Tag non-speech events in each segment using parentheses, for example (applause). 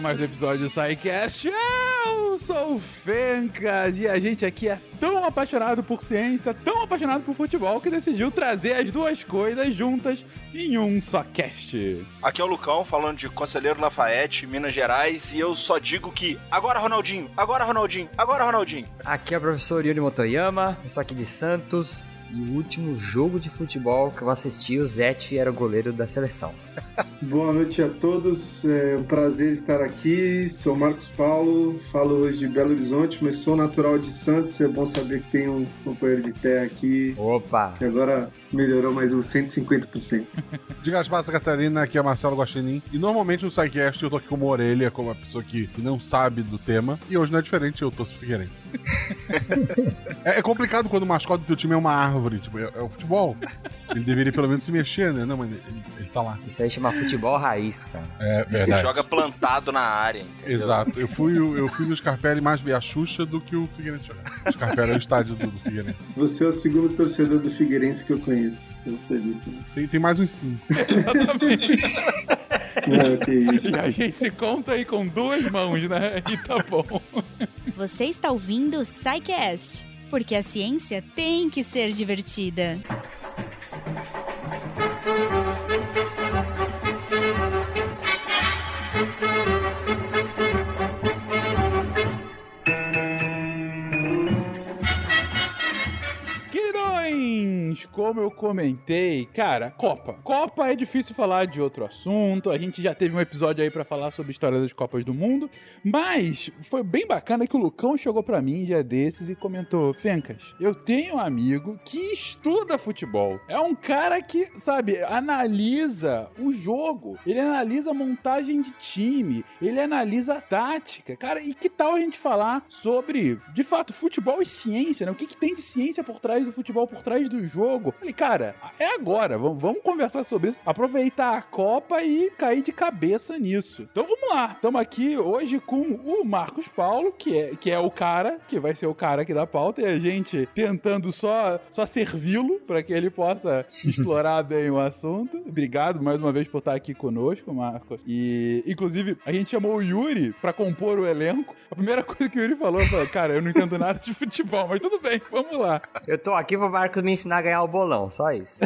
mais um episódio do SciCast. Eu sou o Fencas e a gente aqui é tão apaixonado por ciência, tão apaixonado por futebol, que decidiu trazer as duas coisas juntas em um só cast. Aqui é o Lucão falando de Conselheiro Lafayette, Minas Gerais, e eu só digo que agora Ronaldinho, agora Ronaldinho, agora Ronaldinho. Aqui é o professor Yuri Motoyama, eu sou aqui de Santos, e o último jogo de futebol que eu assisti, o Zete era o goleiro da seleção. (laughs) Boa noite a todos, é um prazer estar aqui. Sou Marcos Paulo, falo hoje de Belo Horizonte, mas sou natural de Santos. É bom saber que tem um companheiro de terra aqui. Opa! Que agora melhorou mais uns 150%. De Gaspar Catarina, aqui é Marcelo Guaxinim. E normalmente no SciCast eu tô aqui como orelha, como uma pessoa que, que não sabe do tema. E hoje não é diferente, eu torço Figueirense. (laughs) é, é, complicado quando o mascote do teu time é uma árvore, tipo, é, é, o futebol. Ele deveria pelo menos se mexer, né? Não, mas ele, ele tá lá. Isso aí chama futebol raiz, cara. É verdade. Ele joga plantado na área. Entendeu? Exato. Eu fui, eu fui no Scarpelli mais ver a Xuxa do que o Figueirense jogar. O Scarpelli é o estádio do, do Figueirense. Você é o segundo torcedor do Figueirense que eu conheço. Eu feliz também. Tem, tem mais uns cinco. (laughs) Exatamente. Não, que isso. E a gente se conta aí com duas mãos, né? E tá bom. Você está ouvindo o SciCast, porque a ciência tem que ser divertida. Queridões, como eu comentei, cara, Copa. Copa é difícil falar de outro assunto. A gente já teve um episódio aí pra falar sobre a história das Copas do Mundo, mas foi bem bacana que o Lucão chegou pra mim dia desses e comentou: Fencas, eu tenho um amigo que estuda futebol. É um cara que, sabe, analisa o jogo, ele analisa montagem de time, ele analisa a tática. Cara, e que tal a gente falar sobre, de fato, futebol e ciência, né? O que, que tem de ciência por trás do futebol, por trás do jogo? Falei, cara, é agora, vamos, vamos conversar sobre isso, aproveitar a Copa e cair de cabeça nisso. Então vamos lá, estamos aqui hoje com o Marcos Paulo, que é, que é o cara, que vai ser o cara aqui da pauta, e a gente tentando só, só servi-lo para que ele possa (laughs) explorar bem o assunto. Obrigado mais uma vez por estar aqui conosco, Marcos. E, inclusive, a gente chamou o Yuri para compor o elenco. A primeira (laughs) coisa que o Yuri falou foi: Cara, eu não entendo nada de futebol, mas tudo bem, vamos lá. Eu tô aqui pro Marcos me ensinar a ganhar o bolão, só isso.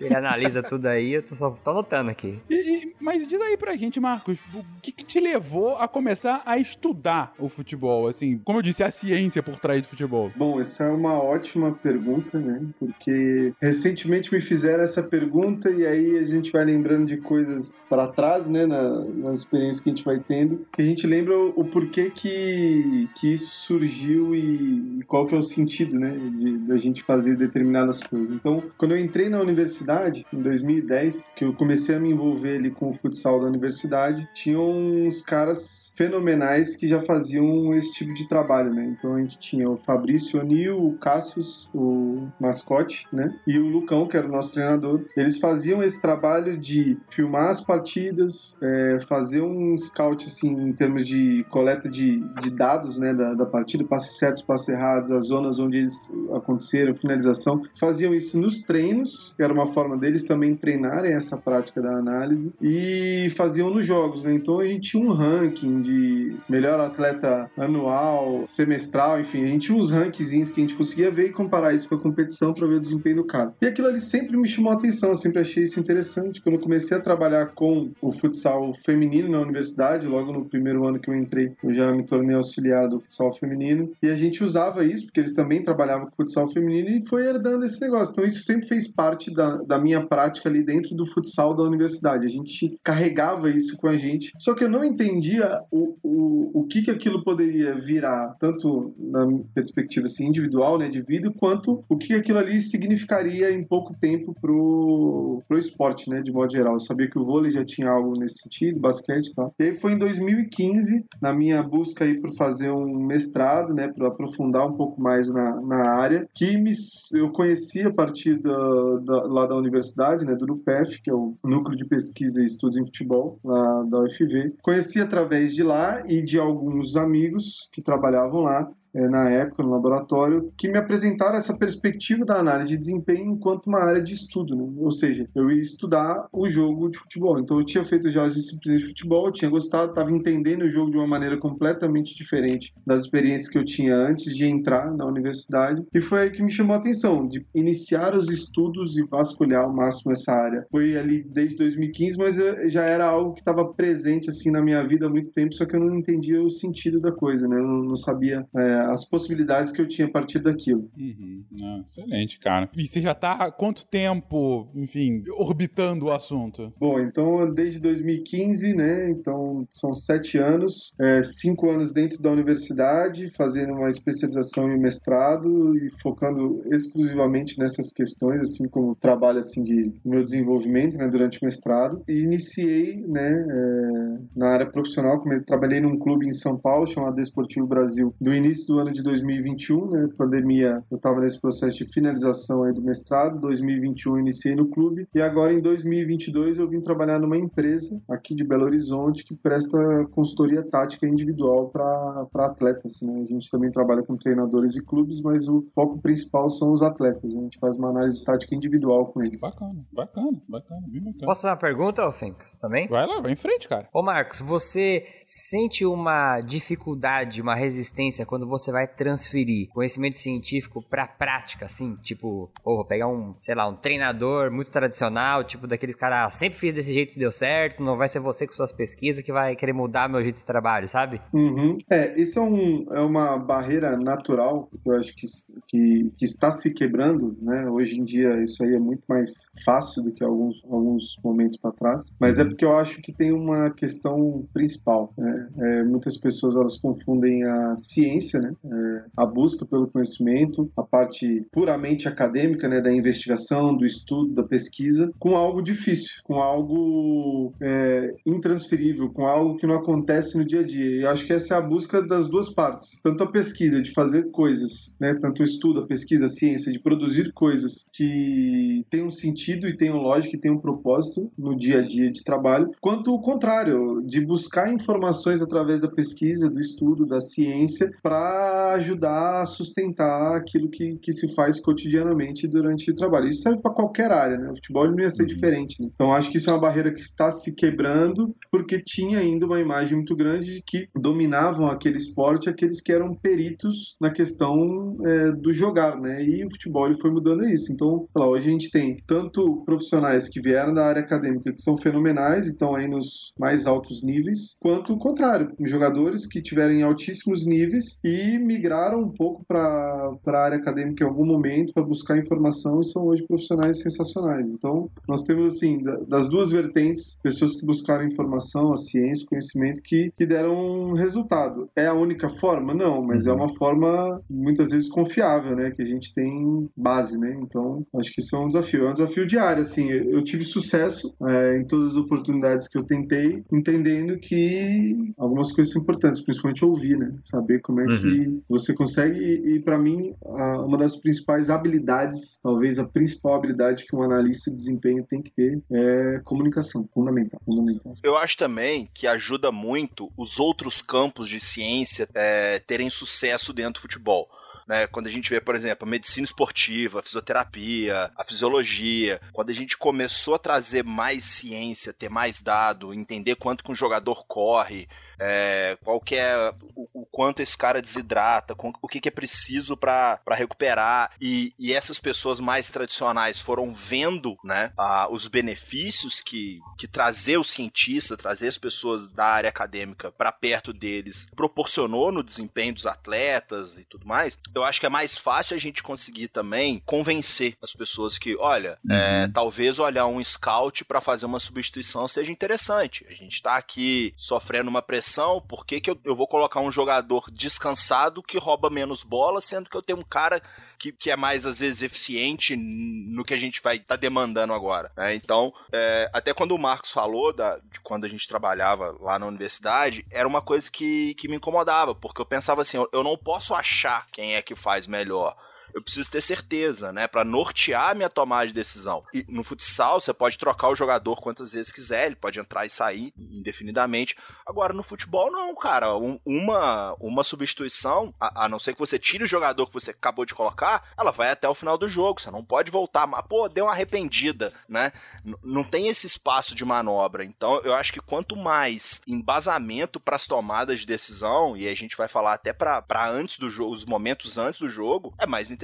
Ele analisa tudo aí, eu tô só tô anotando aqui. E, e- mas diz aí pra gente, Marcos, o que, que te levou a começar a estudar o futebol? Assim, como eu disse, a ciência por trás do futebol. Bom, essa é uma ótima pergunta, né? Porque recentemente me fizeram essa pergunta e aí a gente vai lembrando de coisas para trás, né? Na, nas experiências que a gente vai tendo, que a gente lembra o, o porquê que, que isso surgiu e, e qual que é o sentido, né? De, da gente fazer determinadas coisas. Então, quando eu entrei na universidade, em 2010, que eu comecei a me envolver ali com o futsal da universidade, tinham uns caras fenomenais que já faziam esse tipo de trabalho, né? Então a gente tinha o Fabrício O'Neill, o Cassius, o mascote, né? E o Lucão, que era o nosso treinador. Eles faziam esse trabalho de filmar as partidas, é, fazer um scout, assim, em termos de coleta de, de dados, né? Da, da partida, passes certos, passes errados, as zonas onde eles aconteceram, finalização. Faziam isso nos treinos, que era uma forma deles também treinarem essa prática da análise, e faziam nos jogos, né? Então a gente tinha um ranking de melhor atleta anual, semestral, enfim, a gente tinha uns rankings que a gente conseguia ver e comparar isso com a competição para ver o desempenho do cara. E aquilo ali sempre me chamou a atenção, eu sempre achei isso interessante. Quando eu comecei a trabalhar com o futsal feminino na universidade, logo no primeiro ano que eu entrei, eu já me tornei auxiliar do futsal feminino, e a gente usava isso, porque eles também trabalhavam com futsal feminino, e foi herdando esse negócio. Então isso sempre fez parte da, da minha prática ali dentro do futsal da universidade. A gente carregava isso com a gente, só que eu não entendia o, o, o que que aquilo poderia virar, tanto na perspectiva assim, individual, né, de vida, quanto o que aquilo ali significaria em pouco tempo pro, pro esporte, né, de modo geral. Eu sabia que o vôlei já tinha algo nesse sentido, basquete e tal. E aí foi em 2015, na minha busca aí por fazer um mestrado, né, para aprofundar um pouco mais na, na área, que me, eu conheci a partir da, da- lá da universidade, né, do NUPEF, que é o Núcleo de Pesquisa e Estudos em Futebol, lá da UFV. Conheci através de lá e de alguns amigos que trabalhavam lá na época no laboratório que me apresentaram essa perspectiva da análise de desempenho enquanto uma área de estudo, né? ou seja, eu ia estudar o jogo de futebol. Então eu tinha feito já as disciplinas de futebol, eu tinha gostado, estava entendendo o jogo de uma maneira completamente diferente das experiências que eu tinha antes de entrar na universidade e foi aí que me chamou a atenção de iniciar os estudos e vasculhar ao máximo essa área. Foi ali desde 2015, mas já era algo que estava presente assim na minha vida há muito tempo, só que eu não entendia o sentido da coisa, né? Eu não sabia é, as possibilidades que eu tinha a partir daquilo. Uhum. Ah, excelente, cara. E você já tá há quanto tempo, enfim, orbitando o assunto? Bom, então desde 2015, né? Então são sete anos, é, cinco anos dentro da universidade, fazendo uma especialização e mestrado e focando exclusivamente nessas questões, assim como trabalho assim de meu desenvolvimento, né? Durante o mestrado e iniciei, né? É, na área profissional, como eu trabalhei num clube em São Paulo chamado Desportivo Brasil do início do ano de 2021, né? Pandemia, eu estava nesse processo de finalização aí do mestrado. 2021 iniciei no clube e agora em 2022 eu vim trabalhar numa empresa aqui de Belo Horizonte que presta consultoria tática individual para atletas. Né? A gente também trabalha com treinadores e clubes, mas o foco principal são os atletas. Né? A gente faz uma análise tática individual com eles. Bacana, bacana, bacana, bem bacana. Posso fazer uma pergunta, Fencas, também? Vai lá, vai em frente, cara. Ô Marcos, você sente uma dificuldade, uma resistência quando você vai transferir conhecimento científico para prática, assim, tipo, ou vou pegar um, sei lá, um treinador muito tradicional, tipo daqueles caras, ah, sempre fiz desse jeito e deu certo, não vai ser você com suas pesquisas que vai querer mudar meu jeito de trabalho, sabe? Uhum. É, isso é, um, é uma barreira natural que eu acho que, que, que, está se quebrando, né? Hoje em dia isso aí é muito mais fácil do que alguns, alguns momentos para trás, mas é porque eu acho que tem uma questão principal, né? É, muitas pessoas elas confundem a ciência, né? É, a busca pelo conhecimento, a parte puramente acadêmica, né? Da investigação, do estudo, da pesquisa, com algo difícil, com algo é, intransferível, com algo que não acontece no dia a dia. E eu acho que essa é a busca das duas partes, tanto a pesquisa de fazer coisas, né? Tanto o estudo, a pesquisa, a ciência de produzir coisas que tenham sentido e tenham lógica e tenham propósito no dia a dia de trabalho, quanto o contrário, de buscar informações através da pesquisa, do estudo, da ciência, para ajudar a sustentar aquilo que, que se faz cotidianamente durante o trabalho. Isso serve para qualquer área, né? O futebol não ia ser diferente. Né? Então acho que isso é uma barreira que está se quebrando, porque tinha ainda uma imagem muito grande de que dominavam aquele esporte aqueles que eram peritos na questão é, do jogar, né? E o futebol ele foi mudando isso. Então, lá, hoje a gente tem tanto profissionais que vieram da área acadêmica que são fenomenais e estão aí nos mais altos níveis, quanto o contrário, jogadores que tiverem altíssimos níveis e migraram um pouco para a área acadêmica em algum momento para buscar informação e são hoje profissionais sensacionais. Então, nós temos assim, das duas vertentes, pessoas que buscaram informação, a ciência, conhecimento que, que deram resultado. É a única forma? Não, mas é uma forma muitas vezes confiável, né? Que a gente tem base, né? Então, acho que isso é um desafio. É um desafio diário, assim. Eu tive sucesso é, em todas as oportunidades que eu tentei, entendendo que algumas coisas são importantes, principalmente ouvir, né? Saber como é uhum. que você consegue. E, e para mim, a, uma das principais habilidades, talvez a principal habilidade que um analista de desempenho tem que ter é comunicação. Fundamental, fundamental. Eu acho também que ajuda muito os outros campos de ciência é, terem sucesso dentro do futebol. Né? Quando a gente vê, por exemplo, a medicina esportiva, a fisioterapia, a fisiologia, quando a gente começou a trazer mais ciência, ter mais dado, entender quanto que um jogador corre, é, qual que é o, o, quanto esse cara desidrata, com, o que, que é preciso para recuperar. E, e, essas pessoas mais tradicionais foram vendo né, a, os benefícios que, que trazer o cientista, trazer as pessoas da área acadêmica para perto deles proporcionou no desempenho dos atletas e tudo mais. Eu acho que é mais fácil a gente conseguir também convencer as pessoas que, olha, é, uhum. é, talvez olhar um scout para fazer uma substituição seja interessante. A gente está aqui sofrendo uma pressão por que, que eu, eu vou colocar um jogador descansado que rouba menos bola, sendo que eu tenho um cara que, que, é mais, às vezes, eficiente no que a gente vai estar tá demandando agora. Né? Então, é, até quando o Marcos falou da, de quando a gente trabalhava lá na universidade, era uma coisa que, que me incomodava, porque eu pensava assim, eu, eu não posso achar quem é que faz melhor. Eu preciso ter certeza, né? Para nortear a minha tomada de decisão. E no futsal, você pode trocar o jogador quantas vezes quiser, ele pode entrar e sair indefinidamente. Agora, no futebol, não, cara. Um, uma, uma substituição, a, a, não ser que você tire o jogador que você acabou de colocar, ela vai até o final do jogo. Você não pode voltar. Mas, pô, deu uma arrependida, né? N não tem esse espaço de manobra. Então, eu acho que quanto mais embasamento para as tomadas de decisão, e a gente vai falar até para antes do jogo, os momentos antes do jogo, é mais interessante,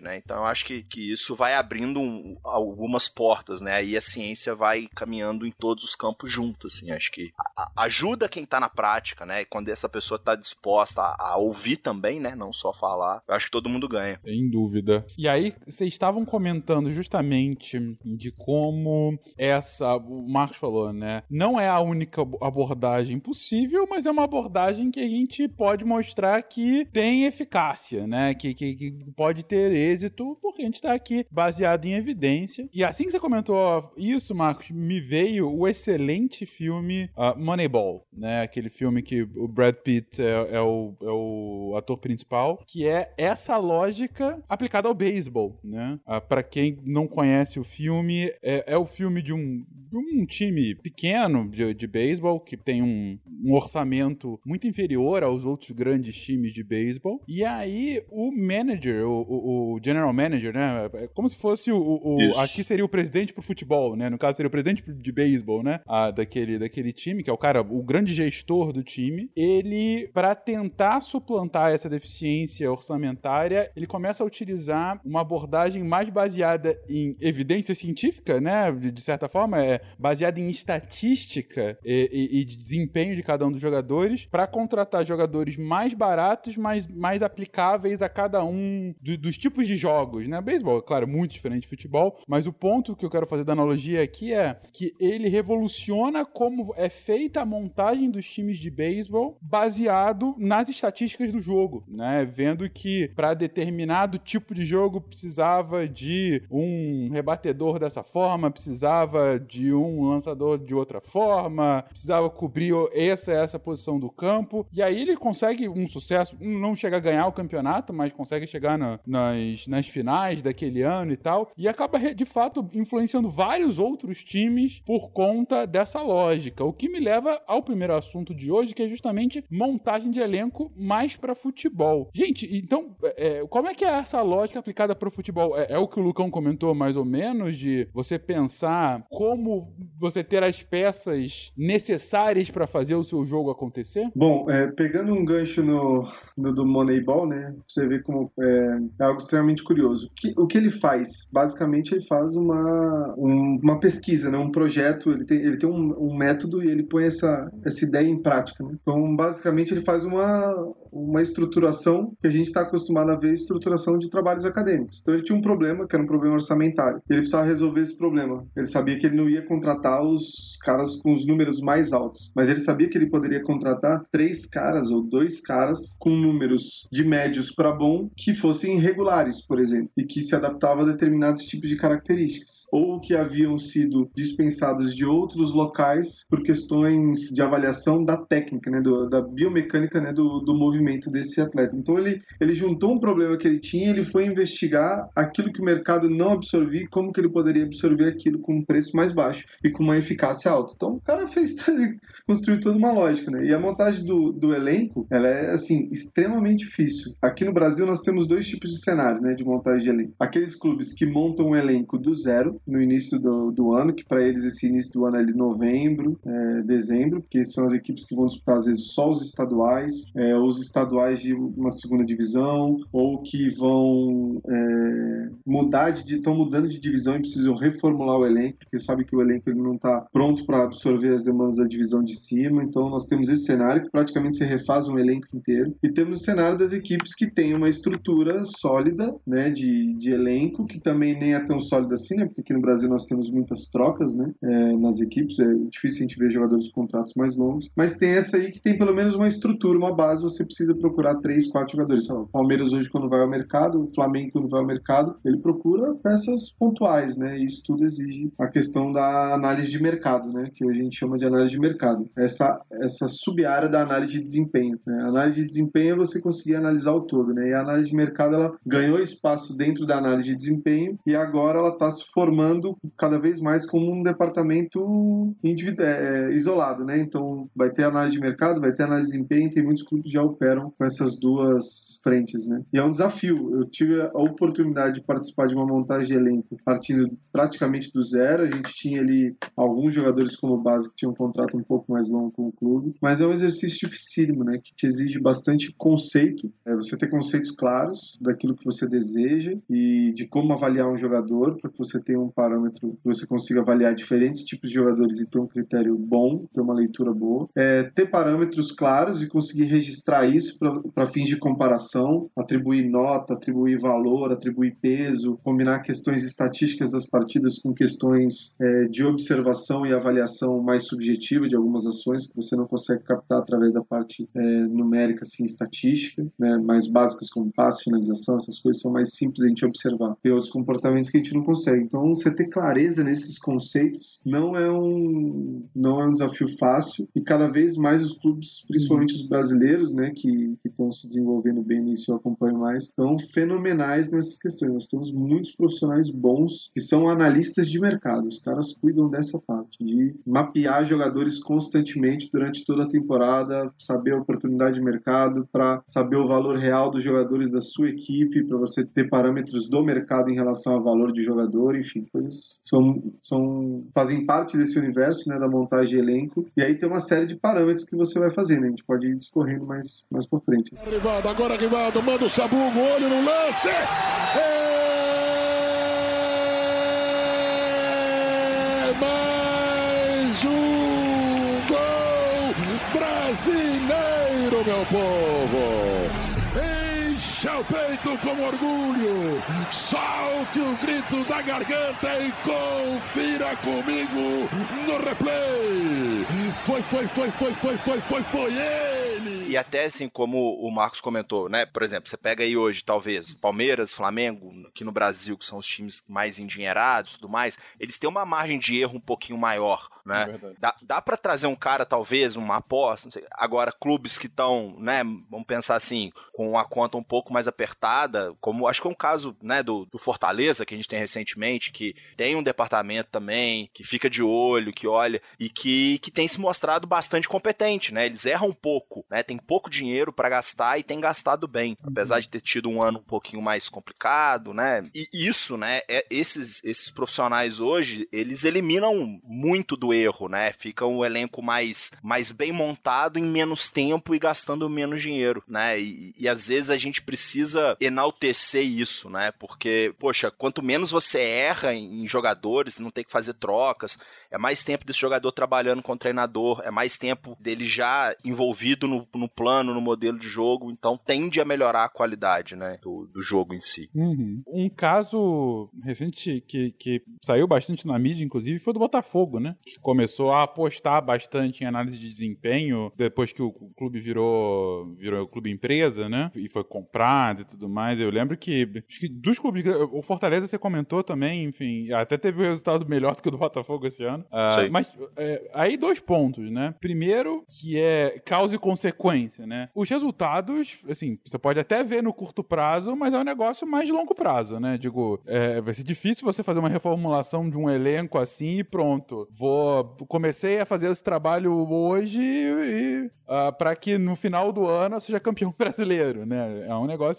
né? Então, eu acho que, que isso vai abrindo um, algumas portas, né? Aí a ciência vai caminhando em todos os campos juntos, assim. Acho que ajuda quem tá na prática, né? E quando essa pessoa tá disposta a, a, ouvir também, né? Não só falar, eu acho que todo mundo ganha. Sem dúvida. E aí, vocês estavam comentando justamente de como essa, o Marcos falou, né? Não é a única abordagem possível, mas é uma abordagem que a gente pode mostrar que tem eficácia, né? Que, que, que pode ter êxito, porque a gente tá aqui baseado em evidência. E assim que você comentou isso, Marcos, me veio o excelente filme uh, Moneyball, né? Aquele filme que o Brad Pitt é, é, o, é o ator principal, que é essa lógica aplicada ao beisebol, né? Uh, para quem não conhece o filme, é, é o filme de um, de um time pequeno de, de beisebol que tem um, um orçamento muito inferior aos outros grandes times de beisebol. E aí o manager, o, o, o, general manager, né? É como se fosse o, o aqui seria o presidente pro futebol, né? No caso seria o presidente de beisebol, né? Ah, daquele, daquele time, que é o cara, o grande gestor do time. Ele, para tentar suplantar essa deficiência orçamentária, ele começa a utilizar uma abordagem mais baseada em evidência científica, né? De, de certa forma, é baseada em estatística e, e, e desempenho de cada um dos jogadores, para contratar jogadores mais baratos, mas mais aplicáveis a cada um do, dos tipos de jogos, né? Beisebol, é claro, muito diferente de futebol, mas o ponto que eu quero fazer da analogia aqui é que ele revoluciona como é feita a montagem dos times de beisebol baseado nas estatísticas do jogo, né? Vendo que para determinado tipo de jogo precisava de um rebatedor dessa forma, precisava de um lançador de outra forma, precisava cobrir essa essa posição do campo, e aí ele consegue um sucesso, não chega a ganhar o campeonato, mas consegue chegar na, nas, nas finais daquele ano e tal, e acaba de fato influenciando vários outros times por conta dessa lógica. O que me leva ao primeiro assunto de hoje, que é justamente montagem de elenco mais para futebol. Gente, então, é, como é que é essa lógica aplicada para o futebol? É, é, o que o Lucão comentou mais ou menos, de você pensar como você ter as peças necessárias para fazer o seu jogo acontecer? Bom, é, pegando um gancho no, no, do Moneyball, né? Você vê como é, algo extremamente curioso. O que, o que ele faz? Basicamente, ele faz uma, um, uma pesquisa, né? um projeto, ele tem, ele tem um, um método e ele põe essa, essa ideia em prática. Né? Então, basicamente, ele faz uma, uma estruturação que a gente está acostumado a ver estruturação de trabalhos acadêmicos. Então, ele tinha um problema, que era um problema orçamentário. Ele precisava resolver esse problema. Ele sabia que ele não ia contratar os caras com os números mais altos, mas ele sabia que ele poderia contratar três caras ou dois caras com números de médios para bom que fossem regulares, por exemplo, e que se adaptavam a determinados tipos de características, ou que haviam sido dispensados de outros locais por questões de avaliação da técnica, né, do, da biomecânica né, do, do movimento desse atleta. Então ele, ele juntou um problema que ele tinha, ele foi investigar aquilo que o mercado não absorvia, como que ele poderia absorver aquilo com um preço mais baixo e com uma eficácia alta. Então o cara fez (laughs) construiu toda uma lógica, né? E a montagem do, do elenco, ela é assim extremamente difícil. Aqui no Brasil nós temos dois tipos de cenário, né, de montagem de elenco. Aqueles clubes que montam um elenco do zero no início do, do ano, que para eles esse início do ano é de novembro, é, dezembro, porque são as equipes que vão disputar às vezes só os estaduais, é, os estaduais de uma segunda divisão, ou que vão é, mudar de estão mudando de divisão e precisam reformular o elenco, porque sabe que o elenco ele não está pronto para absorver as demandas da divisão de cima. Então nós temos esse cenário que praticamente se refaz um elenco inteiro e temos o cenário das equipes que têm uma estrutura sólida, né, de, de elenco que também nem é tão sólida assim, né, porque aqui no Brasil nós temos muitas trocas, né, é, nas equipes é difícil a gente ver jogadores com contratos mais longos, mas tem essa aí que tem pelo menos uma estrutura, uma base. Você precisa precisa procurar três, quatro jogadores. O Palmeiras hoje, quando vai ao mercado, o Flamengo, quando vai ao mercado, ele procura peças pontuais, né? Isso tudo exige a questão da análise de mercado, né? Que hoje a gente chama de análise de mercado. Essa, essa sub-área da análise de desempenho. Né? A análise de desempenho é você conseguir analisar o todo, né? E a análise de mercado, ela ganhou espaço dentro da análise de desempenho e agora ela está se formando cada vez mais como um departamento é, isolado, né? Então, vai ter análise de mercado, vai ter análise de desempenho, tem muitos clubes já operam com essas duas frentes, né? E é um desafio. Eu tive a oportunidade de participar de uma montagem de elenco partindo praticamente do zero. A gente tinha ali alguns jogadores como base que tinham um contrato um pouco mais longo com o clube, mas é um exercício dificílimo, né? Que te exige bastante conceito, é você ter conceitos claros daquilo que você deseja e de como avaliar um jogador para que você tenha um parâmetro que você consiga avaliar diferentes tipos de jogadores e ter um critério bom, ter uma leitura boa. É, ter parâmetros claros e conseguir registrar isso para fins de comparação, atribuir nota, atribuir valor, atribuir peso, combinar questões estatísticas das partidas com questões é, de observação e avaliação mais subjetiva de algumas ações que você não consegue captar através da parte é, numérica, assim, estatística, né, mais básicas como passe, finalização, essas coisas são mais simples a gente observar. Tem outros comportamentos que a gente não consegue. Então, você ter clareza nesses conceitos não é um, não é um desafio fácil e cada vez mais os clubes, principalmente os brasileiros, né, que estão se desenvolvendo bem nisso, eu acompanho mais, estão fenomenais nessas questões. Nós temos muitos profissionais bons que são analistas de mercado. Os caras cuidam dessa parte, de mapear jogadores constantemente durante toda a temporada, saber a oportunidade de mercado, para saber o valor real dos jogadores da sua equipe, para você ter parâmetros do mercado em relação ao valor de jogador, enfim, coisas são, são fazem parte desse universo, né, da montagem de elenco. E aí tem uma série de parâmetros que você vai fazendo. A gente pode ir discorrendo mais, mais por frente. Assim. Rivaldo, agora Rivaldo, manda o Sabugo, olho no lance! É mais um gol brasileiro, meu povo! Encha o peito com orgulho, solte o grito da garganta e confira comigo no replay. Foi, foi, foi, foi, foi, foi, foi, foi ele. E até assim, como o Marcos comentou, né? Por exemplo, você pega aí hoje, talvez, Palmeiras, Flamengo, aqui no Brasil, que são os times mais endinheirados e tudo mais, eles têm uma margem de erro um pouquinho maior, né? É dá dá para trazer um cara, talvez, uma aposta, não sei. Agora, clubes que estão, né? Vamos pensar assim, com a conta um pouco mais apertada, como acho que é um caso, né, do, do Fortaleza, que a gente tem recentemente, que tem um departamento também, que fica de olho, que olha, e que, que tem se mostrado bastante competente, né? Eles erram um pouco, né? Tem pouco dinheiro para gastar e tem gastado bem, uhum. apesar de ter tido um ano um pouquinho mais complicado, né? E isso, né? É, esses, esses profissionais hoje, eles eliminam muito do erro, né? Fica um elenco mais, mais bem montado em menos tempo e gastando menos dinheiro, né? E, e às vezes a gente precisa enaltecer isso, né? Porque, poxa, quanto menos você erra em jogadores, não tem que fazer trocas, é mais tempo desse jogador trabalhando com o treinador, é mais tempo dele já envolvido no, no plano, no modelo de jogo, então tende a melhorar a qualidade, né, do, do jogo em si. Uhum. Um caso recente que, que saiu bastante na mídia, inclusive, foi do Botafogo, né, que começou a apostar bastante em análise de desempenho depois que o clube virou, virou clube empresa, né, e foi comprado e tudo mais. Eu lembro que, acho que dos clubes, o Fortaleza você comentou também, enfim, até teve um resultado melhor do que o do Botafogo esse ano. Uh, mas é, aí dois pontos, né? Primeiro, que é causa e consequência, né? Os resultados, assim, você pode até ver no curto prazo, mas é um negócio mais de longo prazo, né? Digo, é, vai ser difícil você fazer uma reformulação de um elenco assim e pronto. Vou comecei a fazer esse trabalho hoje e uh, ah, para que no final do ano eu seja campeão (laughs) brasileiro, né? É um negócio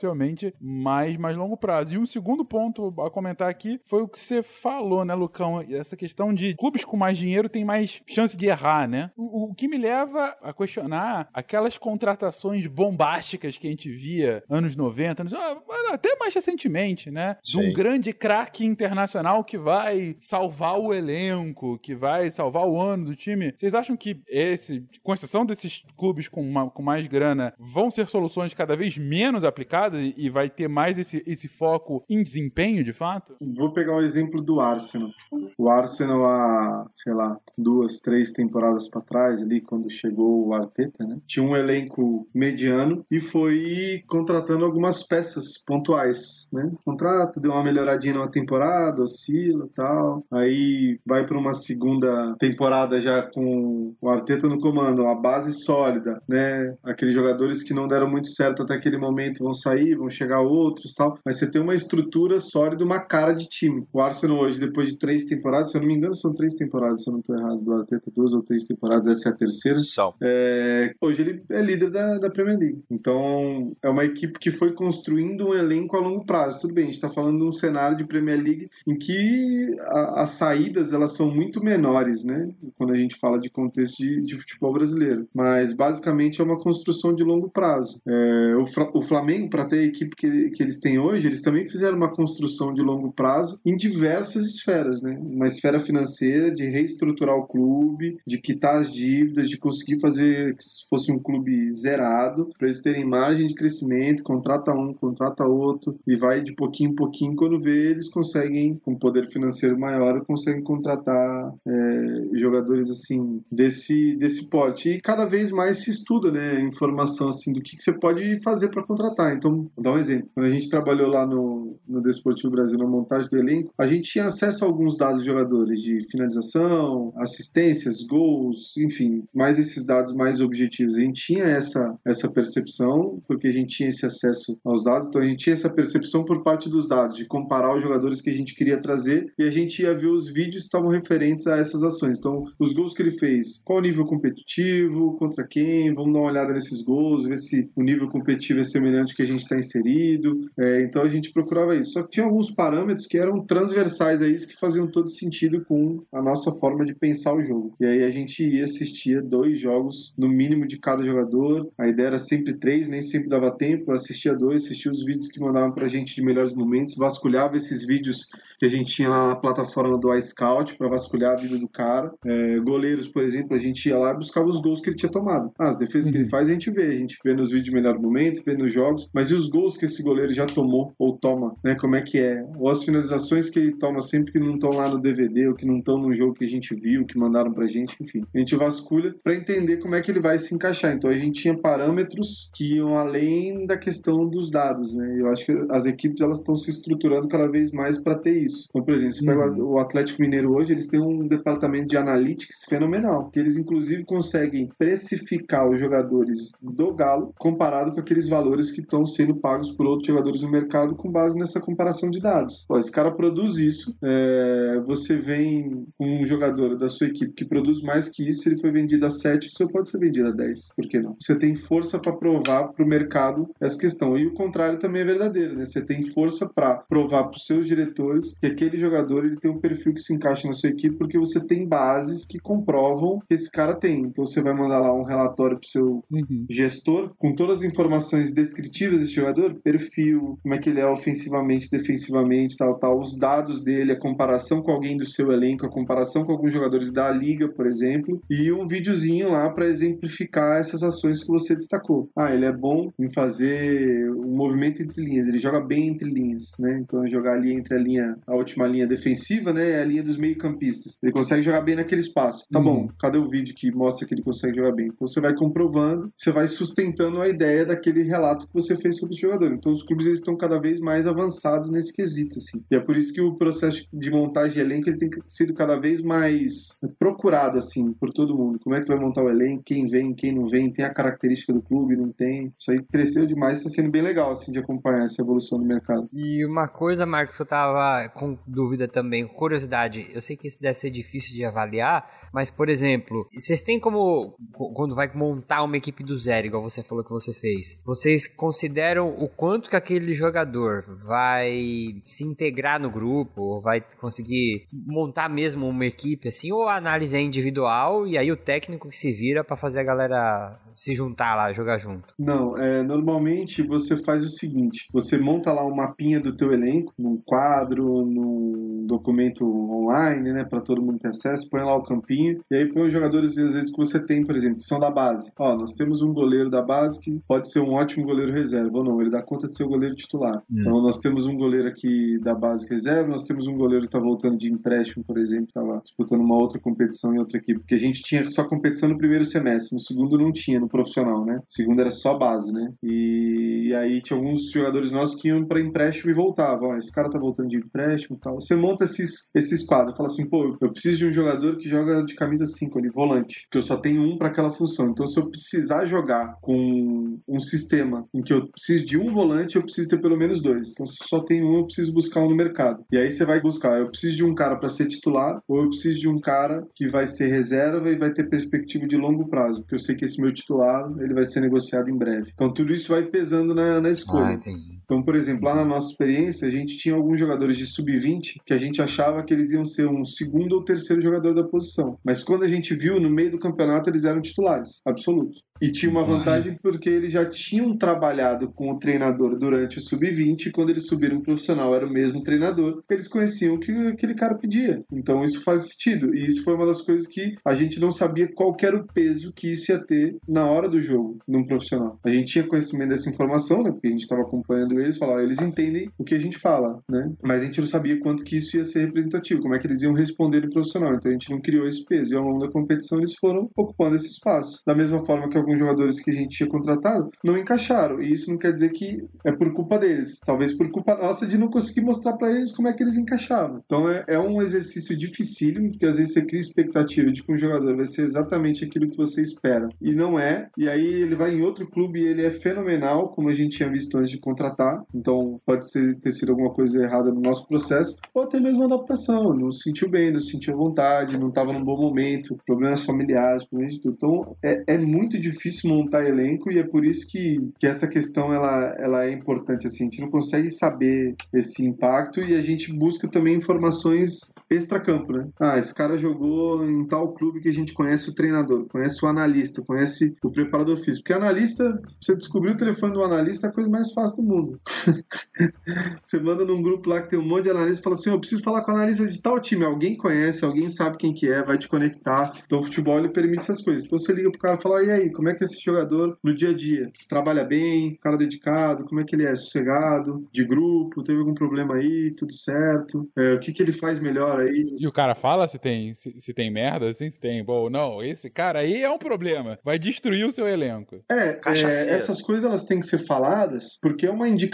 mais mais longo prazo. E um segundo ponto a comentar aqui foi o que você falou, né, Lucão? Essa questão de clubes com mais dinheiro têm mais chance de errar, né? O, o que me leva a questionar aquelas contratações bombásticas que a gente via anos 90, anos, ah, até mais recentemente, né? De um grande craque internacional que vai salvar o elenco, que vai salvar o ano do time. Vocês acham que esse, com exceção desses clubes com, uma, com mais grana, vão ser soluções cada vez menos aplicadas? Temporada e vai ter mais esse, esse foco em desempenho, de fato? Vou pegar o exemplo do Arsenal. O Arsenal há, sei lá, duas, três temporadas para trás, ali quando chegou o Arteta, né? Tinha um elenco mediano e foi contratando algumas peças pontuais, né? Contrata, deu uma melhoradinha numa temporada, oscila, tal. Aí vai para uma segunda temporada já com o Arteta no comando, uma base sólida, né? Aqueles jogadores que não deram muito certo até aquele momento vão sair, vão chegar outros, tal. Mas você tem uma estrutura sólida, uma cara de time. O Arsenal hoje, depois de três temporadas, se eu não me engano, são três temporadas, se eu não estou errado, do Arteta, duas ou três temporadas, essa é a terceira. São. É, hoje ele é líder da, da Premier League. Então, é uma equipe que foi construindo um elenco a longo prazo. Tudo bem, a gente está falando de um cenário de Premier League em que a, as saídas elas são muito menores, né? Quando a gente fala de contexto de, de futebol brasileiro. Mas, basicamente, é uma construção de longo prazo. É, o, o, Flamengo, para ter a equipe que, que eles têm hoje, eles também fizeram uma construção de longo prazo em diversas esferas, né? Uma esfera financeira, de reestruturar o clube, de quitar as dívidas, de conseguir fazer que fosse um clube zerado, para eles terem margem de crescimento, contrata um, contrata outro, e vai de pouquinho em pouquinho, quando vê, eles conseguem, com poder financeiro maior, conseguem contratar é, jogadores assim, desse, desse porte. E cada vez mais se estuda, né? Informação assim do que, que você pode fazer para contratar. Então, vou dar um exemplo. Quando a gente trabalhou lá no, no Desportivo Brasil, na montagem do elenco, a gente tinha acesso a alguns dados de jogadores de finalização, assistências, gols, enfim, mais esses dados mais objetivos. A gente tinha essa, essa percepção, porque a gente tinha esse acesso aos dados, então a gente tinha essa percepção por parte dos dados, de comparar os jogadores que a gente queria trazer, e a gente ia ver os vídeos que estavam referentes a essas ações. Então, os gols que ele fez, qual o nível competitivo, contra quem, vamos dar uma olhada nesses gols, ver se o nível competitivo é semelhante que a gente está inserido. É, então a gente procurava isso. Só que tinha alguns parâmetros que eram transversais a isso que faziam todo sentido com a nossa forma de pensar o jogo. E aí a gente ia assistir dois jogos, no mínimo, de cada jogador. A ideia era sempre três, nem sempre dava tempo. Assistia dois, assistia os vídeos que mandavam pra gente de melhores momentos, vasculhava esses vídeos que a gente tinha lá na plataforma do iScout para vasculhar a vida do cara. É, goleiros, por exemplo, a gente ia lá e buscava os gols que ele tinha tomado. Ah, as defesas uhum. que ele uhum. faz a gente vê, a gente vê nos vídeos de melhor momento, vê nos jogos, mas e os gols que esse goleiro já tomou ou toma, né? Como é que é? Ou as finalizações que ele toma sempre que não estão lá no DVD ou que não estão no jogo que a gente viu, que mandaram pra gente, enfim. A gente vasculha para entender como é que ele vai se encaixar. Então a gente tinha parâmetros que iam além da questão dos dados, né? Eu acho que as equipes elas estão se estruturando cada vez mais para ter isso. Então, por exemplo, você pega uhum. o Atlético Mineiro hoje, eles têm um departamento de analytics fenomenal, que eles inclusive conseguem precificar os jogadores do Galo comparado com aqueles valores que estão sendo pagos por outros jogadores no mercado com base nessa comparação de dados. Pô, esse cara produz isso, é, você vem com um jogador da sua equipe que produz mais que isso, ele foi vendido a 7, o seu pode ser vendido a 10. Por que não? Você tem força para provar para o mercado essa questão. E o contrário também é verdadeiro, né? Você tem força para provar para os seus diretores que aquele jogador ele tem um perfil que se encaixa na sua equipe porque você tem bases que comprovam que esse cara tem. Então você vai mandar lá um relatório para o seu uhum. gestor com todas as informações descritivas desse jogador, perfil, como é que ele é ofensivamente, defensivamente, tal, tal, os dados dele, a comparação com alguém do seu elenco, a comparação com alguns jogadores da liga, por exemplo, e um videozinho lá para exemplificar essas ações que você destacou. Ah, ele é bom em fazer o um movimento entre linhas, ele joga bem entre linhas, né? Então jogar ali entre a linha, a última linha defensiva, né, é a linha dos meio-campistas. Ele consegue jogar bem naquele espaço. Tá uhum. bom, cadê o vídeo que mostra que ele consegue jogar bem? Então você vai comprovando, você vai sustentando a ideia daquele relato que você fez sobre o jogador. Então os clubes eles estão cada vez mais avançados nesse quesito, assim. E é por isso que o processo de montagem de elenco ele tem sido cada vez mais procurado, assim, por todo mundo. Como é que vai montar o elenco? Quem vem, quem não vem? Tem a característica do clube, não tem? Isso aí cresceu demais, está sendo bem legal, assim, de acompanhar essa evolução do mercado. E uma coisa, Marcos, eu tava com dúvida também, curiosidade. Eu sei que isso deve ser difícil de avaliar, mas, por exemplo, vocês têm como, quando vai montar uma equipe do zero, igual você falou que você fez, vocês consideram o quanto que aquele jogador vai se integrar no grupo, vai conseguir montar mesmo uma equipe assim, ou a análise é individual e aí o técnico que se vira para fazer a galera se juntar lá, jogar junto? Não, é, normalmente você faz o seguinte, você monta lá um mapinha do teu elenco, num quadro, num documento online, né, para todo mundo ter acesso, põe lá o campinho. E aí põe os jogadores, às vezes, que você tem, por exemplo, que são da base. Ó, nós temos um goleiro da base que pode ser um ótimo goleiro reserva, ou não, ele dá conta de ser o goleiro titular. Hum. Então nós temos um goleiro aqui da base reserva, nós temos um goleiro que tá voltando de empréstimo, por exemplo, estava disputando uma outra competição em outra equipe, porque a gente tinha só competição no primeiro semestre, no segundo não tinha, no profissional, né? Segundo era só base, né? E, e aí tinha alguns jogadores nossos que iam para empréstimo e voltavam. Esse cara tá voltando de empréstimo e tal. Você monta esses, esses quadros, fala assim, pô, eu preciso de um jogador que joga de camisa 5 ali, volante, que eu só tenho um para aquela função. Então se eu precisar jogar com um sistema em que eu preciso de um volante, eu preciso ter pelo menos dois. Então se só tem um, eu preciso buscar um no mercado. E aí você vai buscar, eu preciso de um cara para ser titular ou eu preciso de um cara que vai ser reserva e vai ter perspectiva de longo prazo, porque eu sei que esse meu titular, ele vai ser negociado em breve. Então tudo isso vai pesando na, na escolha. Ah, entendi. Então, por exemplo, lá na nossa experiência, a gente tinha alguns jogadores de sub-20 que a gente achava que eles iam ser um segundo ou terceiro jogador da posição. Mas quando a gente viu, no meio do campeonato, eles eram titulares, absolutos. E tinha uma vantagem porque eles já tinham trabalhado com o treinador durante o sub-20 e quando eles subiram pro profissional era o mesmo treinador, eles conheciam o que aquele cara pedia. Então isso faz sentido. E isso foi uma das coisas que a gente não sabia qual era o peso que isso ia ter na hora do jogo, num profissional. A gente tinha conhecimento dessa informação, né? Porque a gente estava acompanhando eles, falava, eles entendem o que a gente fala, né? Mas a gente não sabia quanto que isso ia ser representativo, como é que eles iam responder no profissional. Então a gente não criou esse peso. E ao longo da competição eles foram ocupando esse espaço. Da mesma forma que alguns jogadores que a gente tinha contratado não encaixaram. E isso não quer dizer que é por culpa deles. Talvez por culpa nossa de não conseguir mostrar para eles como é que eles encaixavam. Então é, é um exercício dificílimo, porque às vezes você cria expectativa de que um jogador vai ser exatamente aquilo que você espera. E não é. E aí ele vai em outro clube e ele é fenomenal, como a gente tinha visto antes de contratar. Então pode ser, ter sido alguma coisa errada no nosso processo, ou até mesmo adaptação. Não se sentiu bem, não se sentiu vontade, não estava num bom momento, problemas familiares, problemas de tudo. Então é, é muito difícil montar elenco e é por isso que, que essa questão ela, ela é importante. Assim, a gente não consegue saber esse impacto e a gente busca também informações extra-campo, né? Ah, esse cara jogou em tal clube que a gente conhece o treinador, conhece o analista, conhece o preparador físico. Porque analista, você descobrir o telefone do analista é a coisa mais fácil do mundo. (laughs) você manda num grupo lá que tem um monte de analista e fala assim: eu preciso falar com o analista de tal time. Alguém conhece, alguém sabe quem que é, vai te conectar. Então o futebol ele permite essas coisas. Então você liga pro cara e fala: e aí, como é que é esse jogador no dia a dia? Trabalha bem, cara dedicado, como é que ele é? Sossegado, de grupo, teve algum problema aí, tudo certo? É, o que, que ele faz melhor aí? E o cara fala se tem, se, se tem merda, assim, se tem. Bom, não, esse cara aí é um problema. Vai destruir o seu elenco. É, é, essas coisas elas têm que ser faladas, porque é uma indicação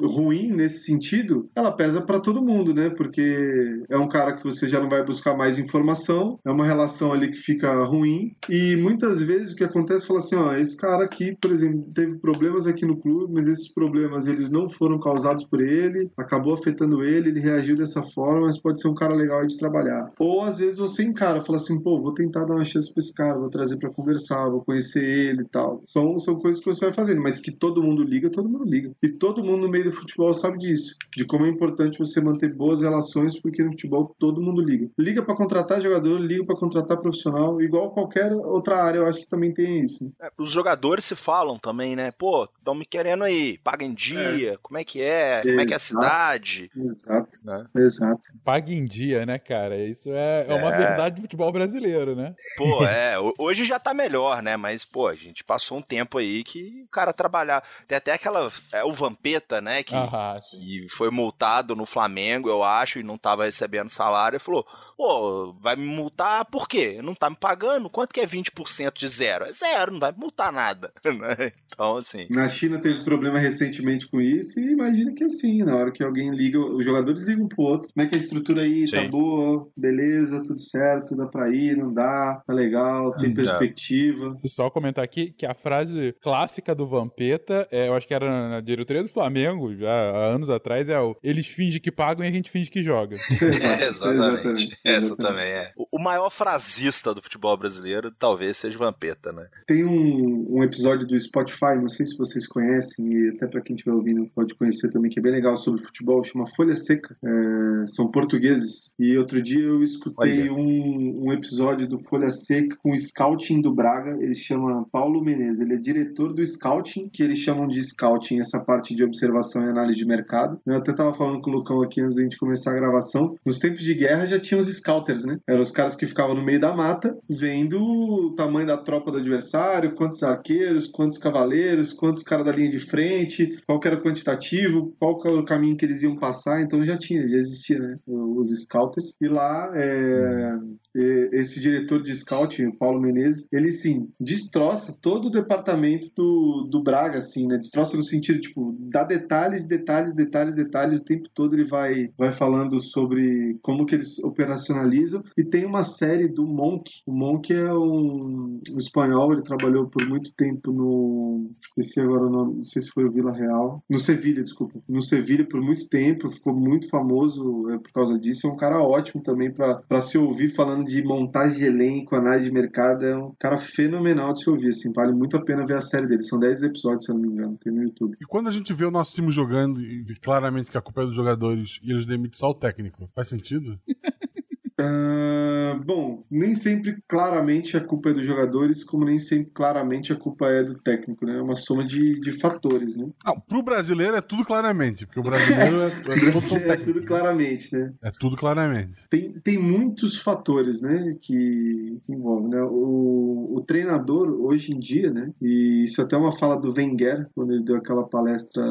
ruim nesse sentido, ela pesa pra todo mundo, né? Porque é um cara que você já não vai buscar mais informação, é uma relação ali que fica ruim, e muitas vezes o que acontece falar assim, ó, esse cara aqui, por exemplo, teve problemas aqui no clube, mas esses problemas eles não foram causados por ele, acabou afetando ele, ele reagiu dessa forma, mas pode ser um cara legal de trabalhar. Ou às vezes você encara, fala assim, pô, vou tentar dar uma chance pra esse cara, vou trazer pra conversar, vou conhecer ele e tal. São, são coisas que você vai fazendo, mas que todo mundo liga, todo mundo liga. E todo mundo no meio do futebol sabe disso, de como é importante você manter boas relações, porque no futebol todo mundo liga. Liga pra contratar jogador, liga pra contratar profissional, igual qualquer outra área, eu acho que também tem isso. É, os jogadores se falam também, né? Pô, estão me querendo aí, paga em dia, como é que é? Como é que é a cidade? Exato, Né? exato. Paga em dia, né, cara? Isso é, é uma É. verdade do futebol brasileiro, né? Pô, é, ho- hoje já tá melhor, né? Mas, pô, a gente passou um tempo aí que o cara trabalhar. Tem até aquela. É o Vampeta, né? Que, Ah, que foi multado no Flamengo, eu acho, e não tava recebendo salário. Falou: pô, vai me multar por quê? Não tá me pagando? Quanto que é 20% de zero? É zero, não vai me multar nada. (laughs) né? Então, assim. Na China teve problema recentemente com isso e imagina que é assim, na hora que alguém liga, os jogadores ligam pro outro. Como é que a estrutura aí? Tá Sim. boa? Beleza, tudo certo, dá pra ir, não dá, tá legal, tem Hum, perspectiva. Só comentar aqui que a frase clássica do Vampeta, é, eu acho que era na diretoria do Flamengo, já há anos atrás, é o eles fingem que pagam e a gente finge que joga. (laughs) É, (laughs) exatamente. Essa também é. O maior frasista do futebol brasileiro talvez seja o Vampeta, né? Tem um, um episódio do Spotify, não sei se vocês conhecem, e até pra quem estiver ouvindo pode conhecer também, que é bem legal sobre futebol, chama Folha Seca. É, são portugueses. E outro dia eu escutei Olha. um, um episódio do Folha Seca com o scouting do Braga. Ele chama Paulo Menezes. Ele é diretor do scouting, que eles chamam de scouting, essa parte de observação e análise de mercado. Eu até tava falando com o Lucão aqui antes da gente começar a gravação. Nos tempos de guerra já tinha os scouters, né? Eram os caras que ficavam no meio da mata, vendo o tamanho da tropa do adversário, quantos arqueiros, quantos cavaleiros, quantos caras da linha de frente, qual era o quantitativo, qual era o caminho que eles iam passar. Então já tinha, já existia, né? Os scouters. E lá, é, esse diretor de scouting, o Paulo Menezes, ele sim destroça todo o departamento do, do Braga, assim, né? Destroça no sentido, tipo, dá detalhes, detalhes, detalhes, detalhes. O tempo todo ele vai, vai falando sobre como que eles operacionalizam. E tem uma série do Monk. O Monk é um, um espanhol, ele trabalhou por muito tempo no. Esqueci agora o nome, não sei se foi o Vila Real. No Sevilha, desculpa. No Sevilha por muito tempo, ficou muito famoso é, por causa disso. É um cara ótimo também para se ouvir falando de montagem de elenco, análise de mercado. É um cara fenomenal de se ouvir, assim. Vale muito a pena ver a série dele. São 10 episódios, se eu não me engano, tem no YouTube. E quando a gente vê o nosso time jogando e vê claramente que a culpa é dos jogadores e eles demitem só o técnico, faz sentido? (laughs) Uh, bom, nem sempre claramente a culpa é dos jogadores, como nem sempre claramente a culpa é do técnico, né? É uma soma de, de fatores, né? Não, pro brasileiro é tudo claramente, porque o brasileiro é, (laughs) é, são é tudo claramente, né? É tudo claramente. Tem, tem muitos fatores, né, que, que envolvem, né? O, o treinador, hoje em dia, né, e isso até é uma fala do Wenger, quando ele deu aquela palestra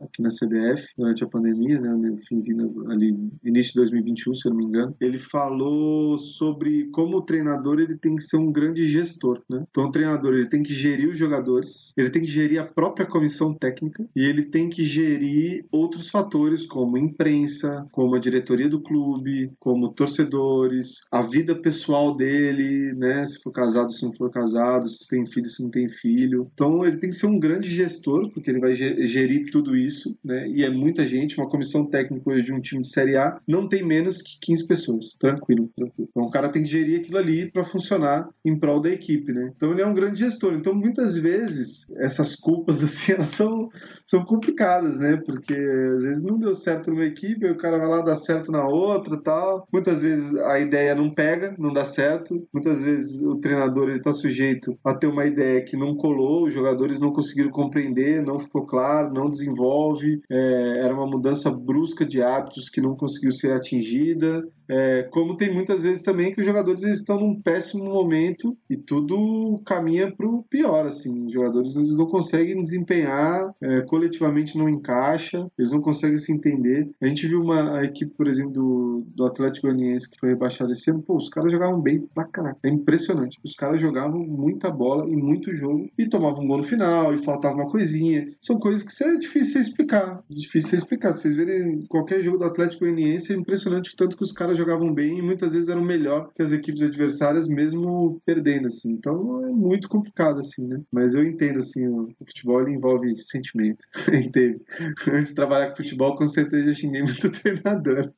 aqui na CBF, durante a pandemia, né, no finzinho ali, início de 2021, se eu não me engano, ele falou falou sobre como o treinador ele tem que ser um grande gestor, né? Então o treinador ele tem que gerir os jogadores, ele tem que gerir a própria comissão técnica e ele tem que gerir outros fatores como imprensa, como a diretoria do clube, como torcedores, a vida pessoal dele, né? Se for casado, se não for casado, se tem filho, se não tem filho. Então ele tem que ser um grande gestor porque ele vai gerir tudo isso, né? E é muita gente, uma comissão técnica hoje de um time de Série A não tem menos que 15 pessoas, tranquilo tranquilo, tranquilo. Então o cara tem que gerir aquilo ali para funcionar em prol da equipe, né? Então ele é um grande gestor. Então muitas vezes essas culpas (laughs) assim elas são, são complicadas, né? Porque às vezes não deu certo numa equipe, aí o cara vai lá dar certo na outra, tal. Muitas vezes a ideia não pega, não dá certo. Muitas vezes o treinador ele tá sujeito a ter uma ideia que não colou, os jogadores não conseguiram compreender, não ficou claro, não desenvolve. É, era uma mudança brusca de hábitos que não conseguiu ser atingida. É, como tem muitas vezes também que os jogadores estão num péssimo momento e tudo caminha para o pior, assim. Os jogadores eles não conseguem desempenhar, é, coletivamente não encaixa, eles não conseguem se entender. A gente viu uma equipe, por exemplo, do, do Atlético Goianiense que foi rebaixada esse ano, pô, os caras jogavam bem pra caraca. É impressionante. Os caras jogavam muita bola e muito jogo e tomavam um gol no final e faltava uma coisinha. São coisas que é difícil explicar. Difícil explicar. Vocês verem qualquer jogo do Atlético Goianiense é impressionante o tanto que os caras jogavam bem e muitas vezes eram melhor que as equipes adversárias, mesmo perdendo, assim. Então é muito complicado, assim, né? Mas eu entendo, assim, o, futebol envolve sentimento. (laughs) Entende? Antes de trabalhar com futebol, com certeza eu xinguei muito treinador.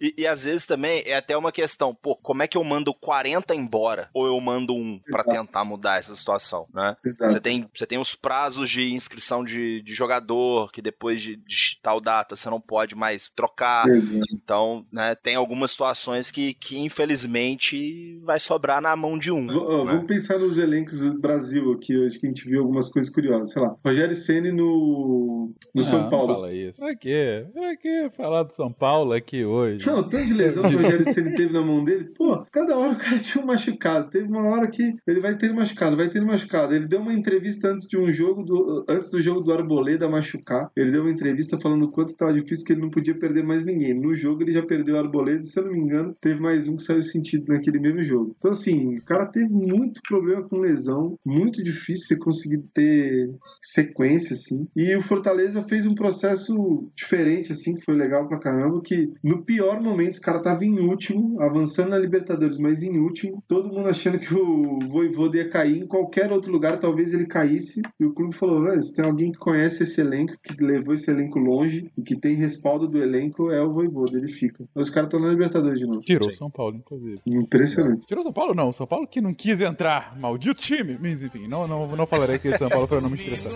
e, e, às vezes também é até uma questão, pô, como é que eu mando 40 embora? Ou eu mando um para tentar mudar essa situação, né? Exato. Você tem, você tem os prazos de inscrição de, de jogador, que depois de, de tal data você não pode mais trocar. Exato. Então, né, tem algumas situações que, que infelizmente vai sobrar na mão de um. V né? Vamos pensar nos elencos do Brasil aqui, acho que a gente viu algumas coisas curiosas. Sei lá, Rogério Ceni no, no ah, São Paulo. Não fala isso. Pra quê? Pra quê falar do São Paulo aqui hoje? Não, tanto de lesão que o Rogério Ceni teve na mão dele. Pô, cada hora o cara tinha um machucado. Teve uma hora que ele vai ter machucado, vai ter machucado. Ele deu uma entrevista antes de um jogo, do, antes do jogo do Arboleda machucar. Ele deu uma entrevista falando o quanto estava difícil que ele não podia perder mais ninguém. No jogo ele já perdeu o Arboleda se eu não me engano, teve mais um que saiu sentido naquele mesmo jogo. Então, assim, o cara teve muito problema com lesão, muito difícil você conseguir ter sequência, assim. E o Fortaleza fez um processo diferente, assim, que foi legal pra caramba, que no pior momento, os cara tava em último, avançando na Libertadores, mas em último, todo mundo achando que o Voivoda ia cair em qualquer outro lugar, talvez ele caísse, e o clube falou, se tem alguém que conhece esse elenco, que levou esse elenco longe, e que tem respaldo do elenco, é o Voivoda, ele fica. Os caras estão na Libertadores de novo. Tirou Sim. São Paulo, inclusive. Impressionante. Tirou São Paulo? Não. São Paulo que não quis entrar. Maldito time. Mas enfim, não, não, não falarei que é São Paulo para não me estressar.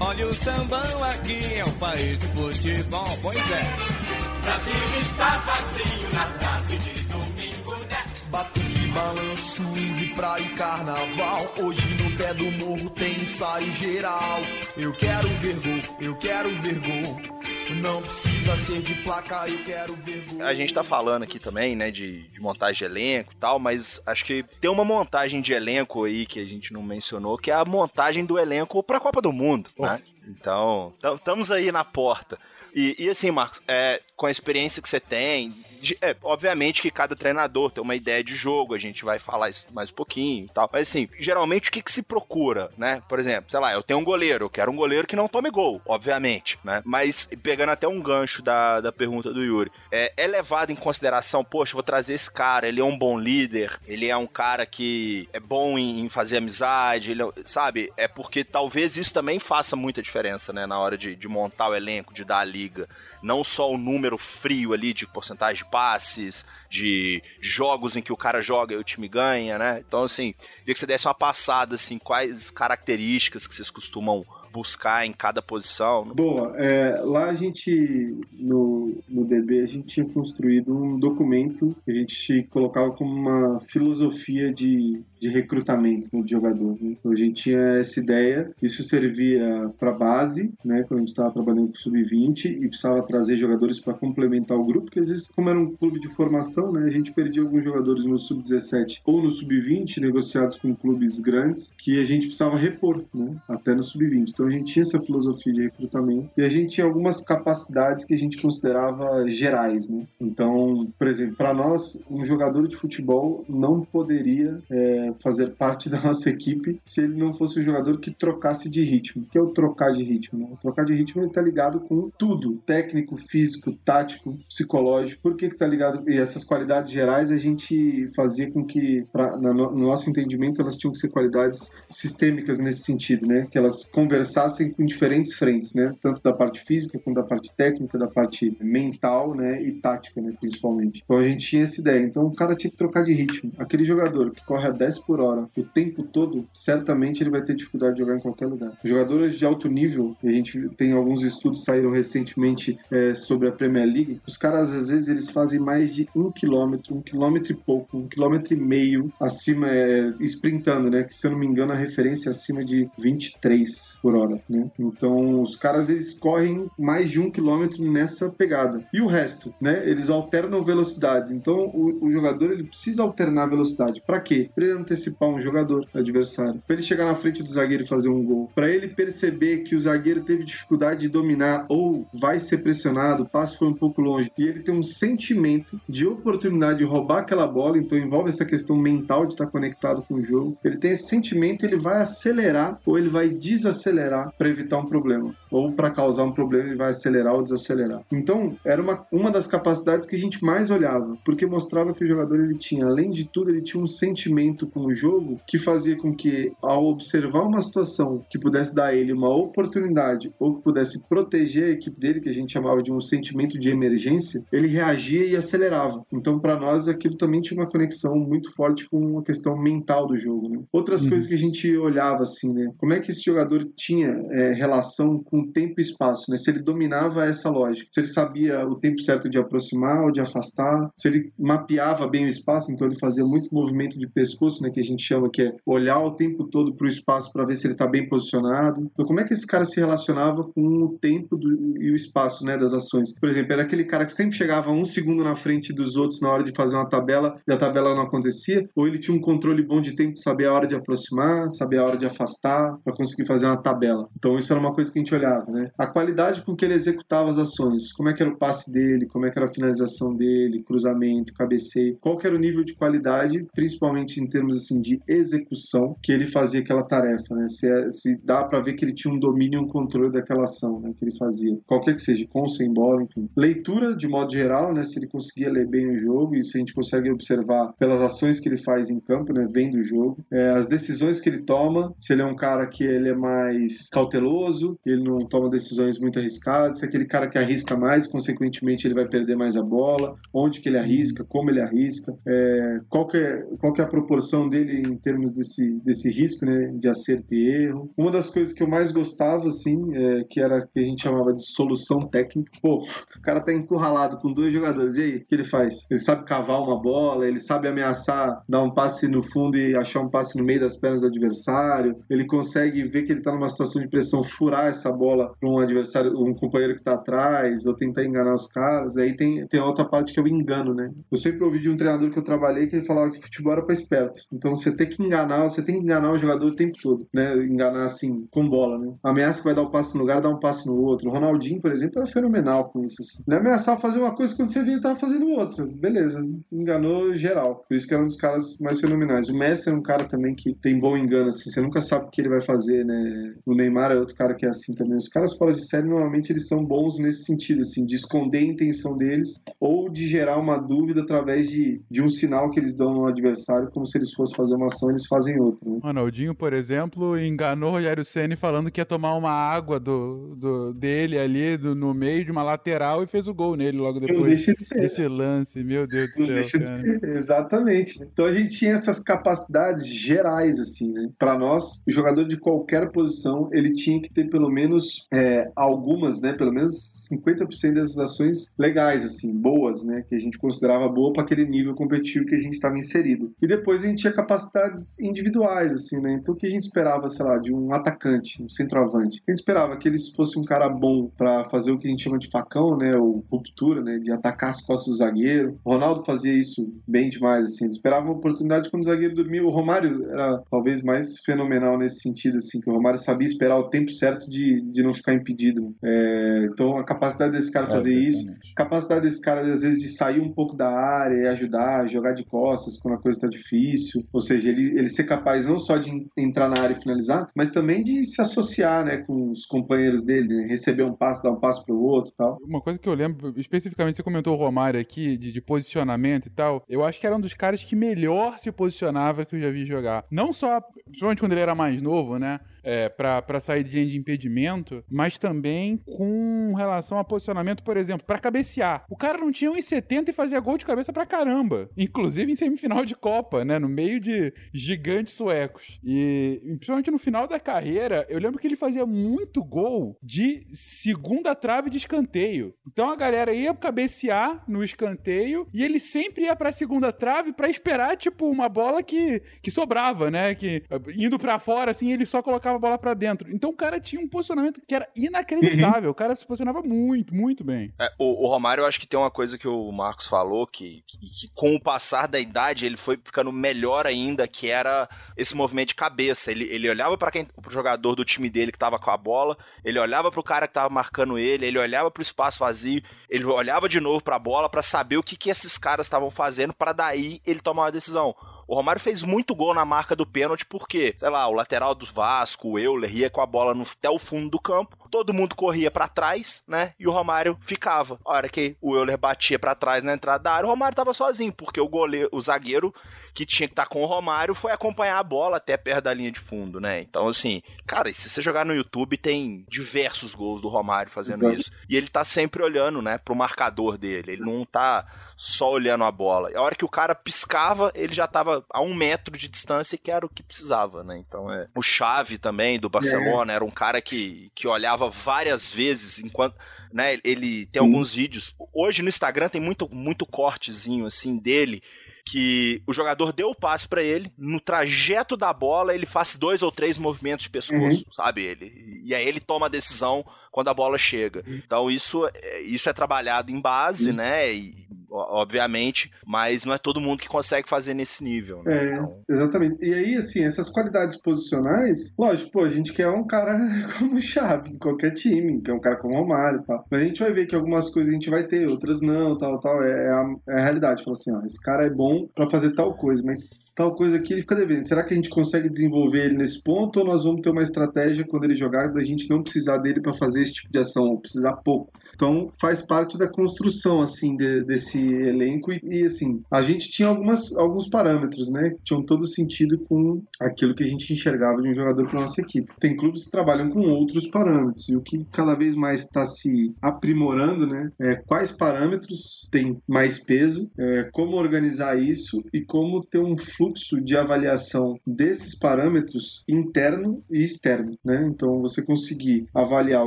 Olha o sambão aqui, é um país de futebol, pois é. Brasil está vazio na tarde de domingo, né? Batuque, balanço, de praia e carnaval. Hoje no pé do morro tem ensaio geral. Eu quero ver gol, eu quero ver gol. Não precisa ser de placa, eu quero ver gol. A gente tá falando aqui também, né, de, de montagem de elenco e tal, mas acho que tem uma montagem de elenco aí que a gente não mencionou, que é a montagem do elenco pra Copa do Mundo, né? Então, estamos aí na porta. E, e assim, Marcos, é, com a experiência que você tem, é, obviamente que cada treinador tem uma ideia de jogo, a gente vai falar isso mais um pouquinho e tal. Mas assim, geralmente o que, que se procura, né? Por exemplo, sei lá, eu tenho um goleiro, eu quero um goleiro que não tome gol, obviamente, né? Mas pegando até um gancho da, da pergunta do Yuri, é, é levado em consideração, poxa, vou trazer esse cara, ele é um bom líder, ele é um cara que é bom em, em fazer amizade, ele, é- sabe? É porque talvez isso também faça muita diferença, né? Na hora de, de montar o elenco, de dar a liga. Não só o número frio ali de porcentagem de passes, de jogos em que o cara joga e o time ganha, né? Então, assim, queria que você desse uma passada, assim, quais características que vocês costumam buscar em cada posição. Boa, é, lá a gente, no, no DB, a gente tinha construído um documento que a gente colocava como uma filosofia de, de recrutamento de jogador. Né? Então a gente tinha essa ideia, isso servia para base, né, quando a gente estava trabalhando com o sub-20 e precisava trazer jogadores para complementar o grupo, porque às vezes, como era um clube de formação, né, a gente perdia alguns jogadores no sub-17 ou no sub-20, negociados com clubes grandes, que a gente precisava repor, né, até no sub-20. Então a gente tinha essa filosofia de recrutamento e a gente tinha algumas capacidades que a gente considerava gerais, né? Então, por exemplo, para nós, um jogador de futebol não poderia é, fazer parte (laughs) da nossa equipe se ele não fosse um jogador que trocasse de ritmo. O que é o trocar de ritmo? O trocar de ritmo está ligado com tudo: técnico, físico, tático, psicológico. Por que está ligado? E essas qualidades gerais a gente fazia com que, pra, na, no nosso entendimento, elas tinham que ser qualidades sistêmicas nesse sentido, né? Que elas conversassem com diferentes frentes, né? Tanto da parte física, quanto da parte técnica, da parte mental, né? E tática, né? Principalmente. Então a gente tinha essa ideia. Então o cara tinha que trocar de ritmo. Aquele jogador que corre a 10 por hora o tempo todo, certamente ele vai ter dificuldade de jogar em qualquer lugar. Jogadores de alto nível, a gente tem alguns estudos saíram recentemente é, sobre a Premier League, os caras às vezes eles fazem mais de um quilômetro, um quilômetro e pouco, um quilômetro e meio acima, é, sprintando, né? Que se eu não me engano a referência é acima de 23 por hora, né? Então os caras eles correm mais de um quilômetro nessa pegada. E o resto, né? Eles alternam velocidades. Então o, o jogador ele precisa alternar velocidade. Para quê? Para ele antecipar um jogador adversário, para ele chegar na frente do zagueiro e fazer um gol, para ele perceber que o zagueiro teve dificuldade de dominar ou vai ser pressionado, o passe foi um pouco longe e ele tem um sentimento de oportunidade de roubar aquela bola. Então envolve essa questão mental de estar conectado com o jogo. Ele tem esse sentimento, ele vai acelerar ou ele vai desacelerar para evitar um problema ou para causar um problema ele vai acelerar ou desacelerar. Então, era uma, uma das capacidades que a gente mais olhava, porque mostrava que o jogador ele tinha, além de tudo, ele tinha um sentimento com o jogo que fazia com que, ao observar uma situação que pudesse dar a ele uma oportunidade ou que pudesse proteger a equipe dele, que a gente chamava de um sentimento de emergência, ele reagia e acelerava. Então, para nós, aquilo também tinha uma conexão muito forte com a questão mental do jogo. Né? Outras coisas que a gente olhava assim, né? Como é que esse jogador tinha é, relação com tempo e espaço, né? Se ele dominava essa lógica, se ele sabia o tempo certo de aproximar ou de afastar, se ele mapeava bem o espaço, então ele fazia muito movimento de pescoço, né? Que a gente chama que é olhar o tempo todo para o espaço para ver se ele está bem posicionado. Então, como é que esse cara se relacionava com o tempo do, e o espaço, né? Das ações. Por exemplo, era aquele cara que sempre chegava um segundo na frente dos outros na hora de fazer uma tabela e a tabela não acontecia, ou ele tinha um controle bom de tempo saber a hora de aproximar, saber a hora de afastar, para conseguir fazer uma tabela. Então isso era uma coisa que a gente olhava, né? A qualidade com que ele executava as ações, como é que era o passe dele, como é que era a finalização dele, cruzamento, cabeceio, qual que era o nível de qualidade, principalmente em termos assim de execução que ele fazia aquela tarefa, né? Se, é- se dá para ver que ele tinha um domínio e um controle daquela ação, né? Que ele fazia, qualquer que seja, com ou sem bola, enfim. Leitura de modo geral, né? Se ele conseguia ler bem o jogo, isso a gente consegue observar pelas ações que ele faz em campo, né? Vendo o jogo, É, as decisões que ele toma, se ele é um cara que ele é mais cauteloso, ele não toma decisões muito arriscadas, se é aquele cara que arrisca mais, consequentemente ele vai perder mais a bola, onde que ele arrisca, como ele arrisca, é, qual, que é, qual que é a proporção visão dele em termos desse, desse risco, né, de acerto e erro. Uma das coisas que eu mais gostava, assim, é, que era que a gente chamava de solução técnica. Pô, o cara tá encurralado com dois jogadores, e aí, o que ele faz? Ele sabe cavar uma bola, ele sabe ameaçar, dar um passe no fundo e achar um passe no meio das pernas do adversário, ele consegue ver que ele tá numa situação de pressão, furar essa bola para um adversário, um companheiro que tá atrás, ou tentar enganar os caras. Aí tem, tem outra parte que é o engano, né? Eu sempre ouvi de um treinador que eu trabalhei que ele falava que futebol era pra esperto. Então você tem que enganar, você tem que enganar o jogador o tempo todo, né? Enganar assim, com bola, né? Ameaça que vai dar um passe no lugar, dá um passe no outro. O Ronaldinho, por exemplo, era fenomenal com isso. Assim. Ele ameaçava fazer uma coisa quando você via ele tava fazendo outra. Beleza, enganou geral. Por isso que era um dos caras mais fenomenais. O Messi é um cara também que tem bom engano, assim. Você nunca sabe o que ele vai fazer, né? O Neymar é outro cara que é assim também. Os caras fora de série, normalmente, eles são bons nesse sentido, assim, de esconder a intenção deles ou de gerar uma dúvida através de, de um sinal que eles dão no adversário, como se eles fossem fazer uma ação, eles fazem outra. Né? Ronaldinho, por exemplo, enganou o Rogério Ceni falando que ia tomar uma água do, do dele ali do, no meio de uma lateral e fez o gol nele logo depois. Não deixa de ser. Esse lance, meu Deus do Não céu. deixa de ser. Exatamente. Então a gente tinha essas capacidades gerais, assim, né? Para nós, o jogador de qualquer posição, ele tinha que ter pelo menos é, algumas, né? Pelo menos 50% dessas ações legais, assim, boas, né? Que a gente considerava boa para aquele nível competitivo que a gente estava inserido. E depois a gente tinha capacidades individuais, assim, né? Então o que a gente esperava, sei lá, de um atacante, um centroavante? A gente esperava que ele fosse um cara bom para fazer o que a gente chama de facão, né? Ou ruptura, né? De atacar as costas do zagueiro. O Ronaldo fazia isso bem demais, assim. Ele esperava uma oportunidade quando o zagueiro dormia. O Romário era talvez mais fenomenal nesse sentido, assim, que o Romário sabia esperar o tempo certo de, de não ficar impedido. É, então a capacidade desse cara fazer isso, capacidade desse cara às vezes de sair um pouco da área e ajudar, jogar de costas quando a coisa tá difícil. Ou seja, ele, ele ser capaz não só de entrar na área e finalizar, mas também de se associar, né, com os companheiros dele, né? receber um passo, dar um passo pro outro, tal. Uma coisa que eu lembro, especificamente você comentou o Romário aqui, de, de posicionamento e tal, eu acho que era um dos caras que melhor se posicionava que eu já vi jogar. Não só, principalmente quando ele era mais novo, né? É, para sair de de impedimento, mas também com relação a posicionamento, por exemplo, para cabecear. O cara não tinha 1,70 e fazia gol de cabeça pra caramba. Inclusive em semifinal de Copa, né? No meio de gigantes suecos. E principalmente no final da carreira, eu lembro que ele fazia muito gol de segunda trave de escanteio. Então a galera ia cabecear no escanteio e ele sempre ia pra segunda trave para esperar, tipo, uma bola que, que sobrava, né? Que indo para fora, assim, ele só colocava a bola para dentro. Então o cara tinha um posicionamento que era inacreditável. Uhum. O cara se posicionava muito, muito bem. É, o, o, Romário, eu acho que tem uma coisa que o Marcos falou, que, que, que, com o passar da idade ele foi ficando melhor ainda, que era esse movimento de cabeça. Ele, ele olhava para quem pro jogador do time dele que tava com a bola, ele olhava pro cara que tava marcando ele, ele olhava pro espaço vazio, ele olhava de novo pra bola para saber o que, que esses caras estavam fazendo para daí ele tomar uma decisão. O Romário fez muito gol na marca do pênalti porque, sei lá, o lateral do Vasco, o Euler, ia com a bola no, até o fundo do campo, todo mundo corria para trás, né? E o Romário ficava. A hora que o Euler batia para trás na entrada da área, o Romário tava sozinho, porque o goleiro, o zagueiro que tinha que estar tá com o Romário foi acompanhar a bola até perto da linha de fundo, né? Então, assim, cara, se você jogar no YouTube, tem diversos gols do Romário fazendo Exato. isso. E ele tá sempre olhando, né, pro marcador dele. Ele não tá só olhando a bola. A hora que o cara piscava, ele já estava a um metro de distância, que era o que precisava, né? Então é. O Chave também, do Barcelona, é. era um cara que, que olhava várias vezes enquanto. Né, ele tem Sim. alguns vídeos. Hoje no Instagram tem muito, muito cortezinho assim dele que o jogador deu o passe para ele, no trajeto da bola ele faz dois ou três movimentos de pescoço, uhum. sabe ele? E aí ele toma a decisão quando a bola chega. Uhum. Então isso, é, isso é trabalhado em base, né? E, obviamente, mas não é todo mundo que consegue fazer nesse nível. Né? É, então... exatamente. E aí, assim, essas qualidades posicionais, lógico, pô, a gente quer um cara (laughs) como chave em qualquer time, que é um cara como Romário e tal. Mas a gente vai ver que algumas coisas a gente vai ter, outras não, tal, tal. É, é, a, é a, realidade. Fala assim, ó, esse cara é bom para fazer tal coisa, mas tal coisa aqui ele fica devendo. Será que a gente consegue desenvolver ele nesse ponto ou nós vamos ter uma estratégia quando ele jogar da gente não precisar dele para fazer esse tipo de ação, ou precisar pouco? Então faz parte da construção assim de, desse elenco e, e, assim, a gente tinha algumas, alguns parâmetros, né, que tinham todo sentido com aquilo que a gente enxergava de um jogador para nossa equipe. Tem clubes que trabalham com outros parâmetros e o que cada vez mais está se aprimorando, né, é quais parâmetros têm mais peso, é, como organizar isso e como ter um fluxo de avaliação desses parâmetros interno e externo, né? Então você conseguir avaliar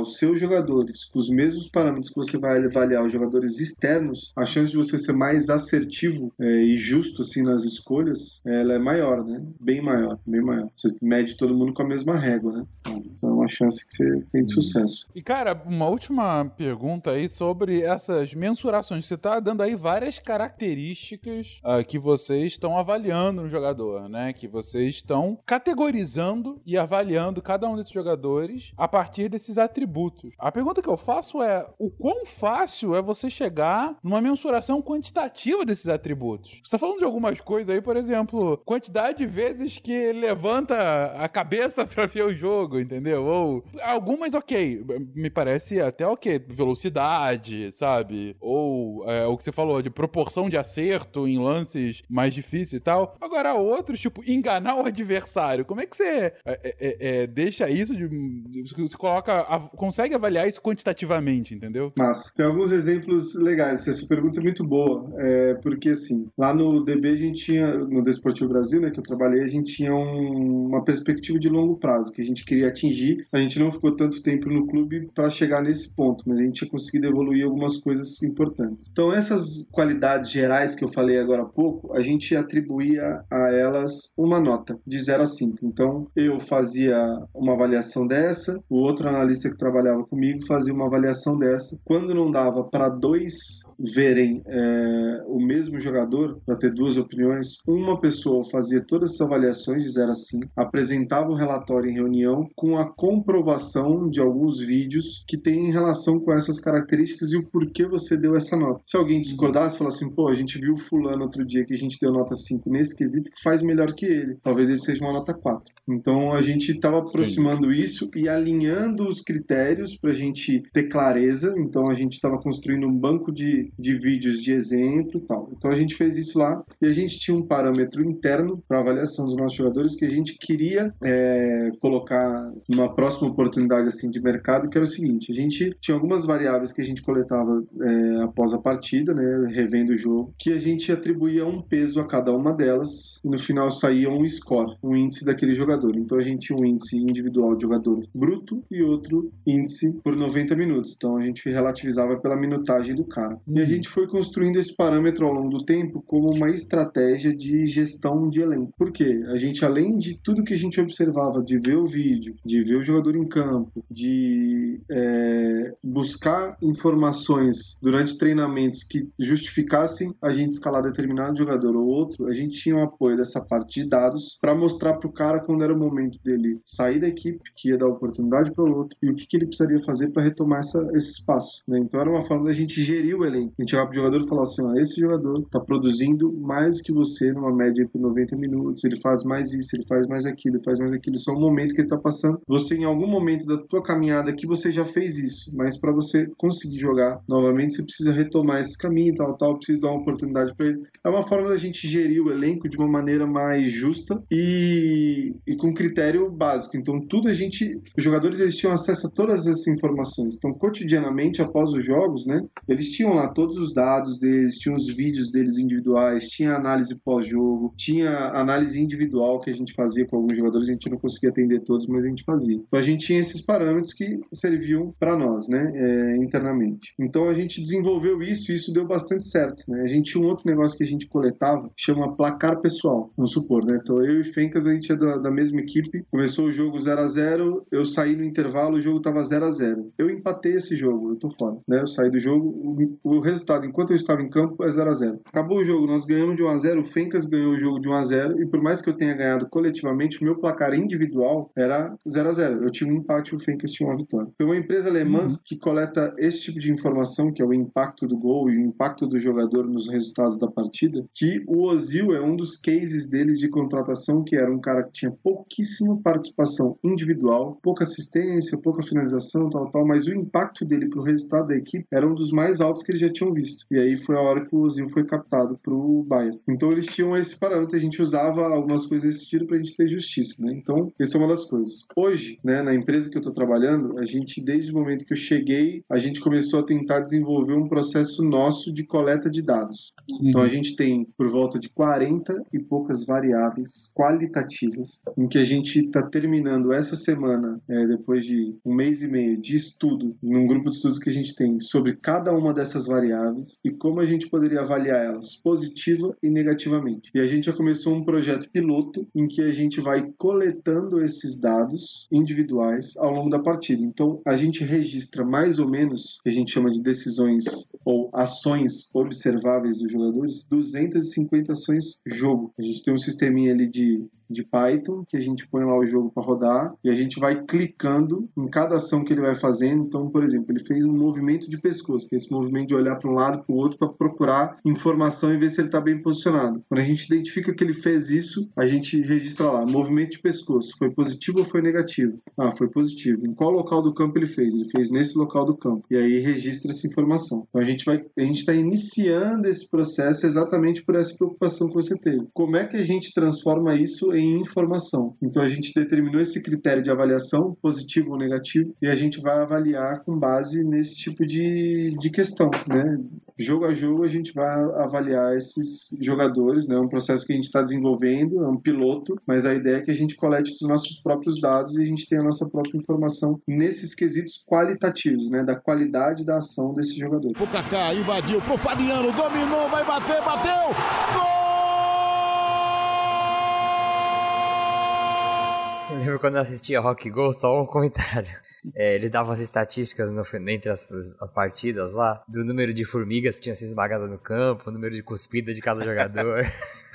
os seus jogadores com os mesmos parâmetros que você vai avaliar os jogadores externos, a chance de você ser mais assertivo é, e justo assim nas escolhas, ela é maior, né? Bem maior, bem maior. Você mede todo mundo com a mesma régua, né? Então uma chance que você tem de sucesso. E cara, uma última pergunta aí sobre essas mensurações. Você tá dando aí várias características uh, que vocês estão avaliando no jogador, né? Que vocês estão categorizando e avaliando cada um desses jogadores a partir desses atributos. A pergunta que eu faço é: o quão fácil é você chegar numa mensuração quantitativa desses atributos? Você tá falando de algumas coisas aí, por exemplo, quantidade de vezes que ele levanta a cabeça (laughs) para ver o jogo, entendeu? Ou algumas, ok, me parece até ok, velocidade, sabe? Ou é, o que você falou de proporção de acerto em lances mais difíceis e tal. Agora, outros, tipo, enganar o adversário. Como é que você é, é, é, deixa isso de. Você coloca. consegue avaliar isso quantitativamente, entendeu? Mas tem alguns exemplos legais. Essa pergunta é muito boa. É, porque, assim, lá no DB a gente tinha, no Desportivo Brasil, né, que eu trabalhei, a gente tinha um, uma perspectiva de longo prazo que a gente queria atingir. A gente não ficou tanto tempo no clube para chegar nesse ponto, mas a gente tinha conseguido evoluir algumas coisas importantes. Então, essas qualidades gerais que eu falei agora há pouco, a gente atribuía a elas uma nota de 0 a 5. Então, eu fazia uma avaliação dessa, o outro analista que trabalhava comigo fazia uma avaliação dessa. Quando não dava para dois verem é, o mesmo jogador, para ter duas opiniões, uma pessoa fazia todas essas avaliações de 0 a 5, apresentava o relatório em reunião com a comprovação de alguns vídeos que tem relação com essas características e o porquê você deu essa nota. Se alguém discordasse, falasse assim, pô, a gente viu o fulano outro dia que a gente deu nota 5 nesse quesito que faz melhor que ele. Talvez ele seja uma nota 4. Então a gente estava aproximando isso e alinhando os critérios para a gente ter clareza. Então a gente estava construindo um banco de, de vídeos de exemplo e tal. Então a gente fez isso lá e a gente tinha um parâmetro interno para avaliação dos nossos jogadores que a gente queria é, colocar numa próxima oportunidade assim de mercado, que era o seguinte: a gente tinha algumas variáveis que a gente coletava é, após a partida, né, revendo o jogo, que a gente atribuía um peso a cada uma delas e no final saía um score, um índice daquele jogador. Então a gente tinha um índice individual de jogador bruto e outro índice por 90 minutos. Então a gente relativizava pela minutagem do cara. E a uhum. gente foi construindo esse parâmetro ao longo do tempo como uma estratégia de gestão de elenco. Por quê? A gente, além de tudo que a gente observava, de ver o vídeo, de ver o jogador em campo, de é, buscar informações durante treinamentos que justificassem a gente escalar determinado jogador ou outro, a gente tinha o apoio dessa parte de dados para mostrar para o cara quando era o momento dele sair da equipe, que ia dar oportunidade para o outro, e o que, que ele precisaria fazer para retomar essa, esse espaço. Né? Então era uma forma da gente gerir o elenco. A gente chegava pro jogador e falava assim: ó, esse jogador está produzindo mais que você numa média por 90 minutos, ele faz mais isso, ele faz mais aquilo, ele faz mais aquilo. Só um momento que ele está passando. Você, em algum momento da tua caminhada aqui, você já fez isso, mas para você conseguir jogar novamente, você precisa retomar esse caminho, tal, tal, precisa dar uma oportunidade para ele. É uma forma da gente gerir o elenco de uma maneira mais justa e, e com critério básico. Então, tudo a gente. Os jogadores eles tinham acesso a todas essas informações. Então, cotidianamente, após os jogos, né, eles tinham lá todos os dados deles, tinham os vídeos deles individuais, tinha análise pós-jogo, tinha análise individual que a gente fazia com alguns jogadores. A gente não conseguia atender todos, mas a gente fazia. Então, a gente tinha esses parâmetros que serviam para nós, né, é, internamente. Então, a gente desenvolveu isso e isso deu bastante certo. Né? A gente tinha um outro negócio que a gente coletava, chama placar pessoal, vamos supor, né? Então eu e Fencas, a gente é da, da mesma equipe, começou o jogo 0 a 0 eu saí no intervalo, o jogo tava 0 a 0 Eu empatei esse jogo, eu tô fora, né? Eu saí do jogo, o, o resultado, enquanto eu estava em campo, é 0 a 0 Acabou o jogo, nós ganhamos de 1 a 0 o Fencas ganhou o jogo de 1 a 0 e por mais que eu tenha ganhado coletivamente, o meu placar individual era 0 a 0 0 Eu tinha um empate e o Fencas tinha uma vitória. Foi uma empresa alemã Uhum. que coleta esse tipo de informação, que é o impacto do gol e o impacto do jogador nos resultados da partida, que o Ozil é um dos cases deles de contratação, que era um cara que tinha pouquíssima participação individual, pouca assistência, pouca finalização, tal, tal, mas o impacto dele pro resultado da equipe era um dos mais altos que eles já tinham visto. E aí foi a hora que o Ozil foi captado pro Bayern. Então eles tinham esse parâmetro, a gente usava algumas coisas desse tipo pra gente ter justiça, né? Então, essa é uma das coisas. Hoje, né, na empresa que eu tô trabalhando, a gente, desde o momento que eu cheguei, a gente começou a tentar desenvolver um processo nosso de coleta de dados. Então a gente tem por volta de 40 e poucas variáveis qualitativas, em que a gente está terminando essa semana, é, depois de um mês e meio de estudo, num grupo de estudos que a gente tem sobre cada uma dessas variáveis e como a gente poderia avaliar elas positiva e negativamente. E a gente já começou um projeto piloto em que a gente vai coletando esses dados individuais ao longo da partida. Então a gente registra mais ou menos, que a gente chama de decisões ou ações observáveis dos jogadores, 250 ações jogo. A gente tem um sisteminha ali de de Python, que a gente põe lá o jogo para rodar e a gente vai clicando em cada ação que ele vai fazendo. Então, por exemplo, ele fez um movimento de pescoço, que é esse movimento de olhar para um lado para o outro para procurar informação e ver se ele está bem posicionado. Quando a gente identifica que ele fez isso, a gente registra lá, movimento de pescoço, foi positivo ou foi negativo? Ah, foi positivo. Em qual local do campo ele fez? Ele fez nesse local do campo. E aí registra essa informação. Então a gente vai, a gente está iniciando esse processo exatamente por essa preocupação que você teve. Como é que a gente transforma isso em informação. Então a gente determinou esse critério de avaliação, positivo ou negativo, e a gente vai avaliar com base nesse tipo de, de questão, né? Jogo a jogo a gente vai avaliar esses jogadores, né? É um processo que a gente está desenvolvendo, é um piloto, mas a ideia é que a gente colete os nossos próprios dados e a gente tenha a nossa própria informação nesses quesitos qualitativos, né? Da qualidade da ação desse jogador. O Kaká invadiu pro Fabiano, dominou, vai bater, bateu! Gol! Lembro quando eu assistia Rock Go, só um comentário. (laughs) É, ele dava as estatísticas no, entre as, as, partidas lá, do número de formigas que tinham sido esmagadas no campo, o número de cuspida de cada jogador. (laughs)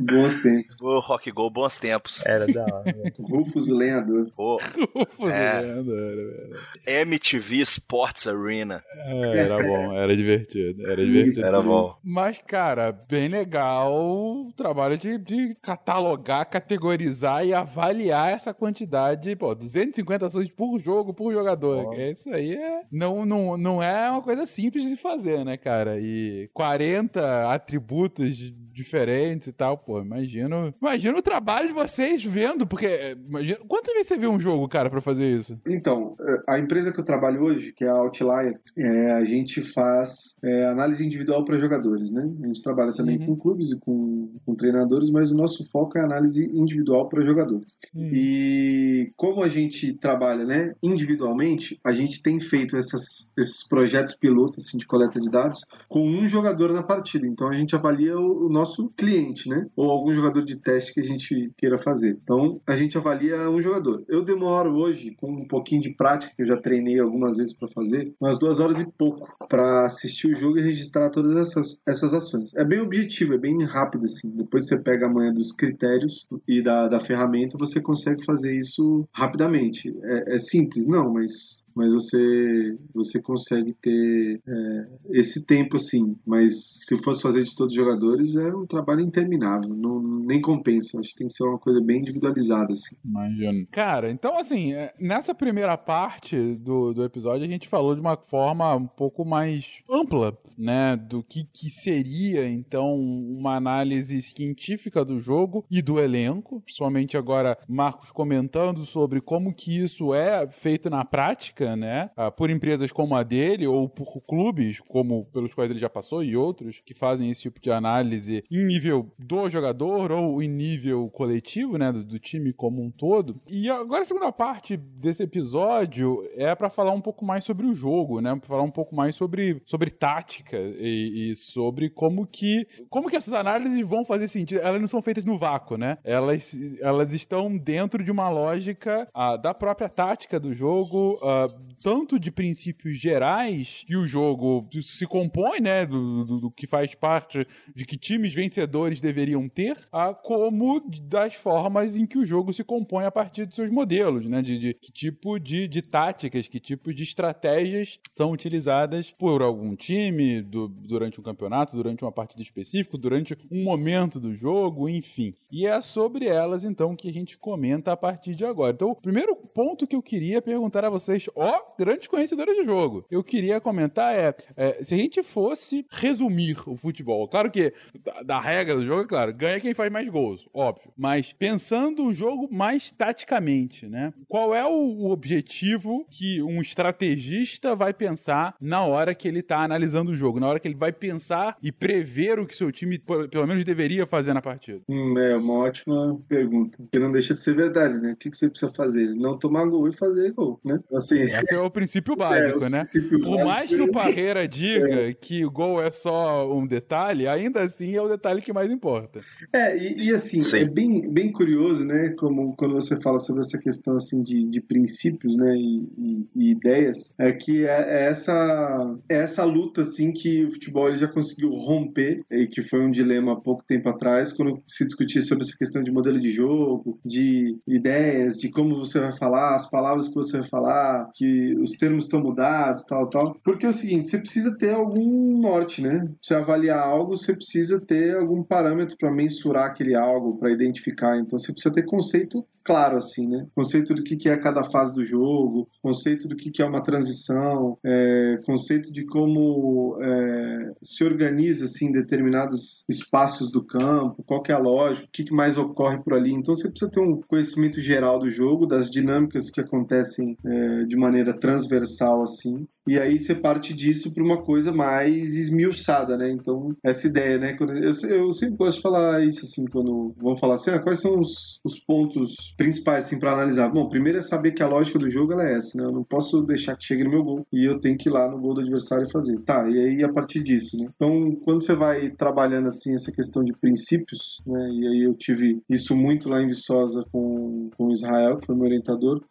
Bons tempos. O Rock Go, bons tempos. Era da hora. (laughs) Rufus o lenhador. (laughs) Rufus É. o lenhador, velho. MTV Sports Arena. É, era bom, era divertido, era divertido. Era bom. Mas, cara, bem legal o trabalho de, de catalogar, categorizar e avaliar essa quantidade. Pô, 250 ações por jogo, por jogador. Bom. Isso aí é, não, não, não é uma coisa simples de fazer, né, cara? E 40 atributos di- diferentes e tal, pô, imagino. Imagino o trabalho de vocês vendo, porque. é, Imagina, quantas vezes você vê um jogo, cara, pra fazer isso? Então, eh, a empresa que eu trabalho hoje, que é a Outlier, é, a gente faz é, análise individual para jogadores, né? A gente trabalha também Uhum. com clubes e com, com treinadores, mas o nosso foco é análise individual para jogadores. E como a gente trabalha, né, individualmente, a gente tem feito essas- esses projetos pilotos assim, de coleta de dados com um jogador na partida. Então a gente avalia o, o nosso cliente, né? Ou algum jogador de teste que a gente queira fazer. Então a gente avalia um jogador. Eu demoro hoje, com um pouquinho de prática, que eu já treinei algumas vezes para fazer, umas duas horas e pouco para assistir o jogo e registrar todas essas, essas ações. É bem objetivo, é bem rápido assim. Depois você pega a manha dos critérios e da, da ferramenta, você consegue fazer isso rapidamente. É, é simples, não, mas mas você você consegue ter é, esse tempo assim. Mas se fosse fazer de todos os jogadores, é um trabalho interminável, não, nem compensa. Acho que tem que ser uma coisa bem individualizada assim. Imagino. Cara, então assim, é, nessa primeira parte do, do episódio a gente falou de uma forma um pouco mais ampla, né, do que, que seria então uma análise científica do jogo e do elenco, principalmente agora Marcos comentando sobre como que isso é feito na prática, né, ah, por empresas como a dele ou por clubes como pelos quais ele já passou e outros que fazem esse tipo de análise em nível do jogador ou em nível coletivo, né, do, do time como um todo. E agora a segunda parte desse episódio é pra falar um pouco mais sobre o jogo, né, pra falar um pouco mais sobre, sobre tática e, e, sobre como que como que essas análises vão fazer sentido. Elas não são feitas no vácuo, né? Elas, elas estão dentro de uma lógica uh, da própria tática do jogo, uh, tanto de princípios gerais que o jogo se compõe, né, do, do, do que faz parte de que times vencedores deveriam ter, uh, como das formas em que o jogo se compõe a partir de seus modelos, né, de, de que tipo de, de táticas, que tipo de estratégias são utilizadas por algum time do, durante um campeonato, durante uma partida específica, durante um momento do jogo, enfim. E é sobre elas, então, que a gente comenta a partir de agora. Então, o primeiro ponto que eu queria perguntar a vocês, ó, grandes conhecedores de jogo, eu queria comentar é, é se a gente fosse resumir o futebol, claro que da, da regra do jogo, é claro, ganha quem faz mais gols, óbvio, mas pensando o jogo mais taticamente, né? Qual é o, objetivo que um estrategista vai pensar na hora que ele tá analisando o jogo, na hora que ele vai pensar e prever o que seu time pelo menos deveria fazer na partida? Hum, é uma ótima pergunta, que não deixa de ser verdade, né? O que, que você precisa fazer? Não tomar gol e fazer gol, né? Assim, Esse é o princípio básico, é, o né? Princípio Por mais que o Parreira diga é. que o gol é só um detalhe, ainda assim é o detalhe que mais importa. É, e, e assim, Sim. é bem, bem curioso, né? Como quando você fala sobre essa questão assim de, de princípios, né? E, e, e ideias, é que é, é essa, é essa luta assim que o futebol ele já conseguiu romper e que foi um dilema há pouco tempo atrás, quando se discutia sobre essa questão de modelo de jogo, de ideias, de como você vai falar, as palavras que você vai falar, que os termos estão mudados, tal, tal. Porque é o seguinte, você precisa ter algum norte, né? Você avaliar algo, você precisa ter algum parâmetro para mensurar aquele algo, para identificar. Então você precisa ter conceito claro, assim, né? Conceito do que é cada fase do jogo, conceito do que é uma transição, é, conceito de como é, se organiza, assim, determinados espaços do campo, qual é a lógica, o que mais ocorre por ali. Então você precisa ter um conhecimento geral do jogo, das dinâmicas que acontecem é, de maneira transversal, assim. E aí você parte disso para uma coisa mais esmiuçada, né? Então, essa ideia, né? Eu, eu sempre gosto de falar isso, assim, quando vão falar assim, ah, quais são os, os pontos principais, assim, para analisar? Bom, primeiro é saber que a lógica do jogo é essa, né? Eu não posso deixar que chegue no meu gol e eu tenho que ir lá no gol do adversário e fazer. Tá, e aí a partir disso, né? Então, quando você vai trabalhando, assim, essa questão de princípios, né? E aí eu tive isso muito lá em Viçosa com, com Israel, que foi meu orientador,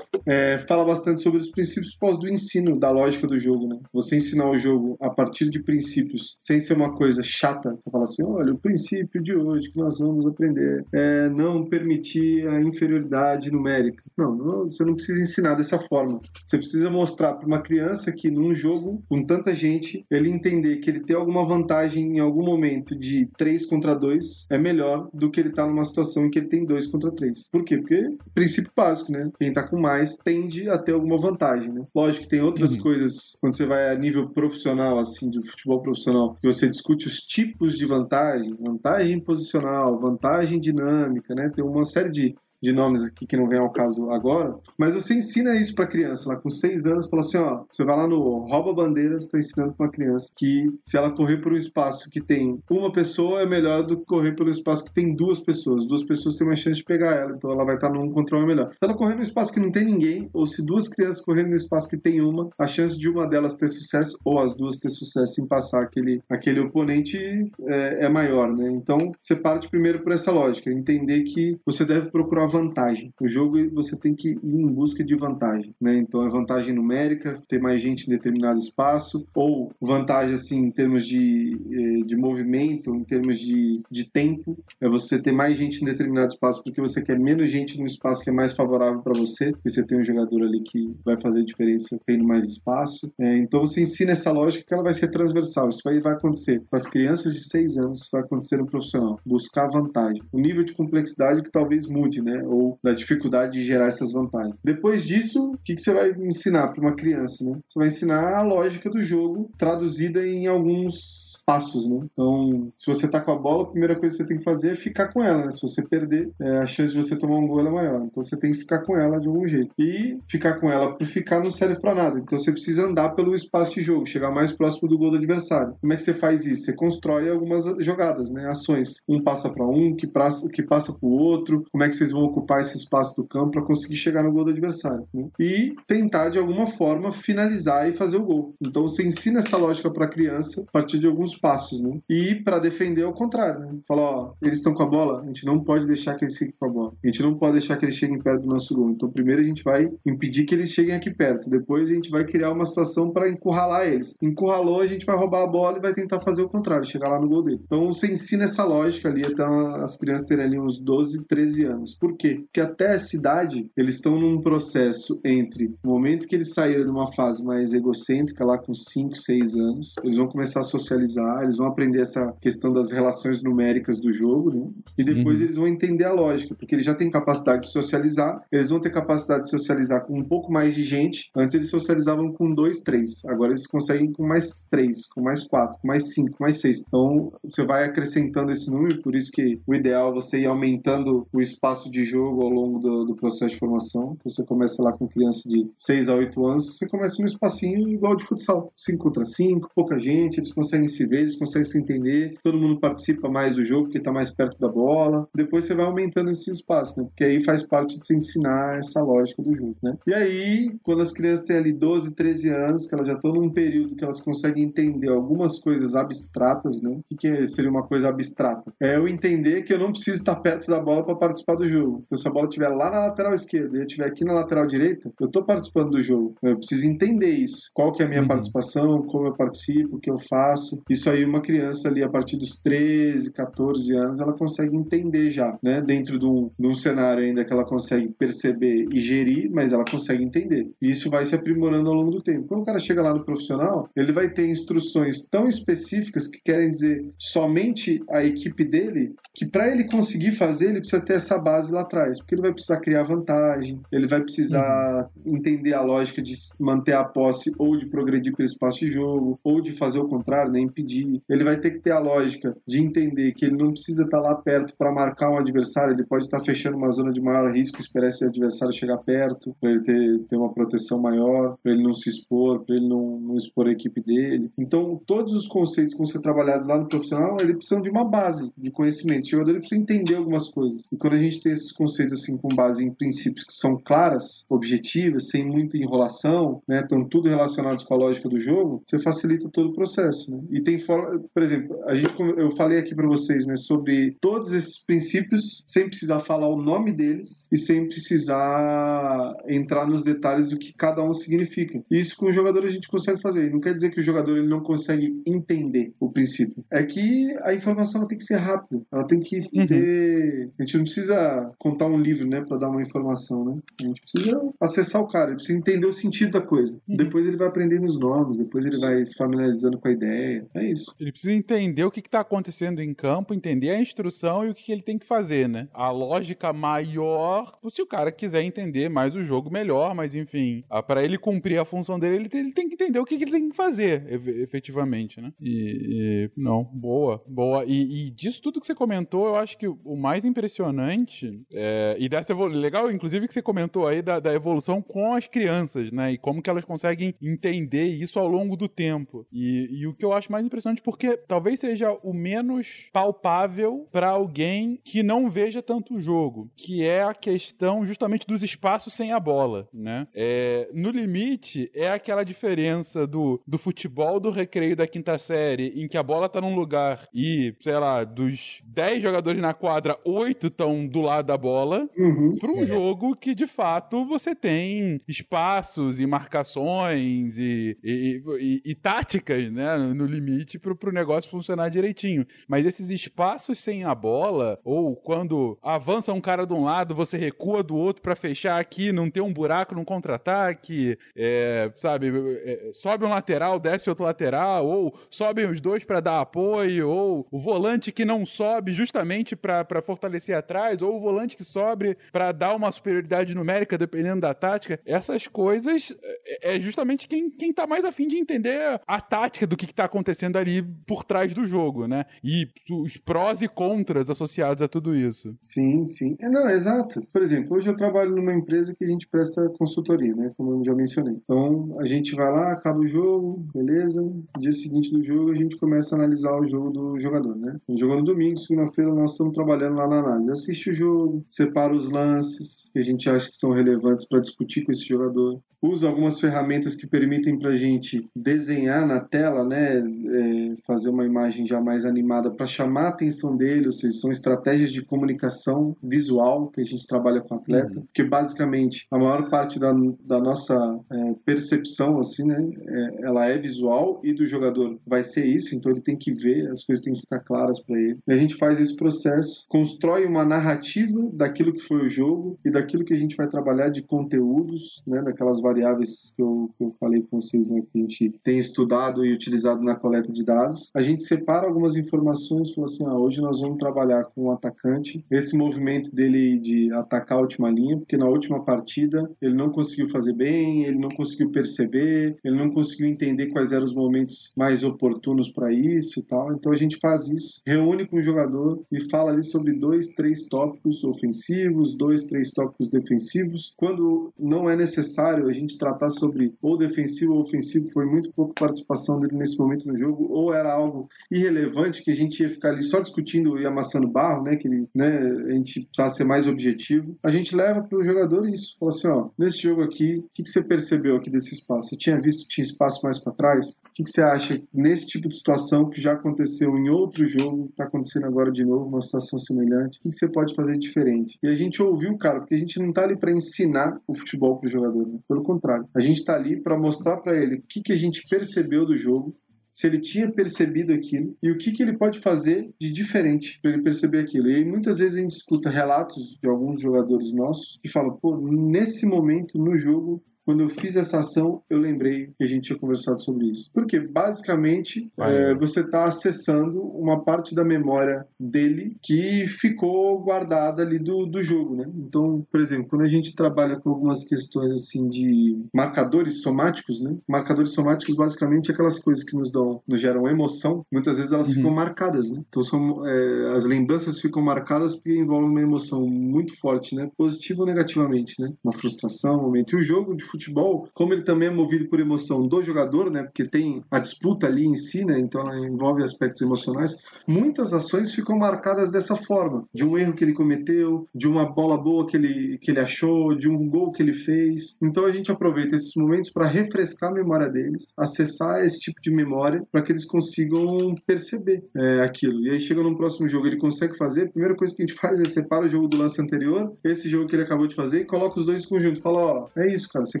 é, fala bastante sobre os princípios pós do ensino, da lógica do jogo, né? Você ensinar o jogo a partir de princípios, sem ser uma coisa chata, você fala assim, olha, o princípio de hoje que nós vamos aprender é não permitir a inferioridade numérica. Não, não você não precisa ensinar dessa forma. Você precisa mostrar para uma criança que num jogo com tanta gente, ele entender que ele tem alguma vantagem em algum momento de 3 contra 2 é melhor do que ele tá numa situação em que ele tem 2 contra 3. Por quê? Porque princípio básico, né? Quem tá com mais tende a ter alguma vantagem, né? Lógico que tem outras uhum. coisas quando você vai a nível profissional, assim, de futebol profissional, que você discute os tipos de vantagem, vantagem posicional, vantagem dinâmica, né? Tem uma série de de nomes aqui que não vem ao caso agora, mas você ensina isso para criança lá com seis anos, fala assim, ó, você vai lá no rouba bandeiras, está ensinando para uma criança que se ela correr por um espaço que tem uma pessoa é melhor do que correr pelo espaço que tem duas pessoas. Duas pessoas têm mais chance de pegar ela, então ela vai estar num contra um melhor. Se ela correr no espaço que não tem ninguém, ou se duas crianças correrem no espaço que tem uma, a chance de uma delas ter sucesso ou as duas ter sucesso em passar aquele, aquele oponente é, é maior, né? Então você parte primeiro por essa lógica, entender que você deve procurar vantagem. O jogo você tem que ir em busca de vantagem, né? Então é vantagem numérica, ter mais gente em determinado espaço, ou vantagem assim em termos de, eh, de movimento, em termos de, de tempo, é você ter mais gente em determinado espaço porque você quer menos gente no espaço que é mais favorável para você, porque você tem um jogador ali que vai fazer diferença tendo mais espaço. É, então você ensina essa lógica que ela vai ser transversal. Isso vai, vai acontecer para as crianças de 6 anos, isso vai acontecer no profissional. Buscar vantagem. O nível de complexidade que talvez mude, né? Ou da dificuldade de gerar essas vantagens. Depois disso, o que, que você vai ensinar para uma criança? Né? Você vai ensinar a lógica do jogo traduzida em alguns passos, né? Então, se você tá com a bola, a primeira coisa que você tem que fazer é ficar com ela, né? Se você perder, é, a chance de você tomar um gol é maior. Então, você tem que ficar com ela de algum jeito. E ficar com ela por ficar não serve para nada. Então, você precisa andar pelo espaço de jogo, chegar mais próximo do gol do adversário. Como é que você faz isso? Você constrói algumas jogadas, né? Ações. Um passa para um, que passa, que passa para o outro. Como é que vocês vão ocupar esse espaço do campo para conseguir chegar no gol do adversário? Né? E tentar, de alguma forma, finalizar e fazer o gol. Então, você ensina essa lógica para a criança a partir de alguns passos, né? E para defender ao contrário, né? Fala, ó, eles estão com a bola, a gente não pode deixar que eles fiquem com a bola. A gente não pode deixar que eles cheguem perto do nosso gol. Então, primeiro a gente vai impedir que eles cheguem aqui perto. Depois a gente vai criar uma situação para encurralar eles. Encurralou, a gente vai roubar a bola e vai tentar fazer o contrário, chegar lá no gol deles. Então, você ensina essa lógica ali até as crianças terem ali uns 12, 13 anos. Por quê? Porque até essa idade, eles estão num processo entre o momento que eles saíram de uma fase mais egocêntrica, lá com 5, 6 anos, eles vão começar a socializar, eles vão aprender essa questão das relações numéricas do jogo, né? E depois Uhum. eles vão entender a lógica, porque eles já têm capacidade de socializar, eles vão ter capacidade de socializar com um pouco mais de gente. Antes eles socializavam com dois, três. Agora eles conseguem com mais três, com mais quatro, com mais cinco, com mais seis. Então você vai acrescentando esse número, por isso que o ideal é você ir aumentando o espaço de jogo ao longo do, do processo de formação. Então, você começa lá com criança de 6 a 8 anos, você começa num espacinho igual de futsal. 5 contra 5, pouca gente, eles conseguem se ver, eles conseguem se entender, todo mundo participa mais do jogo porque está mais perto da bola. Depois você vai aumentando esse espaço, né? Porque aí faz parte de se ensinar essa lógica do jogo, né? E aí, quando as crianças têm ali 12, 13 anos, que elas já estão num período que elas conseguem entender algumas coisas abstratas, né? O que, que seria uma coisa abstrata? É eu entender que eu não preciso estar perto da bola para participar do jogo. Então, se a bola estiver lá na lateral esquerda e eu estiver aqui na lateral direita, eu estou participando do jogo. Eu preciso entender isso. Qual que é a minha Uhum. participação, como eu participo, o que eu faço. Isso aí, uma criança ali, a partir dos 13, 14 anos, ela consegue entender já, né? Dentro de um, de um cenário ainda que ela consegue perceber e gerir, mas ela consegue entender. E isso vai se aprimorando ao longo do tempo. Quando o cara chega lá no profissional, ele vai ter instruções tão específicas que querem dizer somente a equipe dele, que para ele conseguir fazer, ele precisa ter essa base lá atrás, porque ele vai precisar criar vantagem, ele vai precisar entender a lógica de manter a posse ou de progredir pelo espaço de jogo, ou de fazer o contrário, né, impedir. Ele vai ter que ter a lógica de entender que ele não precisa estar lá perto para marcar um adversário, ele pode estar fechando uma zona de maior risco, esperar esse adversário chegar perto, para ele ter, ter uma proteção maior, para ele não se expor, para ele não, não expor a equipe dele. Então, todos os conceitos que vão ser trabalhados lá no profissional, eles precisam de uma base de conhecimento. O jogador precisa entender algumas coisas. E quando a gente tem esses conceitos assim com base em princípios que são claras, objetivas, sem muita enrolação, né, estão tudo relacionados com a lógica do jogo, você facilita todo o processo. Né? E tem por exemplo, a gente, eu falei aqui para vocês né, sobre todos esses princípios sem precisar falar o nome deles e sem precisar entrar nos detalhes do que cada um significa. E isso com o jogador a gente consegue fazer. Não quer dizer que o jogador ele não consegue entender o princípio. É que a informação tem que ser rápida. Ela tem que Uhum. ter. A gente não precisa contar um livro, né, para dar uma informação, né? A gente precisa acessar o cara, ele precisa entender o sentido da coisa. Uhum. Depois ele vai aprendendo os nomes, depois ele vai se familiarizando com a ideia. É isso. Ele precisa entender o que está acontecendo em campo, entender a instrução e o que que ele tem que fazer, né? A lógica maior, se o cara quiser entender mais o jogo, melhor, mas enfim, para ele cumprir a função dele, ele tem, ele tem que entender o que, que ele tem que fazer, efetivamente, né? E, e- não, boa, boa. E, e disso tudo que você comentou, eu acho que o mais impressionante é, e dessa legal, inclusive, que você comentou aí da, da evolução com as crianças, né? E como que elas conseguem entender isso ao longo do tempo. E, e o que eu acho mais impressionante, porque talvez seja o menos palpável para alguém que não veja tanto o jogo, que é a questão justamente dos espaços sem a bola, né? É, no limite, é aquela diferença do, do futebol do recreio da quinta série, em que a bola tá num lugar e, sei lá, dos 10 jogadores na quadra, 8 estão do lado da bola, Uhum. para um jogo que de fato você tem espaços e marcações e, e, e- e táticas, né, no limite para o negócio funcionar direitinho. Mas esses espaços sem a bola, ou quando avança um cara de um lado, você recua do outro para fechar aqui, não ter um buraco num contra-ataque, é, sabe, é, sobe um lateral, desce outro lateral, ou sobem os dois para dar apoio, ou o volante que não sobe justamente para fortalecer atrás, ou o volante que sobe para dar uma superioridade numérica dependendo da tática. Essas coisas é é justamente quem, quem tá mais afim de entender a tática do que, que tá acontecendo acontecendo ali por trás do jogo, né? E os prós e contras associados a tudo isso. Sim, sim. É, não, exato. Por exemplo, hoje eu trabalho numa empresa que a gente presta consultoria, né? Como eu já mencionei. Então, a gente vai lá, acaba o jogo, beleza? No dia seguinte do jogo, a gente começa a analisar o jogo do jogador, né? Jogou no domingo, segunda-feira, nós estamos trabalhando lá na análise. Assiste o jogo, separa os lances que a gente acha que são relevantes para discutir com esse jogador. Usa algumas ferramentas que permitem para a gente desenhar na tela, né? É, fazer uma imagem já mais animada para chamar a atenção dele, ou seja, são estratégias de comunicação visual que a gente trabalha com o atleta, Uhum. porque basicamente a maior parte da, da nossa é, percepção, assim, né? É, ela é visual e do jogador vai ser isso, então ele tem que ver, as coisas têm que ficar claras para ele. E a gente faz esse processo, constrói uma narrativa daquilo que foi o jogo e daquilo que a gente vai trabalhar de conteúdos, né? Daquelas variáveis que eu, que eu falei com vocês, né? Que a gente tem estudado e utilizado na coleta de dados. A gente separa algumas informações, fala assim, ah, hoje nós vamos trabalhar com o atacante, esse movimento dele de atacar a última linha, porque na última partida ele não conseguiu fazer bem, ele não conseguiu perceber, ele não conseguiu entender quais eram os momentos mais oportunos para isso e tal. Então a gente faz isso, reúne com o jogador e fala ali sobre dois, três tópicos ofensivos, dois, três tópicos defensivos. Quando não é necessário a gente tratar sobre ou defensivo ou ofensivo, foi muito pouco participação dele nesse momento no jogo, ou era algo irrelevante que a gente ia ficar ali só discutindo e amassando barro, né? Que né, a gente precisava ser mais objetivo. A gente leva para o jogador isso. Fala assim, ó, nesse jogo aqui, o que, que você percebeu aqui desse espaço? Você tinha visto que tinha espaço mais para trás? O que, que você acha nesse tipo de situação que já aconteceu em outro jogo, está acontecendo agora de novo, uma situação semelhante? O que, que você pode fazer diferente? E a gente ouviu o cara, porque a gente não tá ali para ensinar o futebol pro jogador, né? pelo contrário. A gente tá ali para mostrar para ele o que, que a gente percebeu do jogo, se ele tinha percebido aquilo e o que, que ele pode fazer de diferente para ele perceber aquilo. E aí, muitas vezes a gente escuta relatos de alguns jogadores nossos que falam: pô, nesse momento no jogo. Quando eu fiz essa ação, eu lembrei que a gente tinha conversado sobre isso. Porque, basicamente, é, você está acessando uma parte da memória dele que ficou guardada ali do, do jogo, né? Então, por exemplo, quando a gente trabalha com algumas questões assim de marcadores somáticos, né? Marcadores somáticos, basicamente, é aquelas coisas que nos dão, nos geram emoção, muitas vezes elas ficam marcadas, né? Então, são, é, as lembranças ficam marcadas porque envolvem uma emoção muito forte, né? Positiva ou negativamente, né? Uma frustração, um momento. E o jogo de futebol, como ele também é movido por emoção do jogador, né? Porque tem a disputa ali em si, né? Então ela envolve aspectos emocionais. Muitas ações ficam marcadas dessa forma, de um erro que ele cometeu, de uma bola boa que ele que ele achou, de um gol que ele fez. Então a gente aproveita esses momentos para refrescar a memória deles, acessar esse tipo de memória para que eles consigam perceber é, aquilo. E aí chega no próximo jogo, ele consegue fazer. A primeira coisa que a gente (laughs) faz é separa o jogo do lance anterior, esse jogo que ele acabou de fazer e coloca os dois conjuntos. Fala, ó, é isso, cara, você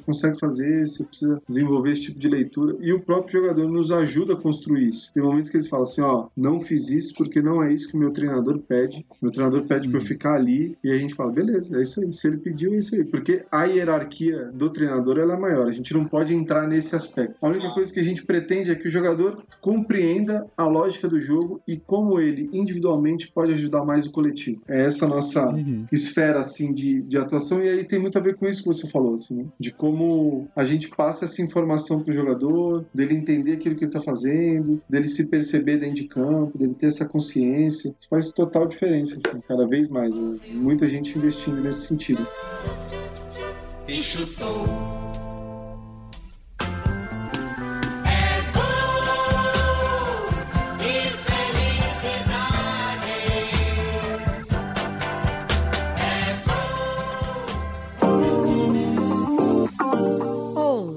consegue fazer, você precisa desenvolver esse tipo de leitura. E o próprio jogador nos ajuda a construir isso. Tem momentos que eles falam assim, ó, não fiz isso porque não é isso que o meu treinador pede. Meu treinador pede para eu ficar ali e a gente fala, beleza, é isso aí. Se ele pediu, é isso aí. Porque a hierarquia do treinador ela é maior. A gente não pode entrar nesse aspecto. A única coisa que a gente pretende é que o jogador compreenda a lógica do jogo e como ele individualmente pode ajudar mais o coletivo. É essa a nossa esfera assim de, de atuação e aí tem muito a ver com isso que você falou, assim, né? de como a gente passa essa informação pro jogador, dele entender aquilo que ele tá fazendo, dele se perceber dentro de campo, dele ter essa consciência. Isso faz total diferença, assim, cada vez mais. né? Muita gente investindo nesse sentido. e chutou.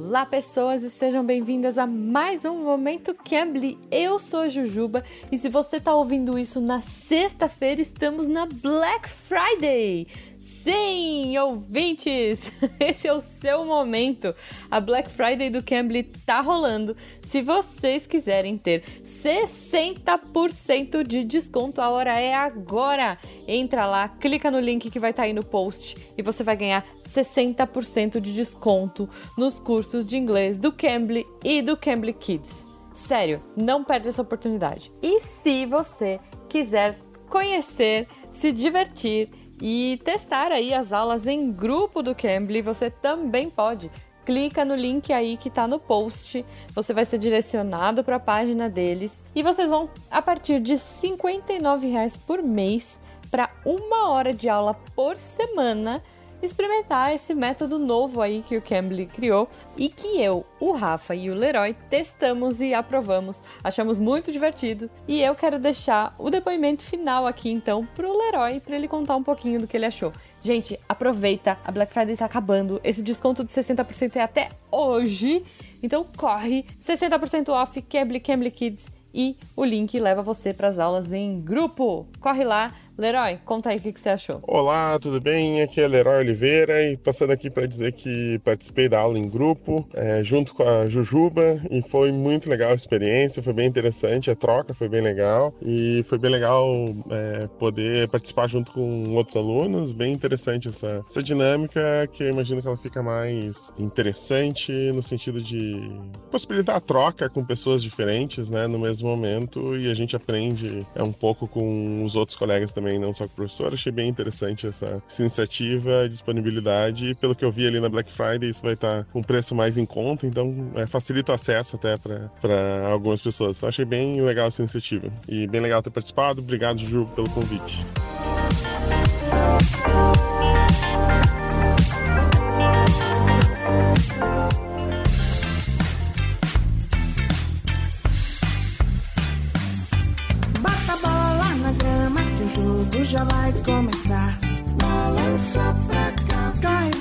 Olá, pessoas, e sejam bem-vindas a mais um Momento Cambly. Eu sou a Jujuba e se você tá ouvindo isso na sexta-feira, estamos na Black Friday. Sim, ouvintes, (laughs) esse é o seu momento. A Black Friday do Cambly tá rolando. Se vocês quiserem ter 60% de desconto, a hora é agora. Entra lá, clica no link que vai estar aí no post e você vai ganhar 60% de desconto nos cursos de inglês do Cambly e do Cambly Kids. Sério, não perde essa oportunidade. E se você quiser conhecer, se divertir e testar aí as aulas em grupo do Cambly, você também pode. clica no link aí que tá no post. Você vai ser direcionado para a página deles e vocês vão a partir de 59 reais por mês para uma hora de aula por semana experimentar esse método novo aí que o Cambly criou e que eu, o Rafa e o Leroy testamos e aprovamos. Achamos muito divertido e eu quero deixar o depoimento final aqui então pro Leroy para ele contar um pouquinho do que ele achou. Gente, aproveita, a Black Friday tá acabando. Esse desconto de 60% é até hoje. Então corre, 60% off Cambly Cambly Kids e o link leva você para as aulas em grupo. Corre lá, Leroy, conta aí o que, que, você achou. Olá, tudo bem? Aqui é Leroy Oliveira e passando aqui para dizer que participei da aula em grupo, é, junto com a Jujuba, e foi muito legal a experiência, foi bem interessante, a troca foi bem legal e foi bem legal é, poder participar junto com outros alunos, bem interessante essa, essa dinâmica que eu imagino que ela fica mais interessante no sentido de possibilitar a troca com pessoas diferentes, né, no mesmo momento e a gente aprende é, um pouco com os outros colegas também também, não só com o professor. Achei bem interessante essa, essa iniciativa, disponibilidade. Pelo que eu vi ali na Black Friday, isso vai estar com preço mais em conta, então é, facilita o acesso até para algumas pessoas. Então achei bem legal essa iniciativa. E bem legal ter participado. Obrigado, Ju, pelo convite. Já vai começar. Balança pra cá. Corre,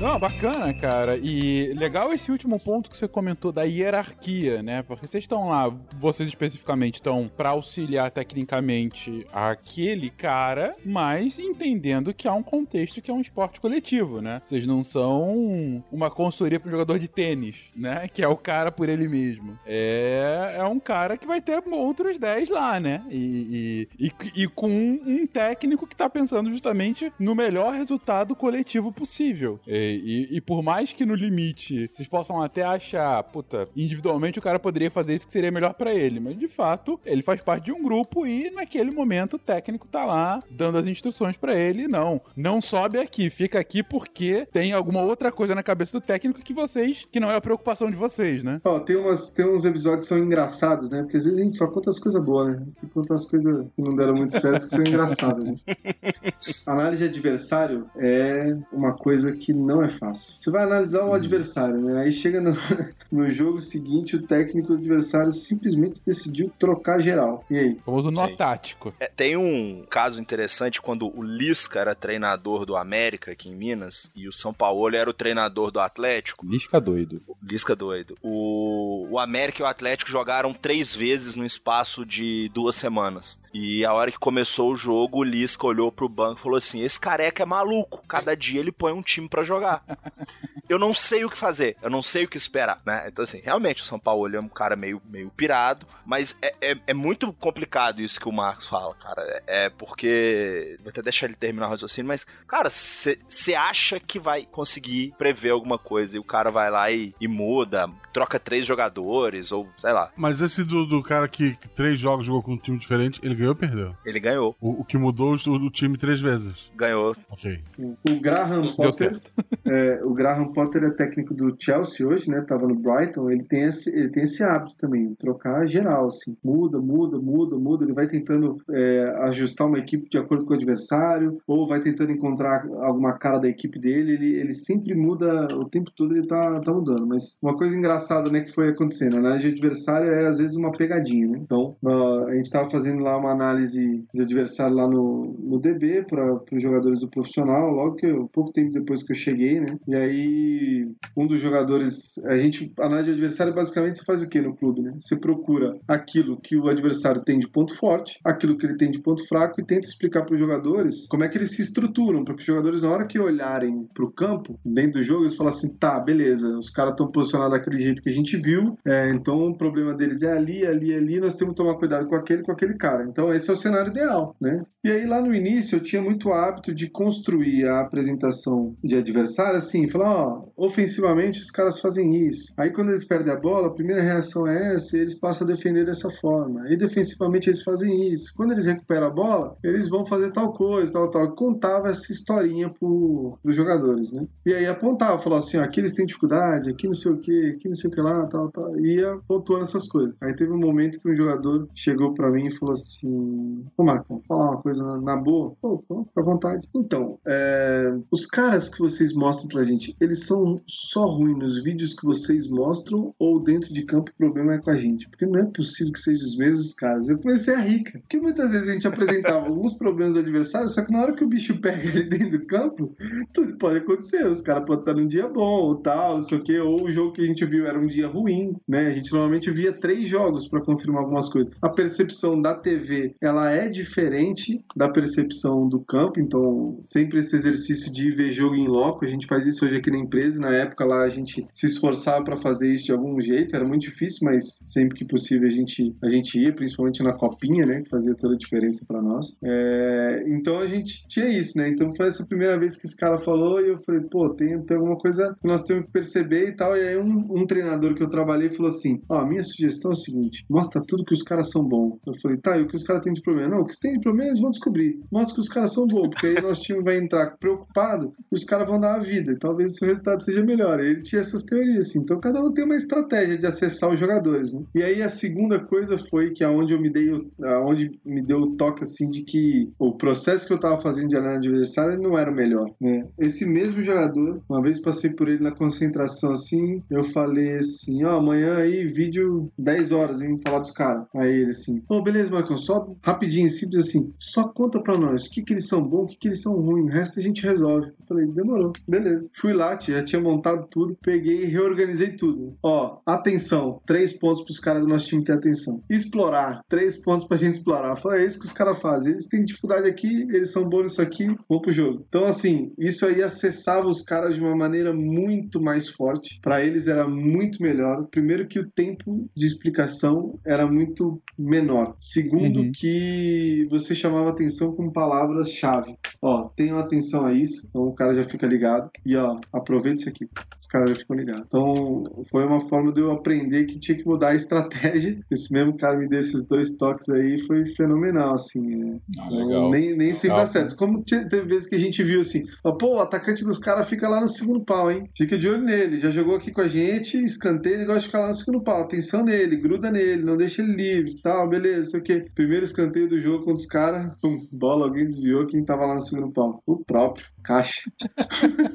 Não, bacana, cara. E legal esse último ponto que você comentou da hierarquia, né? Porque vocês estão lá, vocês especificamente estão para auxiliar tecnicamente aquele cara, mas entendendo que há um contexto que é um esporte coletivo, né? Vocês não são uma consultoria para jogador de tênis, né? (laughs) Que é o cara por ele mesmo. É, é um cara que vai ter outros 10 lá, né? E, e, e, e com um técnico que tá pensando justamente no melhor resultado coletivo possível. E, e, e, por mais que no limite vocês possam até achar, puta, individualmente o cara poderia fazer isso que seria melhor para ele, mas de fato ele faz parte de um grupo e naquele momento o técnico tá lá dando as instruções para ele. Não, não sobe aqui, fica aqui porque tem alguma outra coisa na cabeça do técnico que vocês, que não é a preocupação de vocês, né? Ó, tem, umas, tem uns episódios que são engraçados, né? Porque às vezes a gente só conta as coisas boas, né? Tem que contar as coisas que não deram muito certo que são engraçadas. Né? (laughs) Análise de adversário é uma coisa que não é fácil. Você vai analisar o uhum. adversário, né? Aí chega no, (laughs) no jogo seguinte, o técnico do adversário simplesmente decidiu trocar geral. E aí? Famoso nó tático. É, tem um caso interessante quando o Lisca era treinador do América aqui em Minas e o São Paulo era o treinador do Atlético. Lisca doido. Lisca doido. O, o América e o Atlético jogaram três vezes no espaço de duas semanas. E a hora que começou o jogo, o Lisca olhou pro banco e falou assim: Esse careca é maluco. Cada dia ele põe um time para jogar. Eu não sei o que fazer, eu não sei o que esperar, né? Então, assim, realmente o São Paulo é um cara meio, meio pirado, mas é, é, é muito complicado isso que o Marcos fala, cara. É, é porque. Vou até deixar ele terminar o raciocínio, mas, cara, você acha que vai conseguir prever alguma coisa e o cara vai lá e, e muda, troca três jogadores, ou sei lá. Mas esse do, do cara que, que, três jogos jogou com um time diferente, ele ganhou ou perdeu? Ele ganhou. O, o que mudou o, o, time três vezes? Ganhou. Ok. O, o Graham Potter. É, o Graham Potter é técnico do Chelsea hoje, né? Tava no Brighton. Ele tem esse, ele tem esse hábito também, trocar geral, assim. Muda, muda, muda, muda. Ele vai tentando é, ajustar uma equipe de acordo com o adversário, ou vai tentando encontrar alguma cara da equipe dele. Ele, ele sempre muda o tempo todo, ele tá, tá mudando. Mas uma coisa engraçada, né, que foi acontecendo. A análise de adversário é às vezes uma pegadinha, né? Então, a gente tava fazendo lá uma análise de adversário lá no, no DB para os jogadores do profissional, logo que eu, pouco tempo depois que eu cheguei, né? E aí, um dos jogadores, a gente, a análise de adversário basicamente você faz o que no clube, né? Você procura aquilo que o adversário tem de ponto forte, aquilo que ele tem de ponto fraco e tenta explicar para os jogadores como é que eles se estruturam, para que os jogadores, na hora que olharem para o campo, dentro do jogo, eles falam assim: tá, beleza, os caras estão posicionados daquele jeito que a gente viu, é, então o problema deles é ali, ali, ali, nós temos que tomar cuidado com aquele, com aquele cara. Então esse é o cenário ideal, né? E aí lá no início eu tinha muito hábito de construir a apresentação de adversário adversário, assim, falar, ó, ofensivamente os caras fazem isso. Aí quando eles perdem a bola, a primeira reação é essa e eles passam a defender dessa forma. E defensivamente eles fazem isso. Quando eles recuperam a bola, eles vão fazer tal coisa, tal, tal. Contava essa historinha pro, pros jogadores, né? E aí apontava, falava assim, ó, aqui eles têm dificuldade, aqui não sei o que, aqui não sei o que lá, tal, tal. E ia pontuando essas coisas. Aí teve um momento que um jogador chegou pra mim e falou assim, ô Marcão, falar uma coisa na, na boa. Pô, pô, fica à vontade. Então, é, os caras que vocês mostram pra gente, eles são só ruins nos vídeos que vocês mostram ou dentro de campo o problema é com a gente? Porque não é possível que sejam os mesmos caras. Eu comecei a rir, cara. Porque muitas vezes a gente apresentava (laughs) alguns problemas do adversário, só que na hora que o bicho pega ele dentro do campo, tudo pode acontecer. Os caras podem estar num dia bom ou tal, não sei o quê. Ou o jogo que a gente viu era um dia ruim, né? A gente normalmente via três jogos pra confirmar algumas coisas. A percepção da TV, ela é diferente da percepção do campo, então sempre esse exercício de ver jogo em loco, gente faz isso hoje aqui na empresa. Na época lá a gente se esforçava pra fazer isso de algum jeito, era muito difícil, mas sempre que possível a gente, a gente ia, principalmente na copinha, né? Que fazia toda a diferença pra nós. É, então a gente tinha isso, né? Então foi essa primeira vez que esse cara falou e eu falei, pô, tem, tem alguma coisa que nós temos que perceber e tal. E aí um, um treinador que eu trabalhei falou assim: ó, a minha sugestão é o seguinte: mostra tudo que os caras são bons. Eu falei, tá, e o que os caras têm de problema? Não, o que tem de problema eles vão descobrir. Mostra que os caras são bons, porque aí nosso time vai entrar preocupado e os caras vão dar vida. Talvez o resultado seja melhor. Ele tinha essas teorias, assim. Então cada um tem uma estratégia de acessar os jogadores, né? E aí a segunda coisa foi que aonde eu me dei, aonde me deu o toque, assim, de que o processo que eu tava fazendo de análise adversária não era o melhor, né? Esse mesmo jogador, uma vez passei por ele na concentração, assim, eu falei assim, ó, amanhã aí, vídeo 10 horas, hein, falar dos caras. Aí ele assim, ô, beleza, Marcão, só rapidinho, simples assim, só conta pra nós o que que eles são bons, o que que eles são ruins, o resto a gente resolve. Eu falei, demorou, beleza. Fui lá, tia, já tinha montado tudo, peguei e reorganizei tudo. Ó, atenção, três pontos pros caras do nosso time ter atenção. Explorar, três pontos pra gente explorar. Falei, é isso que os caras fazem. Eles têm dificuldade aqui, eles são bons nisso aqui, vamos pro jogo. Então, assim, isso aí acessava os caras de uma maneira muito mais forte. Pra eles era muito melhor. Primeiro que o tempo de explicação era muito menor. Segundo Uhum. que você chamava atenção com palavras-chave. Ó, tenham atenção a isso. Então o cara já fica ligado. E ó, aproveita isso aqui. Os caras já ficam ligados. Então foi uma forma de eu aprender que tinha que mudar a estratégia. (laughs) Esse mesmo cara me deu esses dois toques aí. Foi fenomenal, assim. é. Ah, legal. Nem, nem sempre dá certo. Como teve vezes que a gente viu assim, pô, o atacante dos caras fica lá no segundo pau, hein? Fica de olho nele. Já jogou aqui com a gente, escanteio, ele gosta de ficar lá no segundo pau. Atenção nele, gruda nele, não deixa ele livre, tal, beleza, sei o quê. Primeiro escanteio do jogo contra os caras, bola, alguém desviou, quem tava lá no segundo pau? O próprio, caixa. (laughs)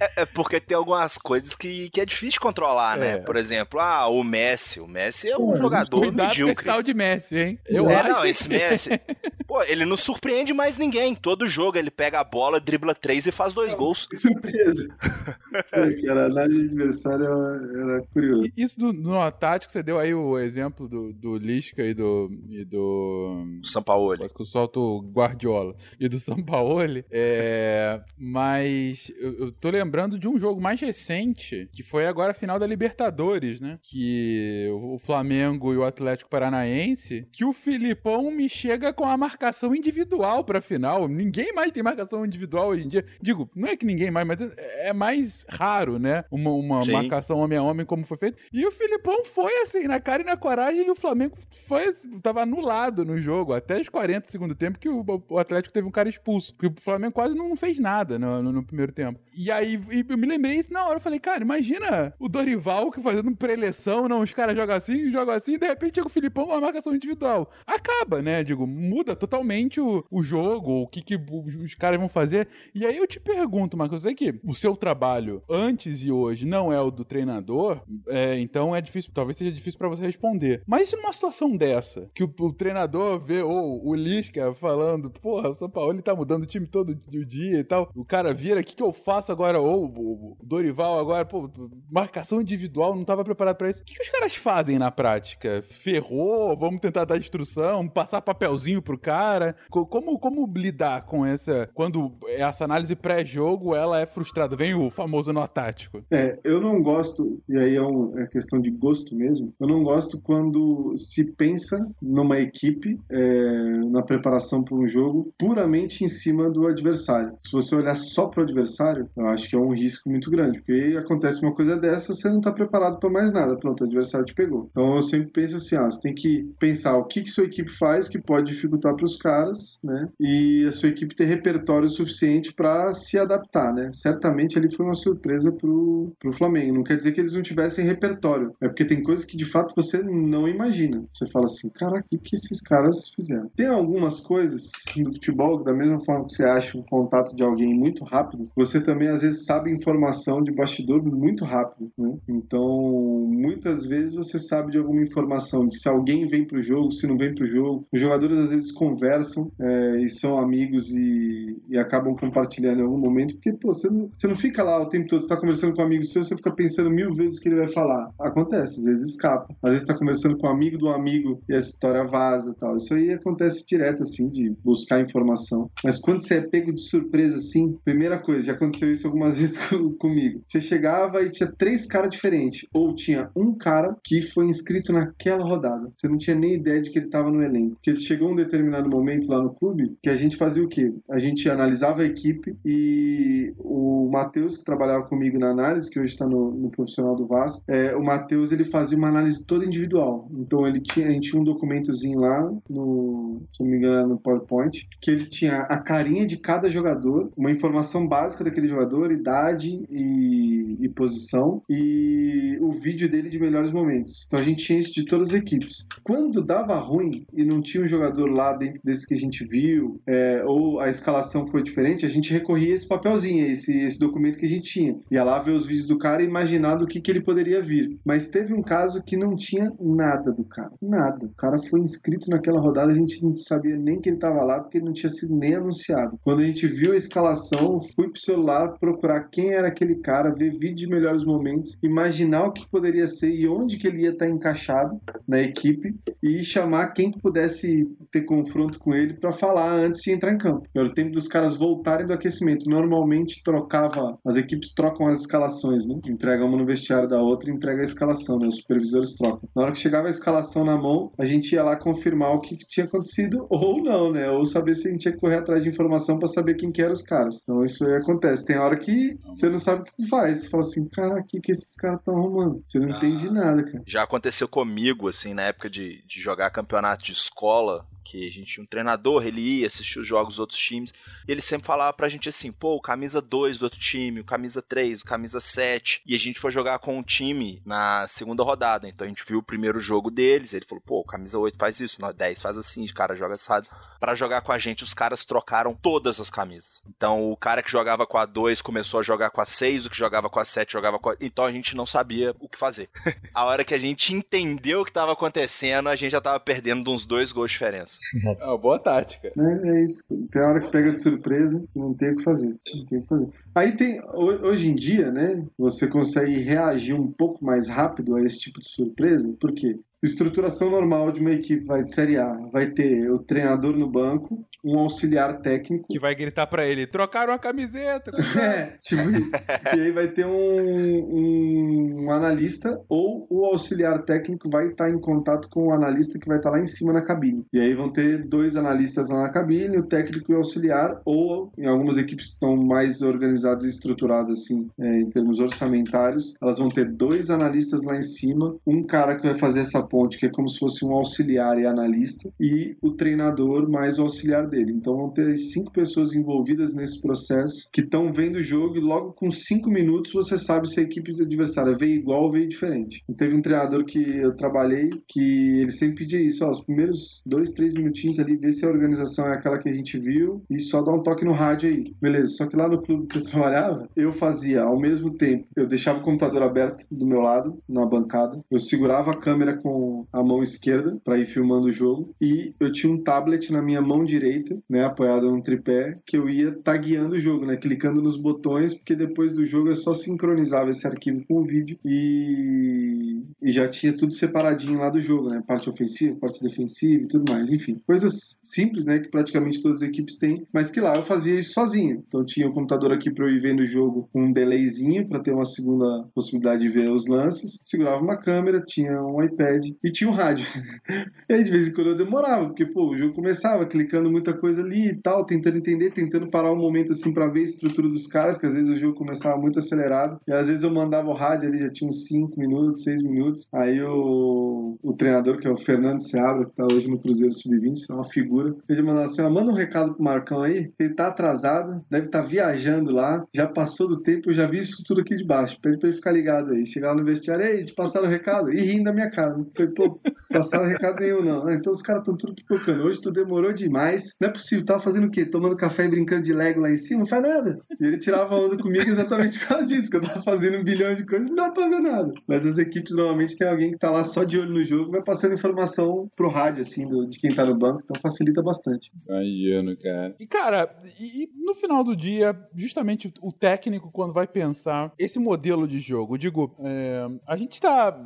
É, é porque tem algumas coisas que, que é difícil de controlar, né? É. Por exemplo, ah, o Messi. O Messi é um jogador Cuidado medíocre. tal de Messi, hein? Eu é, acho não, esse que- Messi. (laughs) Pô, ele não surpreende mais ninguém. Todo jogo ele pega a bola, dribla três e faz dois gols. Que surpresa. (laughs) Cara, a análise adversária era, era curioso. E Isso do, do tático, você deu aí o exemplo do, do Lisca e do. E do. São Paulo. Quase que eu solto o Guardiola e do Sampaoli. É, mas eu, eu tô lembrando de um jogo mais recente, que foi agora a final da Libertadores, né? Que o Flamengo e o Atlético Paranaense, que o Filipão me chega com a marcação individual pra final. Ninguém mais tem marcação individual hoje em dia. Digo, não é que ninguém mais, mas é mais raro, né? Uma, uma Sim. marcação homem a homem como foi feito. E o Filipão foi assim, na cara e na coragem, e o Flamengo foi assim, tava anulado no jogo, até os 40 do segundo tempo, que o, o Atlético teve um cara expulso. Porque o Flamengo quase não fez nada no, no- no primeiro tempo. E aí e eu me lembrei isso na hora, eu falei, cara, imagina o Dorival que fazendo pré-eleção, não, os caras jogam assim, jogam assim, e de repente chega o Filipão uma marcação individual. Acaba, né? Digo, muda totalmente o, o jogo, o que, que os caras vão fazer. E aí eu te pergunto, Marcos, eu sei que o seu trabalho antes e hoje não é o do treinador, é, então é difícil, talvez seja difícil pra você responder. Mas se numa situação dessa, que o, o treinador vê, ou o Lisca falando, porra, o São Paulo ele tá mudando o time todo o dia e tal, o cara vira, o que, que eu faço agora? Ou o Dorival agora, pô, marcação individual, não tava preparado pra isso. O que, que os caras fazem na prática? Ferrou? Vamos tentar dar instrução, passar papelzinho pro cara? cara. Co- Como, como lidar com essa. Quando essa análise pré-jogo ela é frustrada? Vem o famoso nó tático. É, eu não gosto, e aí é, um- é questão de gosto mesmo, eu não gosto quando se pensa numa equipe, é, na preparação para um jogo, puramente em cima do adversário. Se você olhar só para o adversário, eu acho que é um risco muito grande, porque acontece uma coisa dessa, você não está preparado para mais nada, pronto, o adversário te pegou. Então eu sempre penso assim, ah, você tem que pensar o que, que sua equipe faz que pode dificultar para os caras, né? E a sua equipe ter repertório suficiente para se adaptar, né? Certamente ali foi uma surpresa pro, pro Flamengo. Não quer dizer que eles não tivessem repertório. É porque tem coisas que de fato você não imagina. Você fala assim, caraca, o que esses caras fizeram? Tem algumas coisas no futebol, da mesma forma que você acha um contato de alguém muito rápido, você também às vezes sabe informação de bastidor muito rápido, né? Então, muitas vezes você sabe de alguma informação de se alguém vem pro jogo, se não vem pro jogo. Os jogadores às vezes conversam é, e são amigos e, e acabam compartilhando em algum momento, porque pô, você, não, você não fica lá o tempo todo, você tá conversando com um amigo seu, você fica pensando mil vezes o que ele vai falar. Acontece, às vezes escapa. Às vezes tá conversando com um amigo do amigo e essa história vaza tal. Isso aí acontece direto, assim, de buscar informação. Mas quando você é pego de surpresa, assim, primeira coisa, já aconteceu isso algumas (laughs) vezes com- comigo. Você chegava e tinha três caras diferentes. Ou tinha um cara que foi inscrito naquela rodada. Você não tinha nem ideia de que ele estava no elenco. Porque ele chegou um determinado momento lá no clube que a gente fazia o quê? A gente analisava a equipe e o Matheus, que trabalhava comigo na análise, que hoje está no, no profissional do Vasco, é, o Matheus ele fazia uma análise toda individual. Então ele tinha, a gente tinha um documentozinho lá no, se não me engano, no PowerPoint, que ele tinha a carinha de cada jogador, uma informação básica daquele jogador, idade e, e posição, e o vídeo dele de melhores momentos. Então a gente tinha isso de todas as equipes. Quando dava ruim e não tinha um jogador lá dentro desse que a gente viu, é, ou a escalação foi diferente, a gente recorria a esse papelzinho, a esse, esse documento que a gente tinha. Ia lá ver os vídeos do cara e imaginar do que, que ele poderia vir. Mas teve um caso que não tinha nada do cara. Nada. O cara foi inscrito naquela rodada, a gente não sabia nem que ele estava lá, porque ele não tinha sido nem anunciado. Quando a gente viu a escalação, fui pro celular procurar quem era aquele cara, ver vídeo de melhores momentos, imaginar o que poderia ser e onde que ele ia estar encaixado na equipe e chamar quem que pudesse ter confronto com ele para falar antes de entrar em campo. Era o tempo dos caras voltarem do aquecimento. Normalmente trocava, as equipes trocam as escalações, né? Entrega uma no vestiário da outra entrega a escalação, né? Os supervisores trocam. Na hora que chegava a escalação na mão, a gente ia lá confirmar o que, que tinha acontecido (laughs) ou não, né? Ou saber se a gente que correr atrás de informação para saber quem que eram os caras. Então isso aí acontece. Tem hora que você não sabe o que faz. Você fala assim, cara, o que, que esses caras estão arrumando? Você não entende nada, cara. Já aconteceu comigo, assim, na época de, de jogar campeonato de escola, que a gente tinha um treinador, ele ia assistir os jogos dos outros times, e ele sempre falava pra gente assim, pô, camisa 2 do outro time, o camisa 3, o camisa 7, e a gente foi jogar com o time na segunda rodada, então a gente viu o primeiro jogo deles, ele falou, pô, camisa 8 faz isso, o 10 faz assim, o cara joga assado. Pra jogar com a gente, os caras trocaram todas as camisas. Então o cara que jogava com a 2 começou a jogar com a 6, o que jogava com a 7 jogava com a... Então a gente não sabia o que fazer. (laughs) a hora que a gente entendeu o que tava acontecendo, a gente já tava perdendo de uns dois gols de diferença. É uma boa tática. né? É isso. Tem hora que pega de surpresa e não tem o que fazer. Não tem o que fazer. Aí tem, ho- hoje em dia, né? Você consegue reagir um pouco mais rápido a esse tipo de surpresa, por quê? Estruturação normal de uma equipe vai de Série A, vai ter o treinador no banco, um auxiliar técnico. Que vai gritar pra ele: trocaram a camiseta. (laughs) É, tipo isso. E aí vai ter um, um analista ou o auxiliar técnico vai estar em contato com o analista que vai estar lá em cima na cabine. E aí vão ter dois analistas lá na cabine, o técnico e o auxiliar, ou em algumas equipes que estão mais organizadas e estruturadas assim, é, em termos orçamentários, elas vão ter dois analistas lá em cima, um cara que vai fazer essa ponte, que é como se fosse um auxiliar e analista, e o treinador mais o auxiliar dele. Então vão ter cinco pessoas envolvidas nesse processo que estão vendo o jogo e logo com cinco minutos você sabe se a equipe do adversário veio igual ou veio diferente. E teve um treinador que eu trabalhei que ele sempre pedia isso, ó, os primeiros dois, três minutinhos ali, ver se a organização é aquela que a gente viu e só dá um toque no rádio aí. Beleza, só que lá no clube que eu trabalhava, eu fazia ao mesmo tempo, eu deixava o computador aberto do meu lado, na bancada, eu segurava a câmera com a mão esquerda para ir filmando o jogo e eu tinha um tablet na minha mão direita, né, apoiado num tripé, que eu ia tagueando o jogo, né, clicando nos botões, porque depois do jogo eu só sincronizava esse arquivo com o vídeo e, e já tinha tudo separadinho lá do jogo, né, parte ofensiva, parte defensiva e tudo mais, enfim, coisas simples, né, que praticamente todas as equipes têm, mas que lá eu fazia isso sozinho. Então tinha o computador aqui para eu ir vendo o jogo com um delayzinho para ter uma segunda possibilidade de ver os lances, segurava uma câmera, tinha um iPad e tinha um rádio. (laughs) e aí de vez em quando eu demorava, porque pô, o jogo começava clicando muita coisa ali e tal, tentando entender, tentando parar um momento assim para ver a estrutura dos caras, que às vezes o jogo começava muito acelerado, e às vezes eu mandava o rádio ali, já tinha uns 5 minutos, 6 minutos. Aí o, o treinador, que é o Fernando Seabra, que tá hoje no Cruzeiro Sub-20, é uma figura, ele mandava assim: manda um recado pro Marcão aí, ele tá atrasado, deve estar tá viajando lá, já passou do tempo, eu já vi isso tudo aqui de baixo. Pede pra ele ficar ligado aí. Chegar lá no vestiário, ei, te passaram o recado? E rindo da minha cara. Não foi, pô, passaram recado nenhum, não. Então os caras estão tudo pipocando. Hoje tu demorou demais. Não é possível, tava fazendo o quê? Tomando café e brincando de Lego lá em cima? Não faz nada. E ele tirava onda comigo exatamente por causa disso, que eu tava fazendo um bilhão de coisas, não dá pra ver nada. Mas as equipes normalmente tem alguém que tá lá só de olho no jogo, vai passando informação pro rádio, assim, do, de quem tá no banco, então facilita bastante. Imagino, cara. E, cara, e, e no final do dia, justamente o técnico, quando vai pensar esse modelo de jogo, digo, é, a gente tá.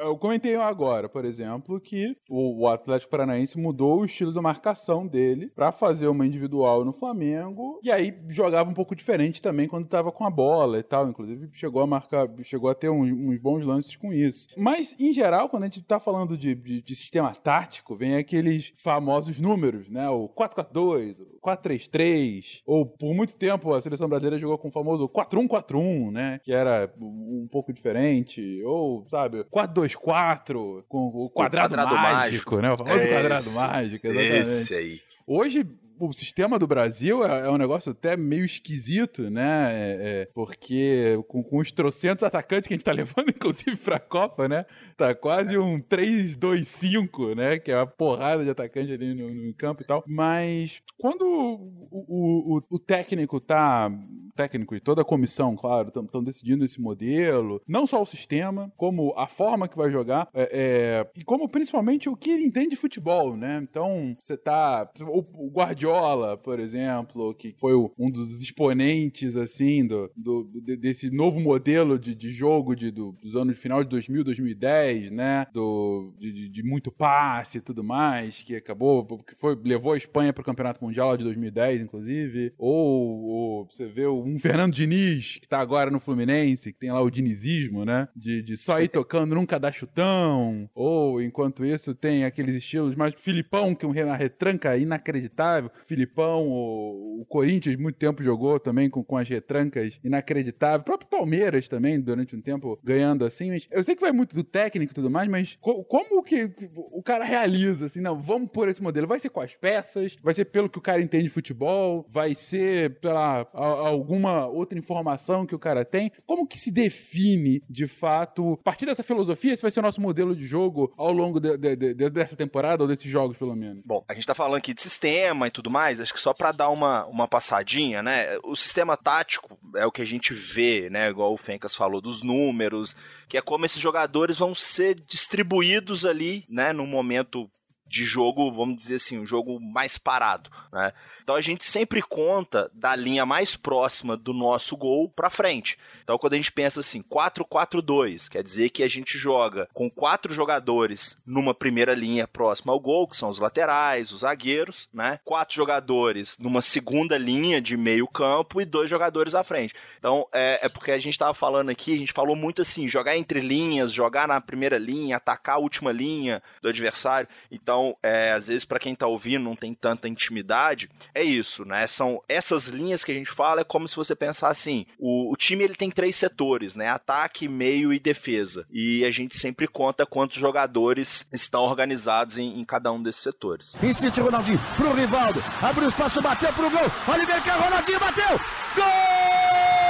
Eu comentei agora, por exemplo, que o, o Atlético Paranaense mudou o estilo da marcação dele para fazer uma individual no Flamengo, e aí jogava um pouco diferente também quando tava com a bola e tal. Inclusive, chegou a marcar, chegou a ter uns, uns bons lances com isso. Mas, em geral, quando a gente tá falando de, de, de sistema tático, vem aqueles famosos números, né? O 4-4-2, o 4-3-3, ou por muito tempo a seleção brasileira jogou com o famoso 4-1-4-1, né? Que era um pouco diferente, ou, sabe, 4-2-4, com o quadrado, o quadrado mágico, mágico, né? O famoso esse, quadrado mágico, exatamente. Esse aí. Hoje, o sistema do Brasil é, é, um negócio até meio esquisito, né? É, é, porque com, com os trocentos atacantes que a gente tá (laughs) levando, inclusive, pra Copa, né? Tá quase um 3-2-5, né? Que é uma porrada de atacante ali no, no campo e tal. Mas quando o, o, o, técnico tá. técnico e toda a comissão, claro, estão decidindo esse modelo, não só o sistema, como a forma que vai jogar, é, é, e como principalmente o que ele entende de futebol, né? Então, você tá. O, o Guardiola Guardiola, por exemplo, que foi um dos exponentes, assim, do, do desse novo modelo de, de jogo de, do, dos anos final de 2000, 2010, né? Do, de, de, muito passe e tudo mais, que acabou, que foi, levou a Espanha para o Campeonato Mundial de 2010, inclusive. Ou, ou, você vê um Fernando Diniz, que tá agora no Fluminense, que tem lá o dinizismo, né? De, de só ir tocando, nunca dar chutão. Ou, enquanto isso, tem aqueles estilos mais Filipão, que é uma retranca inacreditável. Filipão, o, o, Corinthians muito tempo jogou também com, com as retrancas inacreditáveis. O próprio Palmeiras também, durante um tempo, ganhando assim. Mas eu sei que vai muito do técnico e tudo mais, mas co como que o cara realiza, assim, não, vamos por esse modelo? Vai ser com as peças? Vai ser pelo que o cara entende de futebol? Vai ser pela a, alguma outra informação que o cara tem? Como que se define, de fato, a partir dessa filosofia, esse vai ser o nosso modelo de jogo ao longo de, de, de, dessa temporada ou desses jogos, pelo menos? Bom, a gente tá falando aqui de sistema e tudo tudo mais, acho que só para dar uma, uma passadinha, né? O sistema tático é o que a gente vê, né? Igual o Fencas falou, dos números, que é como esses jogadores vão ser distribuídos ali, né? No momento de jogo, vamos dizer assim, um jogo mais parado, né? Então a gente sempre conta da linha mais próxima do nosso gol para frente. Então, quando a gente pensa assim, 4-4-2, quer dizer que a gente joga com quatro jogadores numa primeira linha próxima ao gol, que são os laterais, os zagueiros, né? Quatro jogadores numa segunda linha de meio campo e dois jogadores à frente. Então, é, é porque a gente estava falando aqui, a gente falou muito assim, jogar entre linhas, jogar na primeira linha, atacar a última linha do adversário. Então, é, às vezes, para quem está ouvindo, não tem tanta intimidade, é isso, né? São essas linhas que a gente fala, é como se você pensar assim, o, o time ele tem três setores, né? Ataque, meio e defesa. E a gente sempre conta quantos jogadores estão organizados em, em cada um desses setores. Insiste Ronaldinho pro Rivaldo. Abriu espaço, bateu pro gol. Oliveira quer Ronaldinho, bateu! Gol!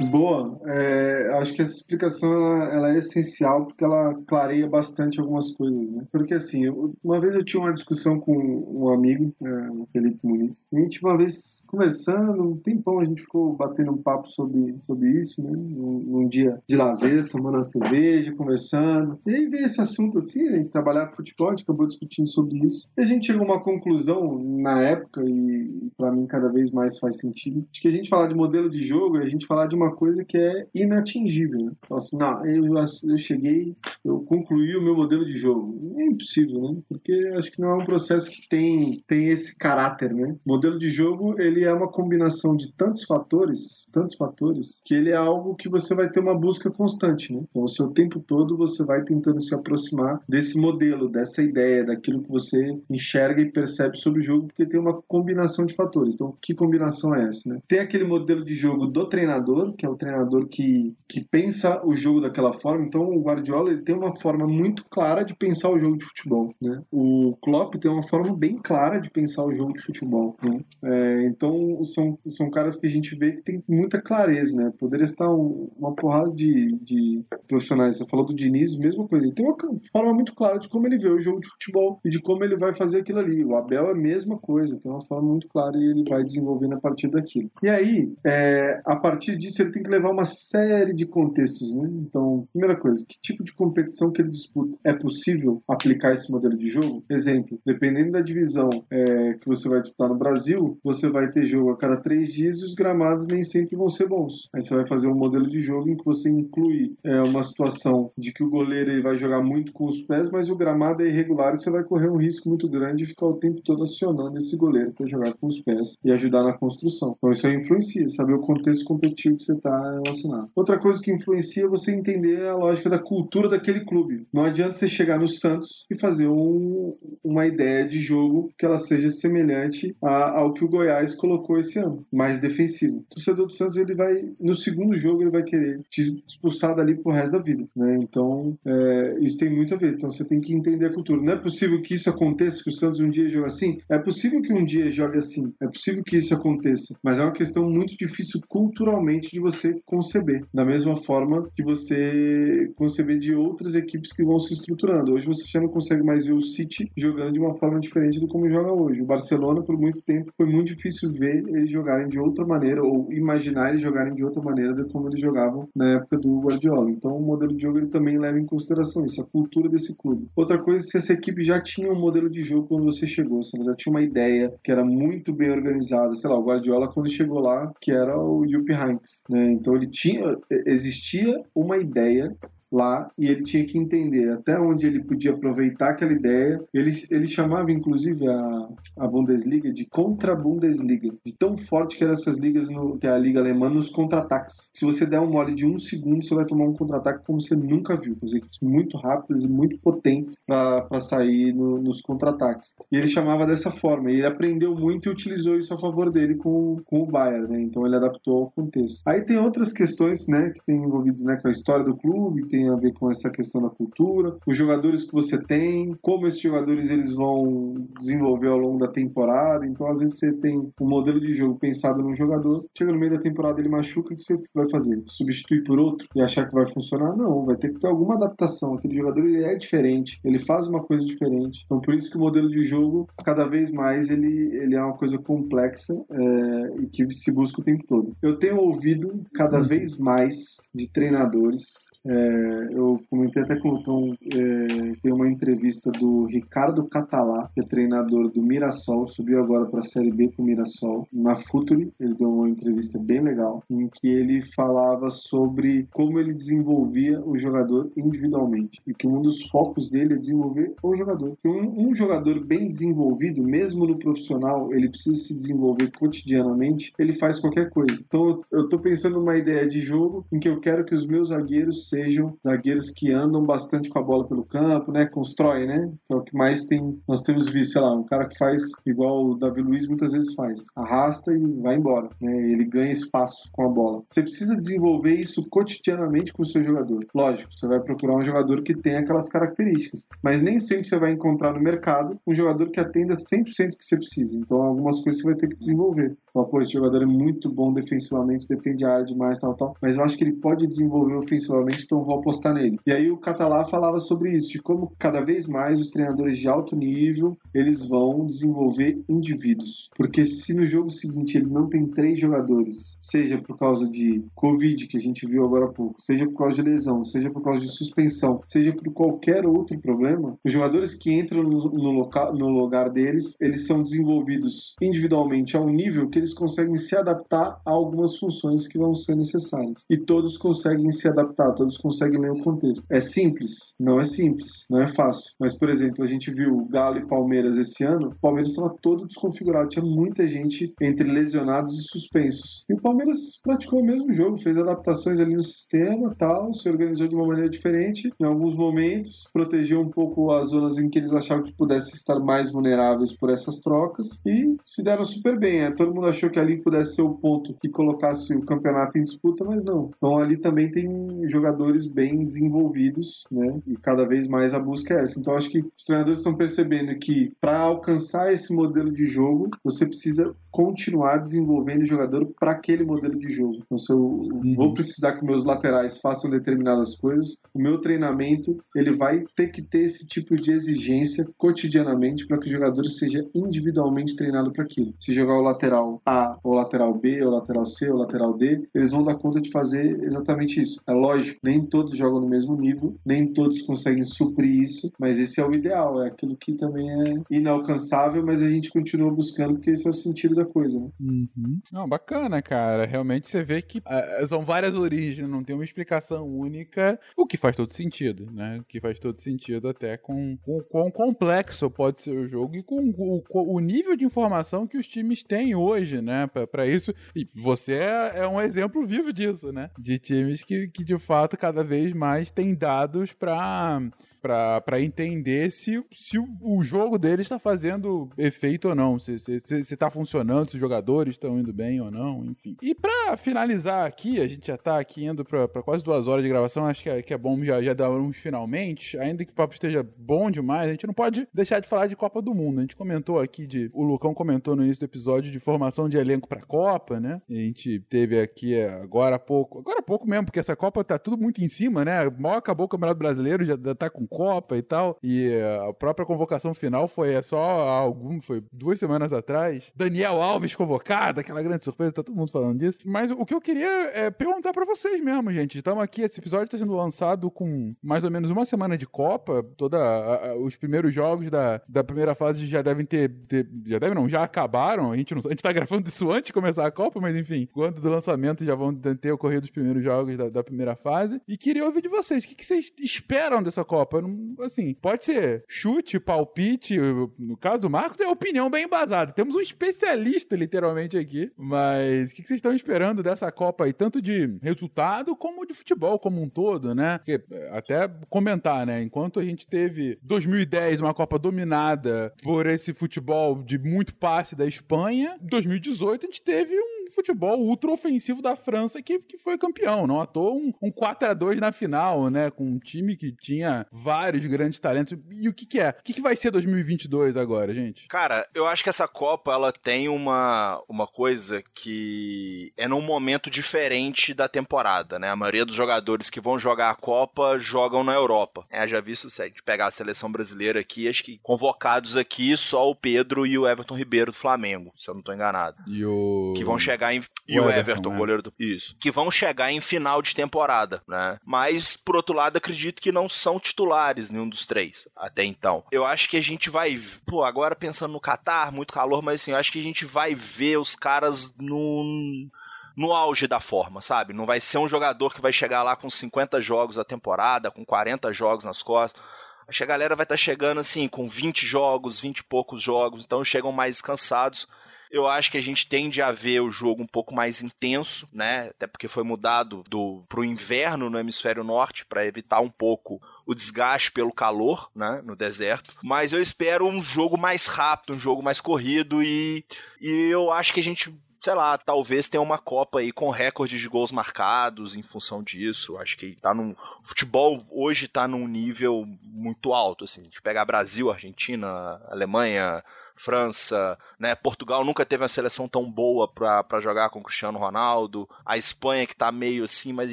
Boa. É, acho que essa explicação ela, ela é essencial porque ela clareia bastante algumas coisas, né? Porque assim, eu- uma vez eu tinha uma discussão com um amigo, é, o Felipe Muniz, e a gente uma vez conversando, um tempão a gente ficou batendo um papo sobre, sobre isso, né? Num, num dia de lazer, tomando uma cerveja, conversando. E aí veio esse assunto assim, a gente trabalhava futebol, a gente acabou discutindo sobre isso. E a gente chegou a uma conclusão na época, e para mim cada vez mais faz sentido, de que a gente falar de modelo de jogo é a gente falar de uma coisa que é inatingível. Né? Assim, não, eu, eu cheguei, eu concluí o meu modelo de jogo. É impossível, né? Porque acho que não é um processo que tem, tem esse caráter, né? Modelo de jogo, ele é uma combinação de tantos fatores, tantos fatores, que ele é algo que você vai ter uma busca constante, né? Então, o seu tempo todo você vai tentando se aproximar desse modelo, dessa ideia, daquilo que você enxerga e percebe sobre o jogo, porque tem uma combinação de fatores. Então, que combinação é essa, né? Tem aquele modelo de jogo do treinador, que é o treinador que, que pensa o jogo daquela forma. Então, o Guardiola ele tem uma forma muito clara de pensar o jogo de futebol, né? O Klopp tem uma forma bem clara de pensar o jogo de futebol, né? É, então, são, são caras que a gente vê que tem muita clareza, né? Poderia estar um- uma porrada de, de profissionais. Você falou do Diniz, mesma coisa. Ele tem uma forma muito clara de como ele vê o jogo de futebol e de como ele vai fazer aquilo ali. O Abel é a mesma coisa, tem uma forma muito clara e ele vai desenvolvendo a partir daquilo. E aí, é, a partir disso, tem que levar uma série de contextos, né? Então, primeira coisa, que tipo de competição que ele disputa? É possível aplicar esse modelo de jogo? Exemplo, dependendo da divisão é, que você vai disputar no Brasil, você vai ter jogo a cada três dias e os gramados nem sempre vão ser bons. Aí você vai fazer um modelo de jogo em que você inclui é, uma situação de que o goleiro ele vai jogar muito com os pés, mas o gramado é irregular e você vai correr um risco muito grande de ficar o tempo todo acionando esse goleiro para jogar com os pés e ajudar na construção. Então isso aí influencia, saber o contexto competitivo que você está relacionado. Outra coisa que influencia é você entender a lógica da cultura daquele clube. Não adianta você chegar no Santos e fazer um- uma ideia de jogo que ela seja semelhante a- ao que o Goiás colocou esse ano, mais defensivo. O torcedor do Santos ele vai no segundo jogo ele vai querer te expulsar dali pro resto da vida, né? Então é, isso tem muito a ver. Então você tem que entender a cultura. Não é possível que isso aconteça, que o Santos um dia jogue assim. É possível que um dia jogue assim. É possível que isso aconteça. Mas é uma questão muito difícil culturalmente de você conceber. Da mesma forma que você conceber de outras equipes que vão se estruturando. Hoje você já não consegue mais ver o City jogando de uma forma diferente do como joga hoje. O Barcelona, por muito tempo, foi muito difícil ver eles jogarem de outra maneira ou imaginar eles jogarem de outra maneira do como eles jogavam na época do Guardiola. Então, o modelo de jogo ele também leva em consideração isso, a cultura desse clube. Outra coisa se essa equipe já tinha um modelo de jogo quando você chegou, se ela já tinha uma ideia que era muito bem organizada, sei lá, o Guardiola quando chegou lá, que era o Jupp Heynckes, né? Então ele tinha, existia uma ideia lá e ele tinha que entender até onde ele podia aproveitar aquela ideia. Ele, ele chamava, inclusive, a, a Bundesliga de contra-Bundesliga, de tão forte que eram essas ligas, no, que é a Liga Alemã, nos contra-ataques. Se você der um mole de um segundo, você vai tomar um contra-ataque como você nunca viu. Quer dizer, muito rápidos e muito potentes para sair no- nos contra-ataques. E ele chamava dessa forma. E ele aprendeu muito e utilizou isso a favor dele com, com o Bayern, né? Então ele adaptou ao contexto. Aí tem outras questões, né, que tem envolvidos, né, com a história do clube, que tem a ver com essa questão da cultura, os jogadores que você tem, como esses jogadores eles vão desenvolver ao longo da temporada. Então às vezes você tem um modelo de jogo pensado num jogador, chega no meio da temporada ele machuca, o que você vai fazer? Substituir por outro e achar que vai funcionar? Não, vai ter que ter alguma adaptação. Aquele jogador ele é diferente, ele faz uma coisa diferente. Então por isso que o modelo de jogo cada vez mais ele, ele é uma coisa complexa é, e que se busca o tempo todo. Eu tenho ouvido cada vez mais de treinadores. É, eu comentei até com o Tom, é, tem uma entrevista do Ricardo Catalá, que é treinador do Mirassol, subiu agora para a Série B com o Mirassol, na Futuri. Ele deu uma entrevista bem legal, em que ele falava sobre como ele desenvolvia o jogador individualmente. E que um dos focos dele é desenvolver o jogador. Um, um jogador bem desenvolvido, mesmo no profissional, ele precisa se desenvolver cotidianamente, ele faz qualquer coisa. Então eu- tô pensando numa ideia de jogo em que eu quero que os meus zagueiros sejam zagueiros que andam bastante com a bola pelo campo, né? Constrói, né? Que é o que mais tem. Nós temos visto, sei lá, um cara que faz igual o Davi Luiz muitas vezes faz. Arrasta e vai embora. Né? Ele ganha espaço com a bola. Você precisa desenvolver isso cotidianamente com o seu jogador. Lógico, você vai procurar um jogador que tem aquelas características. Mas nem sempre você vai encontrar no mercado um jogador que atenda 100% que você precisa. Então, algumas coisas você vai ter que desenvolver. Fala, pô, esse jogador é muito bom defensivamente, defende a área demais, tal, tal. Mas eu acho que ele pode desenvolver ofensivamente, então vou apostar nele. E aí o Catalá falava sobre isso, de como cada vez mais os treinadores de alto nível, eles vão desenvolver indivíduos. Porque se no jogo seguinte ele não tem três jogadores, seja por causa de Covid, que a gente viu agora há pouco, seja por causa de lesão, seja por causa de suspensão, seja por qualquer outro problema, os jogadores que entram no, no, no lugar deles, eles são desenvolvidos individualmente a um nível que eles conseguem se adaptar a algumas funções que vão ser necessárias. E todos conseguem se adaptar, todos conseguem ler o contexto. É simples? Não é simples, não é fácil. Mas, por exemplo, a gente viu Galo e Palmeiras esse ano, o Palmeiras estava todo desconfigurado, tinha muita gente entre lesionados e suspensos. E o Palmeiras praticou o mesmo jogo, fez adaptações ali no sistema, tal, se organizou de uma maneira diferente em alguns momentos, protegeu um pouco as zonas em que eles achavam que pudessem estar mais vulneráveis por essas trocas e se deram super bem. É, todo mundo achou que ali pudesse ser o ponto que colocasse o campeonato em disputa, mas não. Então ali também tem jogadores bem desenvolvidos, né? E cada vez mais a busca é essa. Então acho que os treinadores estão percebendo que para alcançar esse modelo de jogo, você precisa continuar desenvolvendo o jogador para aquele modelo de jogo. Então se eu uhum. vou precisar que meus laterais façam determinadas coisas, o meu treinamento ele vai ter que ter esse tipo de exigência cotidianamente para que o jogador seja individualmente treinado para aquilo. Se jogar o lateral A, ou lateral B, ou lateral C, ou lateral D, eles vão dar conta de fazer exatamente isso. É lógico, nem todos jogam no mesmo nível, nem todos conseguem suprir isso, mas esse é o ideal, é aquilo que também é inalcançável, mas a gente continua buscando porque esse é o sentido da coisa, né? Uhum. Não, bacana, cara. Realmente você vê que uh, são várias origens, não tem uma explicação única, o que faz todo sentido, né? O que faz todo sentido até com o quão complexo pode ser o jogo e com o, o nível de informação que os times têm hoje, né? para isso. E você é, é, um exemplo vivo disso, né? De times que, que de fato cada vez mais têm dados para para entender se, se o jogo deles está fazendo efeito ou não, se, se, se, se tá funcionando, se os jogadores estão indo bem ou não, enfim. E para finalizar aqui, a gente já tá aqui indo para quase duas horas de gravação, acho que é, que é bom já, já dar uns finalmente, ainda que o papo esteja bom demais, a gente não pode deixar de falar de Copa do Mundo. A gente comentou aqui de. O Lucão comentou no início do episódio de formação de elenco para Copa, né? A gente teve aqui agora há pouco, agora há pouco mesmo, porque essa Copa tá tudo muito em cima, né? Mal acabou o Campeonato Brasileiro, já tá com Copa e tal. E a própria convocação final foi é só algum, foi duas semanas atrás. Daniel Alves convocado, aquela grande surpresa, tá todo mundo falando disso. Mas o que eu queria é perguntar para vocês mesmo, gente. Estamos aqui, esse episódio tá sendo lançado com mais ou menos uma semana de Copa. Toda a, a, os primeiros jogos da, da primeira fase já devem ter, ter, já devem não, já acabaram. A gente não, a gente tá gravando isso antes de começar a Copa, mas enfim, quando do lançamento já vão ter ocorrido os primeiros jogos da, da primeira fase. E queria ouvir de vocês, o que, que vocês esperam dessa Copa? Não, assim, pode ser chute, palpite. No caso do Marcos, é opinião bem embasada. Temos um especialista, literalmente, aqui. Mas o que vocês estão esperando dessa Copa aí? Tanto de resultado como de futebol como um todo, né? Porque, até comentar, né? Enquanto a gente teve 2010 uma Copa dominada por esse futebol de muito passe da Espanha, 2018 a gente teve um futebol ultra ofensivo da França que, que foi campeão. Não à toa um, um 4 a 2 na final, né? Com um time que tinha vários grandes talentos. E o que, que é? O que, que vai ser 2022 agora, gente? Cara, eu acho que essa Copa ela tem uma, uma coisa que é num momento diferente da temporada, né? A maioria dos jogadores que vão jogar a Copa jogam na Europa. É, já visto se a gente pegar a seleção brasileira aqui, acho que convocados aqui só o Pedro e o Everton Ribeiro do Flamengo, se eu não tô enganado. E o. Que vão chegar em. E o, o Everton, Everton né? goleiro do. Isso. Que vão chegar em final de temporada, né? Mas, por outro lado, acredito que não são titulares nenhum dos três até então. Eu acho que a gente vai. Pô, agora pensando no Qatar, muito calor, mas assim, eu acho que a gente vai ver os caras no no auge da forma, sabe? Não vai ser um jogador que vai chegar lá com 50 jogos na temporada, com 40 jogos nas costas. Acho que a galera vai estar tá chegando assim com 20 jogos, 20 e poucos jogos, então chegam mais cansados Eu acho que a gente tende a ver o jogo um pouco mais intenso, né? Até porque foi mudado do pro inverno no hemisfério norte para evitar um pouco o desgaste pelo calor, né, no deserto. Mas eu espero um jogo mais rápido, um jogo mais corrido e, e eu acho que a gente sei lá, talvez tenha uma Copa aí com recorde de gols marcados em função disso. Acho que tá num. O futebol hoje tá num nível muito alto, assim. A gente pegar Brasil, Argentina, Alemanha, França, né? Portugal nunca teve uma seleção tão boa para jogar com o Cristiano Ronaldo. A Espanha que tá meio assim, mas a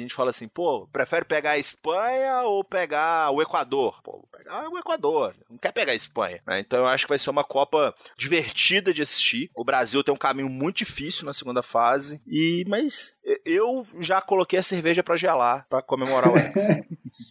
gente fala assim, pô, prefere pegar a Espanha ou pegar o Equador? Pô, pegar o Equador, não quer pegar a Espanha. Né? Então eu acho que vai ser uma Copa divertida de assistir. O Brasil tem um caminho muito difícil na segunda fase, e mas eu já coloquei a cerveja para gelar, para comemorar o (laughs) Hexa.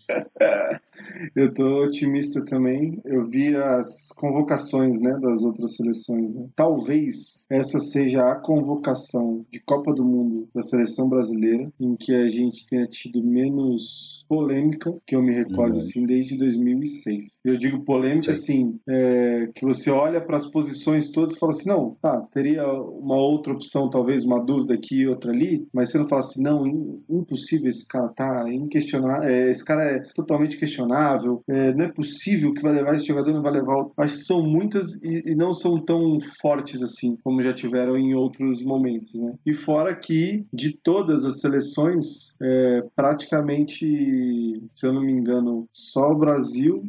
(laughs) eu tô otimista também. Eu vi as convocações, né, das outras seleções. Né? Talvez essa seja a convocação de Copa do Mundo da seleção brasileira em que a gente tenha tido menos polêmica, que eu me recordo uhum. assim, desde 2006. Eu digo polêmica assim, é, que você olha para as posições todas e fala assim, não, tá, teria uma outra opção, talvez uma dúvida aqui outra ali, mas você não fala assim, não, impossível esse cara tá, inquestionável, é, esse cara é totalmente questionável, é, não é possível que vai levar esse jogador, não vai levar outro. Acho que são muitas e, e, não são tão fortes assim, como já tiveram em outros momentos, né? E fora que, de todas as seleções, é, praticamente, se eu não me engano, só o Brasil,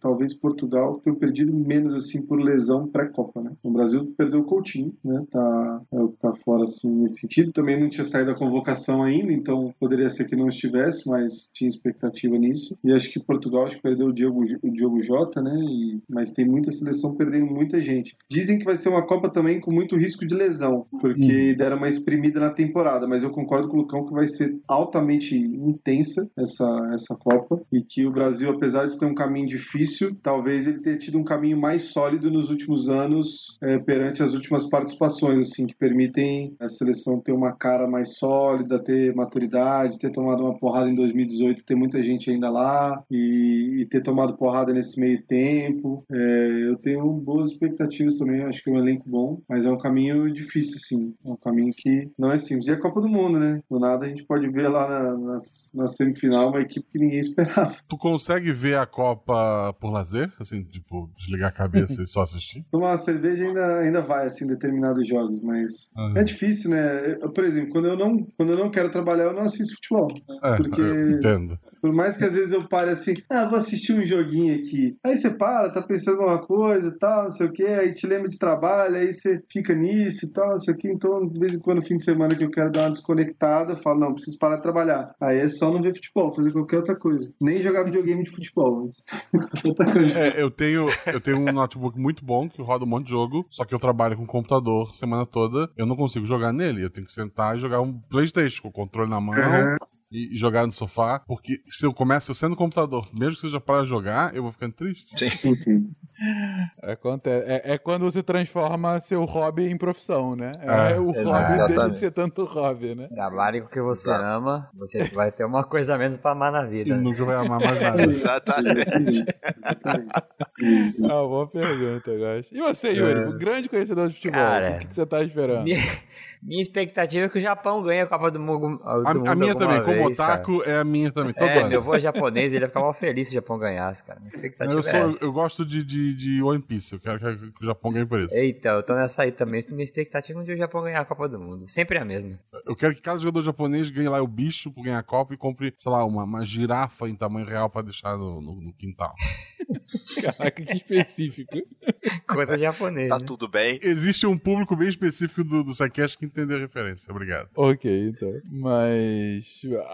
talvez Portugal, tenham perdido menos assim por lesão pré-copa, né? O Brasil perdeu o Coutinho, né? Tá, é tá fora assim nesse sentido. Também não tinha saído a convocação ainda, então poderia ser que não estivesse, mas tinha expectativa nisso. E acho que Portugal acho que perdeu o Diogo, o Diogo Jota, né? E, mas tem muita seleção perdendo muita gente. Dizem que vai ser uma Copa também com muito risco de lesão, porque uhum. deram uma exprimida na temporada, mas eu concordo com o Lucão que vai ser altamente intensa essa, essa Copa e que o Brasil, apesar de ter um caminho difícil, talvez ele tenha tido um caminho mais sólido nos últimos anos é, perante as últimas participações, assim, que permitem a seleção ter uma cara mais sólida, ter maturidade, ter tomado uma porrada em 2018, ter muita gente ainda lá e, e ter tomado porrada nesse meio tempo. É, eu tenho boas expectativas também, acho que é um elenco bom, mas é um caminho difícil, sim. É um caminho que não é simples. E é a Copa do Mundo, né? Do nada a gente pode ver lá na, na, na semifinal uma equipe que ninguém (laughs) esperava. Tu consegue ver a Copa por lazer? Assim, tipo, desligar a cabeça e só assistir? (laughs) Tomar uma cerveja ainda, ainda vai, assim, em determinados jogos, mas uhum. é difícil, né? Eu, por exemplo, quando eu, não, quando eu não quero trabalhar, eu não assisto futebol. É, porque... entendo. Por mais que às vezes eu pare assim, ah, vou assistir um joguinho aqui. Aí você para, tá pensando em alguma coisa e tal, não sei o que, aí te lembra de trabalho, aí você fica nisso e tal, não sei o que. Então, de vez em quando, fim de semana que eu quero dar uma desconectada, eu falo, não, preciso parar de trabalhar. Aí é só não ver futebol, fazer qualquer outra coisa. Nem jogar videogame de futebol, mas (laughs) outra coisa. É, eu tenho, eu tenho um notebook muito bom que roda um monte de jogo, só que eu trabalho com computador semana toda, eu não consigo jogar nele. Eu tenho que sentar e jogar um Playstation com o controle na mão. Uhum e jogar no sofá, porque se eu começo eu sendo no computador, mesmo que seja para jogar, eu vou ficando triste. Sim. É, é, é, quando você transforma seu hobby em profissão, né? É, é o exatamente. hobby deixa de ser tanto hobby, né? Trabalhe com o que você Exato. ama, você vai ter uma coisa a menos pra amar na vida. E nunca vai amar mais nada. (laughs) exatamente. ah, boa pergunta, eu acho. E você, Yuri, o grande conhecedor de futebol, Cara, o que, que você tá esperando? Minha expectativa é que o Japão ganhe a Copa do Mundo. a, do a minha também, vez, como otaku, cara. é a minha também. Todo é, ano. meu avô é japonês, ele ia ficar mal feliz se o Japão ganhasse, cara. Minha expectativa eu, sou, é eu gosto de, de, de, One Piece, eu quero que o Japão ganhe por isso. Eita, eu tô nessa aí também. Minha expectativa é de o Japão ganhar a Copa do Mundo. Sempre é a mesma. Eu quero que cada jogador japonês ganhe lá o bicho por ganhar a Copa e compre, sei lá, uma, uma girafa em tamanho real pra deixar no, no, no quintal. (laughs) Caraca, que específico. Coisa japonesa. Tá tudo bem. Existe um público bem específico do, do Psycast que entendeu a referência. Obrigado. Ok, então. Mas,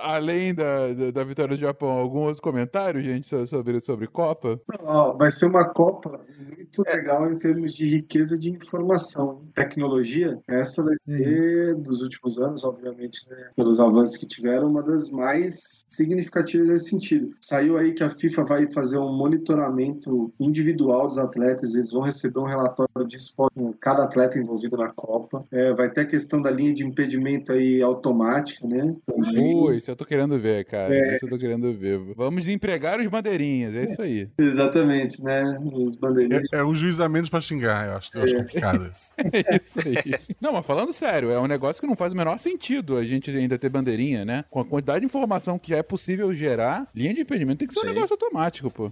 além da, da, da vitória do Japão, algum outro comentário, gente, sobre, sobre Copa? Não, vai ser uma Copa muito legal em termos de riqueza de informação. Tecnologia, essa vai ser, uhum. dos últimos anos, obviamente, né, pelos avanços que tiveram, uma das mais significativas nesse sentido. Saiu aí que a FIFA vai fazer um monitoramento individual dos atletas, eles vão receber um relatório de esporte com cada atleta envolvido na Copa. É, vai ter a questão da linha de impedimento aí automática, né? Também. Pô, isso eu tô querendo ver, cara. É. Isso eu tô querendo ver. Vamos desempregar os bandeirinhas, é isso aí. (laughs) Exatamente, né? Os bandeirinhas. É, é um juiz a menos pra xingar, eu acho, eu acho É. complicado (laughs) isso. É isso aí. Não, mas falando sério, é um negócio que não faz o menor sentido a gente ainda ter bandeirinha, né? Com a quantidade de informação que é possível gerar, linha de impedimento tem que ser um negócio automático, pô.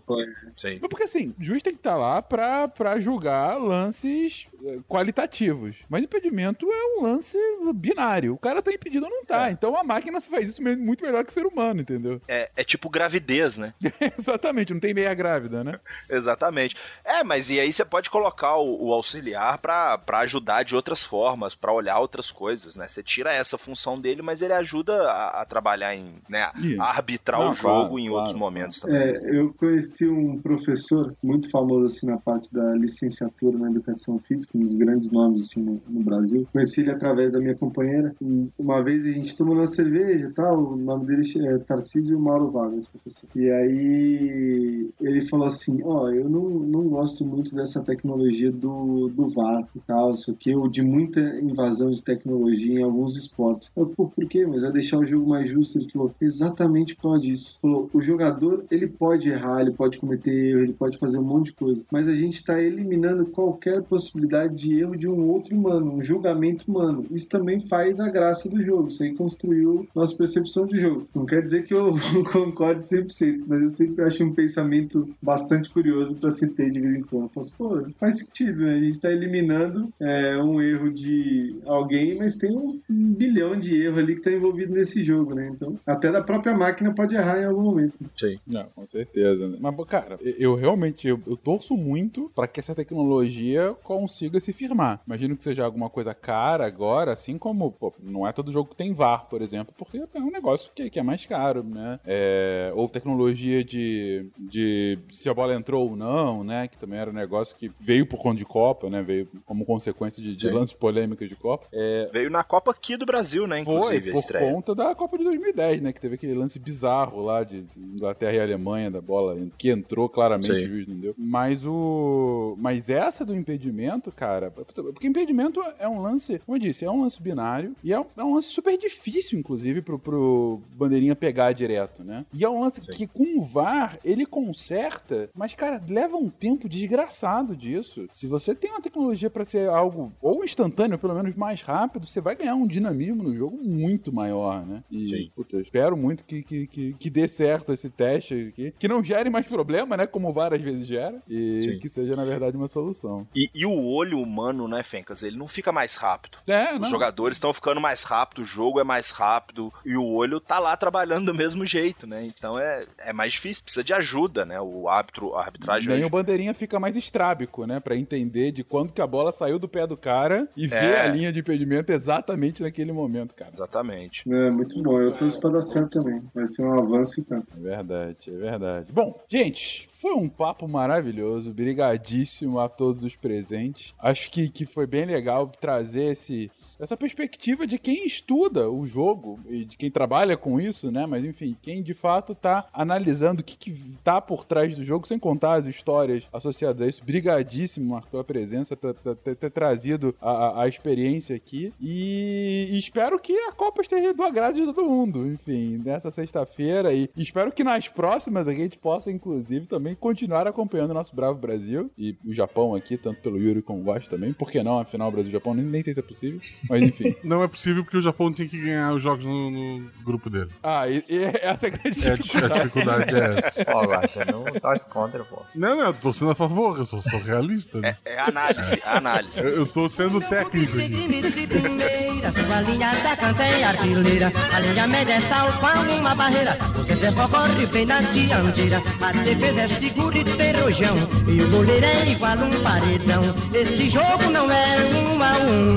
Sim. Mas porque assim, o juiz tem que estar lá pra, pra julgar lances eh, qualitativos. Mas impedimento é um lance binário. O cara tá impedido ou não tá. Então a máquina faz isso mesmo muito melhor que o ser humano, entendeu? É, é tipo gravidez, né? (laughs) Exatamente, não tem meia grávida, né? (laughs) Exatamente. É, mas e aí você pode colocar o, o auxiliar pra pra ajudar de outras formas, pra olhar outras coisas, né? Você tira essa função dele, mas ele ajuda a, a trabalhar em, né, a arbitrar Não, o jogo claro, em claro, outros momentos também. É, eu conheci um professor muito famoso assim na parte da licenciatura na educação física, um dos grandes nomes assim no, no Brasil. Conheci ele através da minha companheira. Uma vez a gente tomou uma cerveja, e tal. O nome dele é Tarcísio Mauro Vargas, professor. E aí ele falou assim: ó, eu não, não gosto muito dessa tecnologia do, do VAR e tal, isso aqui, ou de muita invasão de tecnologia em alguns esportes. Eu, pô, por quê? Mas vai deixar o jogo mais justo. Ele falou: exatamente por causa disso. Falou: o jogador, ele pode errar, ele pode cometer erro, ele pode fazer um monte de coisa, mas a gente está eliminando qualquer possibilidade de erro de um outro humano, um julgamento humano. Isso também faz a graça do jogo. Isso aí construiu nossa percepção de jogo. Não quer dizer que eu (laughs) concorde 100%, mas eu sempre acho um pensamento bastante curioso para se ter de vez em quando. Eu falo assim, pô, faz sentido, né? A gente está eliminando é, um erro de alguém, mas tem um bilhão de erros ali que está envolvido nesse jogo, né? Então, até da própria máquina pode errar em algum momento. Sim. Não, com certeza. Né? Mas, cara, eu- realmente eu, eu torço muito pra que essa tecnologia consiga se firmar. Imagino que seja alguma coisa cara agora, assim como, pô, não é todo jogo que tem VAR, por exemplo, porque é um negócio que, que é mais caro, né? É, ou tecnologia de, de se a bola entrou ou não, né? Que também era um negócio que veio por conta de Copa, né? Veio como consequência de, de lances polêmicos de Copa. É, Veio na Copa aqui do Brasil, né? foi, Inclusive, a por conta da Copa de 2010, né? Que teve aquele lance bizarro lá de Inglaterra e Alemanha da bola, que entrou claramente, Sim. o juiz não deu. Mas o. Mas essa do impedimento, cara. Porque impedimento é um lance, como eu disse, é um lance binário e é um, é um lance super difícil, inclusive, pro, pro bandeirinha pegar direto, né? E é um lance que com o VAR ele conserta, mas, cara, leva um tempo desgraçado disso. Se você tem uma tecnologia pra ser algo ou instantâneo, pelo menos mais rápido, você vai ganhar um dinamismo no jogo muito maior, né? E, Sim. puta, eu espero muito que, que, que, que dê certo esse teste aqui. Que não gere mais problema, né? Como várias vezes gera. E Sim. que seja, na verdade, uma solução. E, e o olho humano, né, Fencas? Ele não fica mais rápido. É, Os não. jogadores estão ficando mais rápido, o jogo é mais rápido e o olho tá lá trabalhando do mesmo jeito, né? Então é, é mais difícil, precisa de ajuda, né? O árbitro, a arbitragem. Nem hoje- o bandeirinha fica mais estrábico, né? Pra entender de quando que a bola saiu do pé do cara e ver É. a linha de impedimento exatamente naquele momento, cara. Exatamente. É muito bom. Eu torço pra dar certo também. Vai ser um avanço e tanto. É verdade, é verdade. Bom, gente, foi um papo maravilhoso. Brigadíssimo a todos os presentes. Acho que, que foi bem legal trazer esse. Essa perspectiva de quem estuda o jogo e de quem trabalha com isso, né? Mas enfim, quem de fato tá analisando o que, que tá por trás do jogo, sem contar as histórias associadas a isso. Brigadíssimo, Marco, pela presença, por por ter, ter trazido a, a- a experiência aqui. E, e espero que a Copa esteja do agrado de todo mundo. Enfim, nessa sexta-feira. E espero que nas próximas a gente possa, inclusive, também continuar acompanhando o nosso Bravo Brasil e o Japão aqui, tanto pelo Yuri como o Gosto também. Por que não? Afinal, Brasil-Japão nem, nem sei se é possível. Mas enfim. (laughs) Não é possível porque o Japão tem que ganhar os jogos no, no grupo dele. Ah, e, e essa é a grande É, a dificuldade. dificuldade é essa. Ó, Guaxa, não torce contra, pô. Não, não, eu tô torcendo a favor, eu sou, sou realista. Né? É análise, é análise. Eu, eu tô sendo técnico aqui. primeira, sua linha da canteia artilheira. A linha média é tal qual uma barreira. O centro corre bem na dianteira. A defesa é segura e tem rojão. E o goleiro é igual um paredão. Esse jogo não é um a um.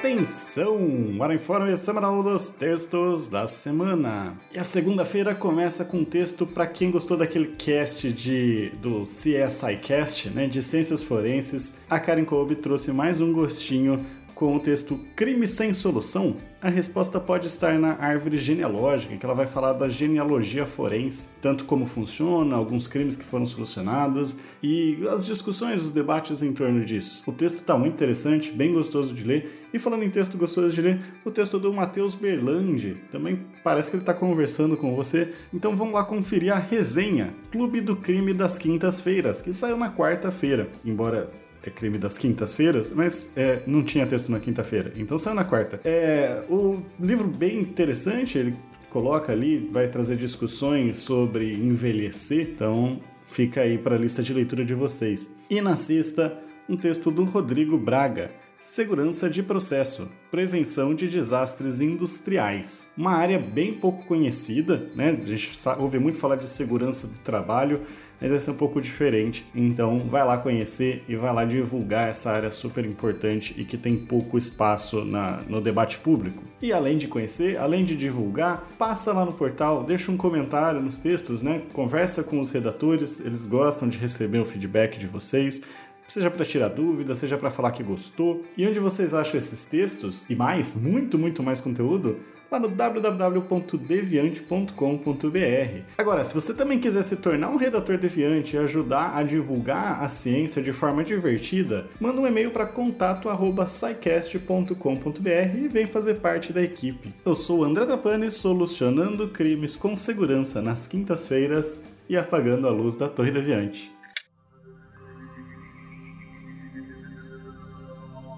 Atenção! Para informe semanal dos textos da semana. E a segunda-feira começa com um texto para quem gostou daquele cast de do CSI Cast, né, de Ciências Forenses. A Karen Kolbe trouxe mais um gostinho com o texto Crime sem Solução, a resposta pode estar na árvore genealógica, que ela vai falar da genealogia forense, tanto como funciona, alguns crimes que foram solucionados e as discussões, os debates em torno disso. O texto está muito interessante, bem gostoso de ler. E falando em texto gostoso de ler, o texto do Matheus Berlandi também parece que ele está conversando com você. Então vamos lá conferir a resenha Clube do Crime das Quintas-Feiras, que saiu na quarta-feira. Embora é crime das quintas-feiras, mas é, não tinha texto na quinta-feira, então saiu na quarta. É, o livro bem interessante, ele coloca ali, vai trazer discussões sobre envelhecer, então fica aí para a lista de leitura de vocês. E na sexta, um texto do Rodrigo Braga, Segurança de processo, prevenção de desastres industriais. Uma área bem pouco conhecida, né? A gente ouve muito falar de segurança do trabalho, mas vai ser um pouco diferente. Então, vai lá conhecer e vai lá divulgar essa área super importante e que tem pouco espaço na, no debate público. E além de conhecer, além de divulgar, passa lá no portal, deixa um comentário nos textos, né? Conversa com os redatores, eles gostam de receber o feedback de vocês seja para tirar dúvidas, seja para falar que gostou. E onde vocês acham esses textos e mais, muito, muito mais conteúdo? Lá no www.deviante.com.br. Agora, se você também quiser se tornar um redator deviante e ajudar a divulgar a ciência de forma divertida, manda um e-mail para contato@scicast.com.br e vem fazer parte da equipe. Eu sou o André Trapani, solucionando crimes com segurança nas quintas-feiras e apagando a luz da Torre Deviante.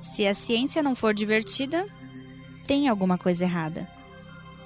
Se a ciência não for divertida, tem alguma coisa errada.